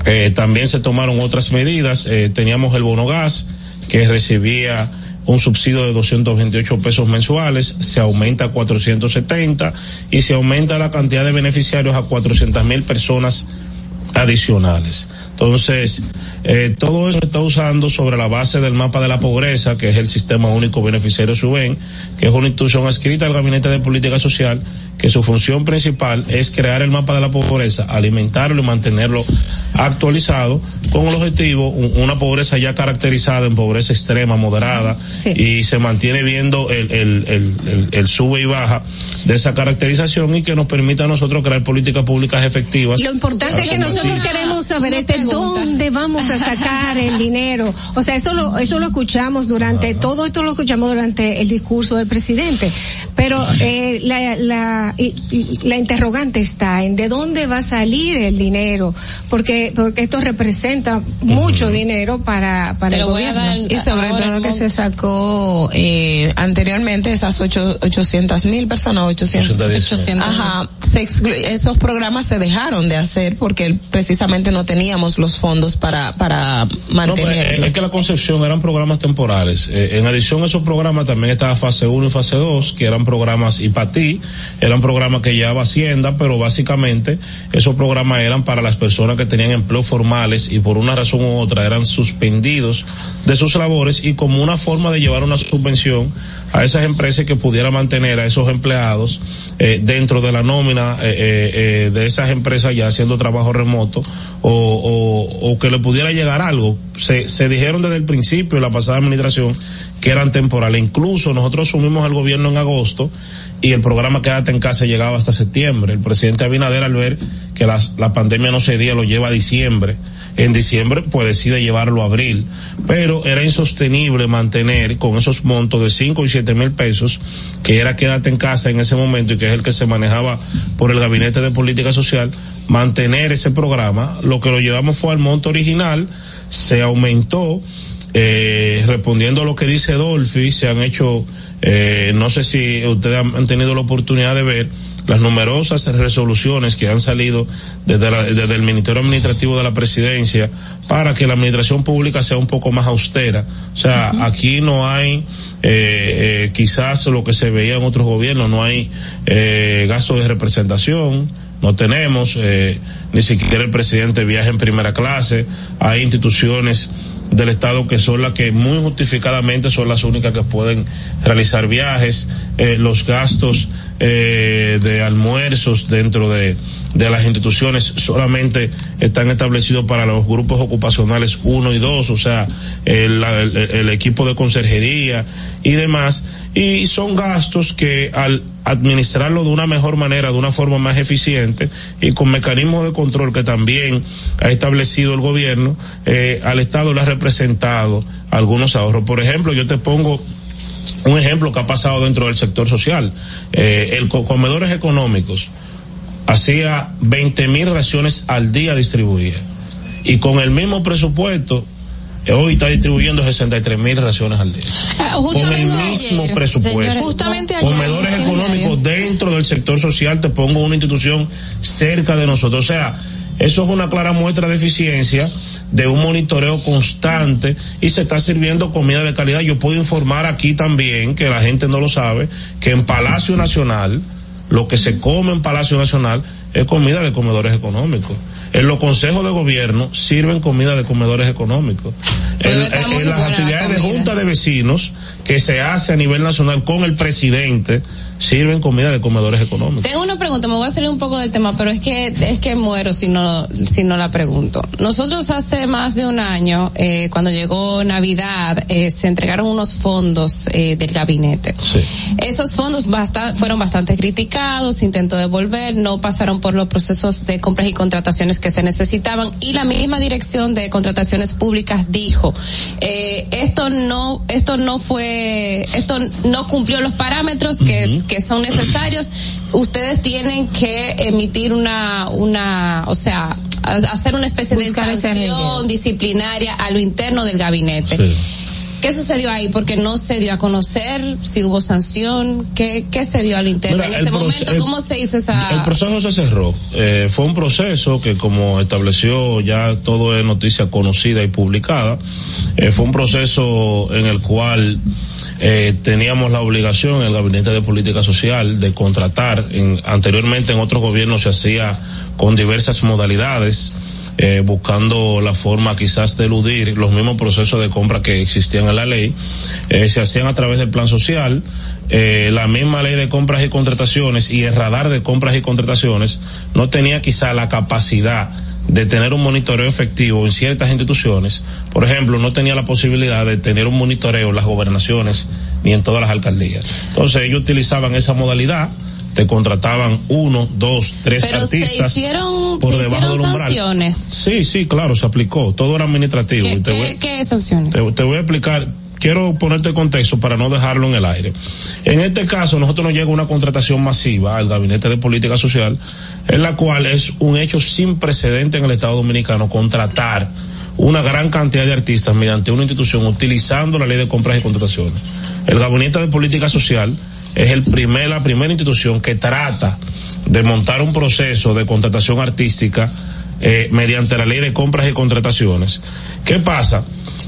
eh, también se tomaron otras medidas. Eh, teníamos el bono gas que recibía un subsidio de 228 pesos mensuales, se aumenta a 470 y se aumenta la cantidad de beneficiarios a 400 mil personas adicionales. Entonces, eh, todo eso se está usando sobre la base del mapa de la pobreza, que es el Sistema Único Beneficiario SUBEN, que es una institución adscrita al Gabinete de Política Social, que su función principal es crear el mapa de la pobreza, alimentarlo y mantenerlo actualizado con el objetivo, un- una pobreza ya caracterizada en pobreza extrema, moderada, y se mantiene viendo el, el, el, el- el sube y baja de esa caracterización y que nos permita a nosotros crear políticas públicas efectivas. Lo importante es que nosotros queremos saber este dónde vamos a sacar el dinero. O sea, eso lo eso lo escuchamos durante todo esto lo escuchamos durante el discurso del presidente. Pero eh, la la la interrogante está en de dónde va a salir el dinero, porque porque esto representa mucho dinero para para el gobierno. y sobre todo que se sacó eh, anteriormente esas ocho, 800 mil personas, 800, 810. ajá, se exclu- esos programas se dejaron de hacer porque precisamente no teníamos los fondos para para No, pues, mantenerlo. eh, es que la concepción eran programas temporales. Eh, en adición a esos programas también estaba fase 1 y fase 2, que eran programas IPATI, eran programas que llevaba Hacienda, pero básicamente esos programas eran para las personas que tenían empleos formales y por una razón u otra eran suspendidos de sus labores y como una forma de llevar una subvención a esas empresas que pudiera mantener a esos empleados eh, dentro de la nómina eh, eh, eh, de esas empresas ya haciendo trabajo remoto o, o, o que le pudiera llegar algo. Se, se dijeron desde el principio, la pasada administración, que eran temporales. Incluso nosotros asumimos al gobierno en agosto y el programa Quédate en casa llegaba hasta septiembre. El presidente Abinader al ver que la pandemia no cedía lo lleva a diciembre. En diciembre pues decide llevarlo a abril, pero era insostenible mantener con esos montos de 5 y 7 mil pesos, que era quédate en casa en ese momento y que es el que se manejaba por el Gabinete de Política Social, mantener ese programa. Lo que lo llevamos fue al monto original, se aumentó, eh, respondiendo a lo que dice Dolphy, se han hecho, eh, no sé si ustedes han, tenido la oportunidad de ver las numerosas resoluciones que han salido desde, la- desde el Ministerio Administrativo de la Presidencia para que la administración pública sea un poco más austera. O sea, aquí no hay eh, eh, quizás lo que se veía en otros gobiernos, no hay eh, gasto de representación, no tenemos, eh, ni siquiera el presidente viaja en primera clase, hay instituciones del Estado que son las que muy justificadamente son las únicas que pueden realizar viajes, eh, los gastos eh, de almuerzos dentro de, de las instituciones solamente están establecidos para los grupos ocupacionales 1 y 2, o sea, el, el- el equipo de conserjería y demás, y son gastos que al administrarlo de una mejor manera, de una forma más eficiente y con mecanismos de control que también ha establecido el gobierno, eh, al Estado le ha representado algunos ahorros. Por ejemplo, yo te pongo un ejemplo que ha pasado dentro del sector social. Eh, el co- comedores económicos hacía 20 mil raciones al día distribuía y con el mismo presupuesto hoy está distribuyendo 63 mil raciones al día. con el mismo ayer, presupuesto. justamente Comedores económicos dentro del sector social, te pongo una institución cerca de nosotros. O sea, eso es una clara muestra de eficiencia de un monitoreo constante y se está sirviendo comida de calidad. Yo puedo informar aquí también, que la gente no lo sabe, que en Palacio Nacional, lo que se come en Palacio Nacional es comida de comedores económicos. En los consejos de gobierno sirven comida de comedores económicos. En, las actividades de junta de vecinos que se hace a nivel nacional con el presidente sirven comida de comedores económicos. Tengo una pregunta, me voy a salir un poco del tema, pero es que es que muero si no si no la pregunto. Nosotros hace más de un año, eh, cuando llegó Navidad, eh, se entregaron unos fondos eh, del gabinete. Esos fondos basta- fueron bastante criticados, se intentó devolver, no pasaron por los procesos de compras y contrataciones que se necesitaban y la misma dirección de contrataciones públicas dijo, eh, esto no esto no fue esto no cumplió los parámetros que es- que son necesarios. Ustedes tienen que emitir una una, o sea, hacer una especie Buscar de sanción disciplinaria a lo interno del gabinete. ¿Qué sucedió ahí? Porque no se dio a conocer si hubo sanción. ¿Qué, qué se dio al interno? Mira, en ese momento, el- ¿cómo se hizo esa...? El proceso se cerró. Eh, fue un proceso que como estableció ya todo es noticia conocida y publicada, eh, fue un proceso en el cual eh, teníamos la obligación, el Gabinete de Política Social, de contratar. En, anteriormente en otros gobiernos se hacía con diversas modalidades. Eh, buscando la forma quizás de eludir los mismos procesos de compra que existían en la ley, eh, se hacían a través del plan social, eh, la misma ley de compras y contrataciones y el radar de compras y contrataciones no tenía quizá la capacidad de tener un monitoreo efectivo en ciertas instituciones. Por ejemplo, no tenía la posibilidad de tener un monitoreo en las gobernaciones ni en todas las alcaldías. Entonces ellos utilizaban esa modalidad te contrataban uno, dos, tres Pero artistas se hicieron, por se debajo hicieron del umbral. sanciones. Sí, sí, claro, se aplicó. Todo era administrativo. ¿Qué, voy- qué, sanciones? te, te voy a explicar, quiero ponerte contexto para no dejarlo en el aire. En este caso, nosotros nos llega una contratación masiva al Gabinete de Política Social, en la cual es un hecho sin precedente en el Estado Dominicano contratar una gran cantidad de artistas mediante una institución utilizando la ley de compras y contrataciones. El Gabinete de Política Social es el primer, la primera institución que trata de montar un proceso de contratación artística eh, mediante la ley de compras y contrataciones. ¿Qué pasa?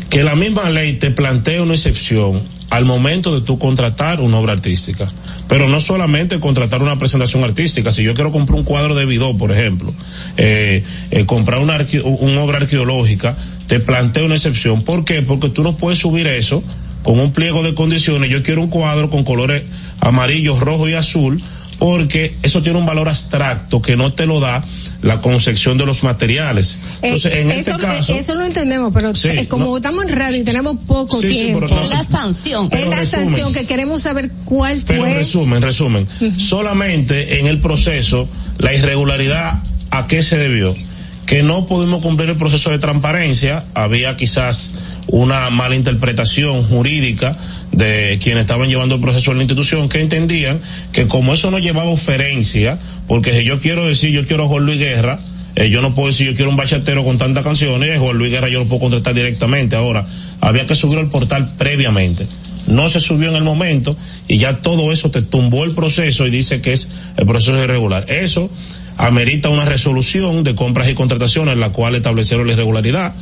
Que la misma ley te plantea una excepción al momento de tú contratar una obra artística. Pero no solamente contratar una presentación artística, si yo quiero comprar un cuadro de Vidó, por ejemplo, eh, eh, comprar una, una obra arqueológica, te plantea una excepción. ¿Por qué? Porque tú no puedes subir eso con un pliego de condiciones. Yo quiero un cuadro con colores amarillo, rojo y azul, porque eso tiene un valor abstracto que no te lo da la concepción de los materiales. Entonces, Eh, en eso, este caso, eso lo entendemos, pero Sí, eh, como no. estamos en radio y tenemos poco Sí, tiempo, no- Es la sanción. es la resumen. sanción que queremos saber cuál Pero en fue. resumen, resumen, solamente en el proceso, la irregularidad, ¿a qué se debió? Que no pudimos cumplir el proceso de transparencia, había quizás una mala interpretación jurídica de quienes estaban llevando el proceso en la institución que entendían que como eso no llevaba oferencia, porque si yo quiero decir yo quiero a Juan Luis Guerra, eh, yo no puedo decir yo quiero un bachatero con tantas canciones, Juan Luis Guerra yo lo puedo contratar directamente. Ahora, había que subirlo al portal previamente. No se subió en el momento y ya todo eso te tumbó el proceso y dice que es el proceso es irregular. Eso amerita una resolución de compras y contrataciones la cual establecieron la irregularidad.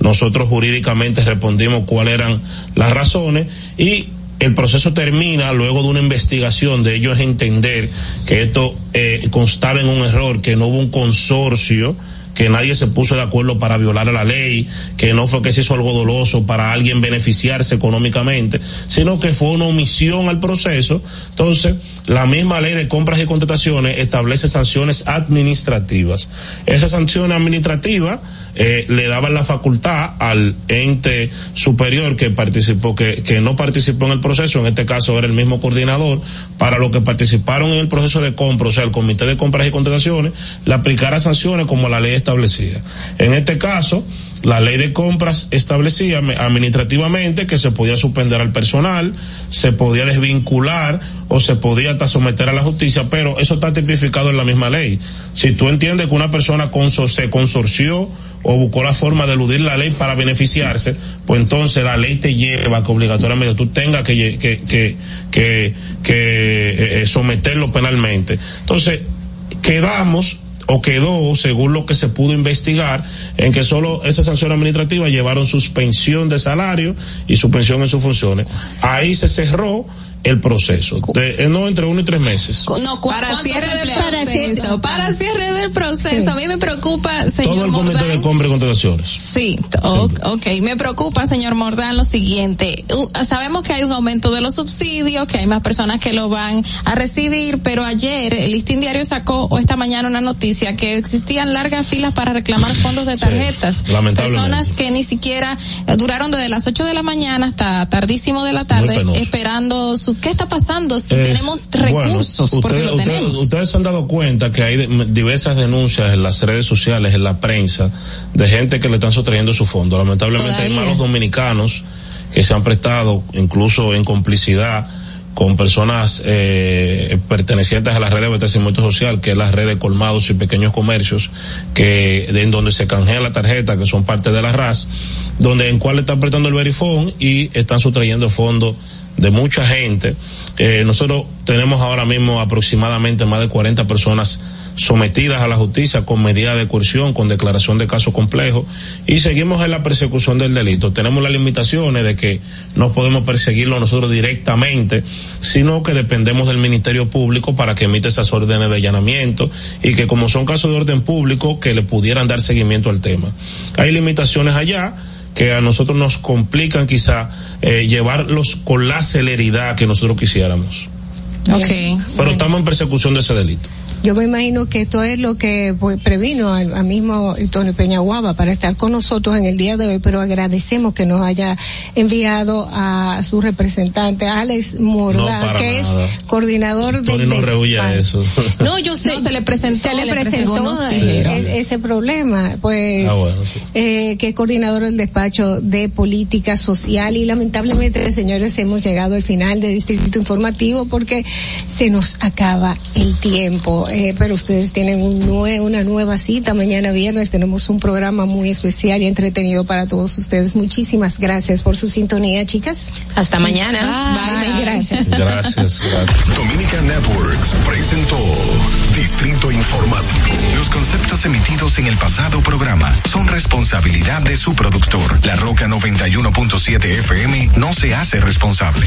Nosotros jurídicamente respondimos cuáles eran las razones y el proceso termina luego de una investigación de ellos entender que esto eh, constaba en un error, que no hubo un consorcio que nadie se puso de acuerdo para violar la ley, que no fue que se hizo algo doloso para alguien beneficiarse económicamente, sino que fue una omisión al proceso. Entonces, la misma ley de compras y contrataciones establece sanciones administrativas. Esas sanciones administrativas eh, le daban la facultad al ente superior que participó, que, que no participó en el proceso, en este caso era el mismo coordinador, para los que participaron en el proceso de compra, o sea, el comité de compras y contrataciones, le aplicara sanciones como la ley establecía. En este caso, la ley de compras establecía me- administrativamente que se podía suspender al personal, se podía desvincular o se podía hasta someter a la justicia, pero eso está tipificado en la misma ley. Si tú entiendes que una persona se consorció o buscó la forma de eludir la ley para beneficiarse, pues entonces la ley te lleva que obligatoriamente tú tengas que, que, que, que, eh, eh, someterlo penalmente. Entonces, quedamos o quedó, según lo que se pudo investigar, en que solo esas sanciones administrativas llevaron suspensión de salario y suspensión en sus funciones. Ahí se cerró el proceso, de, eh, no entre uno y tres meses. No, ¿cu- Para cierre del proceso, para cierre del proceso. A mí me preocupa, Todo señor el comité Mordán. de compra y contrataciones. Sí, o- ok, me preocupa, señor Mordán, lo siguiente. Uh, sabemos que hay un aumento de los subsidios, que hay más personas que lo van a recibir, pero ayer el Listín Diario sacó, o esta mañana, una noticia que existían largas filas para reclamar fondos de tarjetas. lamentablemente. Personas que ni siquiera duraron desde las 8 de la mañana hasta tardísimo de la tarde esperando su... ¿Qué está pasando si Es- tenemos bueno, recursos? porque ustedes, lo se han dado cuenta que hay diversas denuncias en las redes sociales, en la prensa, de gente que le están sustrayendo su fondo. Lamentablemente hay malos dominicanos que se han prestado, incluso en complicidad, con personas eh, pertenecientes a la red de abastecimiento social, que es la red de colmados y pequeños comercios, que en donde se canjea la tarjeta, que son parte de la RAS, donde en cual están prestando el verifón y están sustrayendo fondos de mucha gente. Eh, nosotros tenemos ahora mismo aproximadamente más de 40 personas sometidas a la justicia con medida de coerción, con declaración de caso complejo y seguimos en la persecución del delito. Tenemos las limitaciones de que no podemos perseguirlo nosotros directamente, sino que dependemos del Ministerio Público para que emita esas órdenes de allanamiento y que como son casos de orden público, que le pudieran dar seguimiento al tema. Hay limitaciones allá que a nosotros nos complican quizá eh, llevarlos con la celeridad que nosotros quisiéramos. Ok. Pero estamos en persecución de ese delito. Yo me imagino que esto es lo que pues, previno al, al mismo Antonio Peñaguaba para estar con nosotros en el día de hoy, pero agradecemos que nos haya enviado a su representante, Alex Morda, No, que nada. es coordinador Tony del no rehuye a eso. No, yo sé. No, se le presentó, se le le presentó ese problema, pues, Ah, bueno, sí. eh, que es coordinador del despacho de política social y lamentablemente, señores, hemos llegado al final de Distrito Informativo porque se nos acaba el tiempo, eh, pero ustedes tienen un nue- una nueva cita mañana viernes, tenemos un programa muy especial y entretenido para todos ustedes. Muchísimas gracias por su sintonía, chicas. Hasta mañana. Bye, bye, gracias. Gracias, gracias. Dominica Networks presentó Distrito Informativo. Los conceptos emitidos en el pasado programa son responsabilidad de su productor. La Roca 91.7 FM no se hace responsable.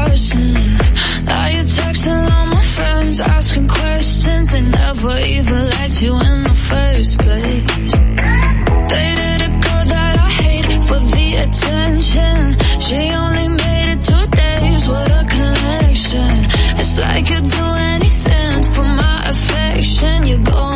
never even liked you in the first place. Dated a girl that I hate for the attention. She only made it two days, what a connection. It's like you'd do anything for my affection. You're going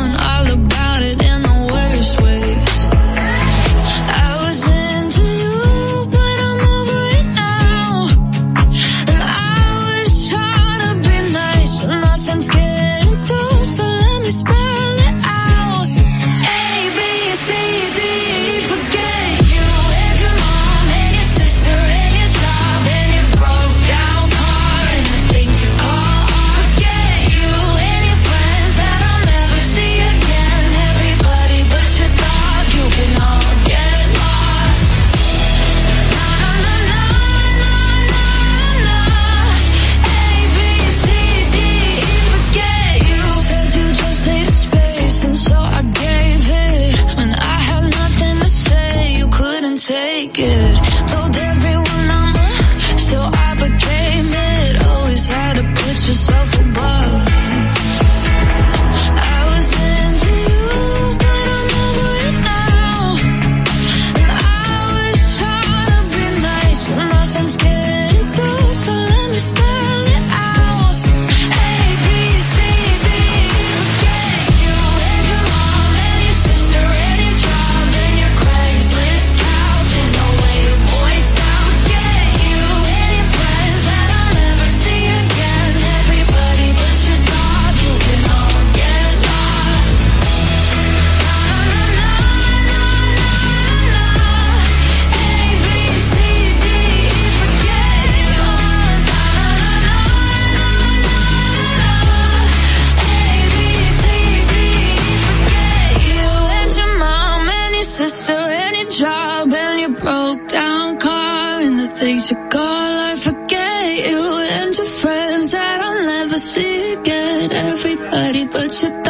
but you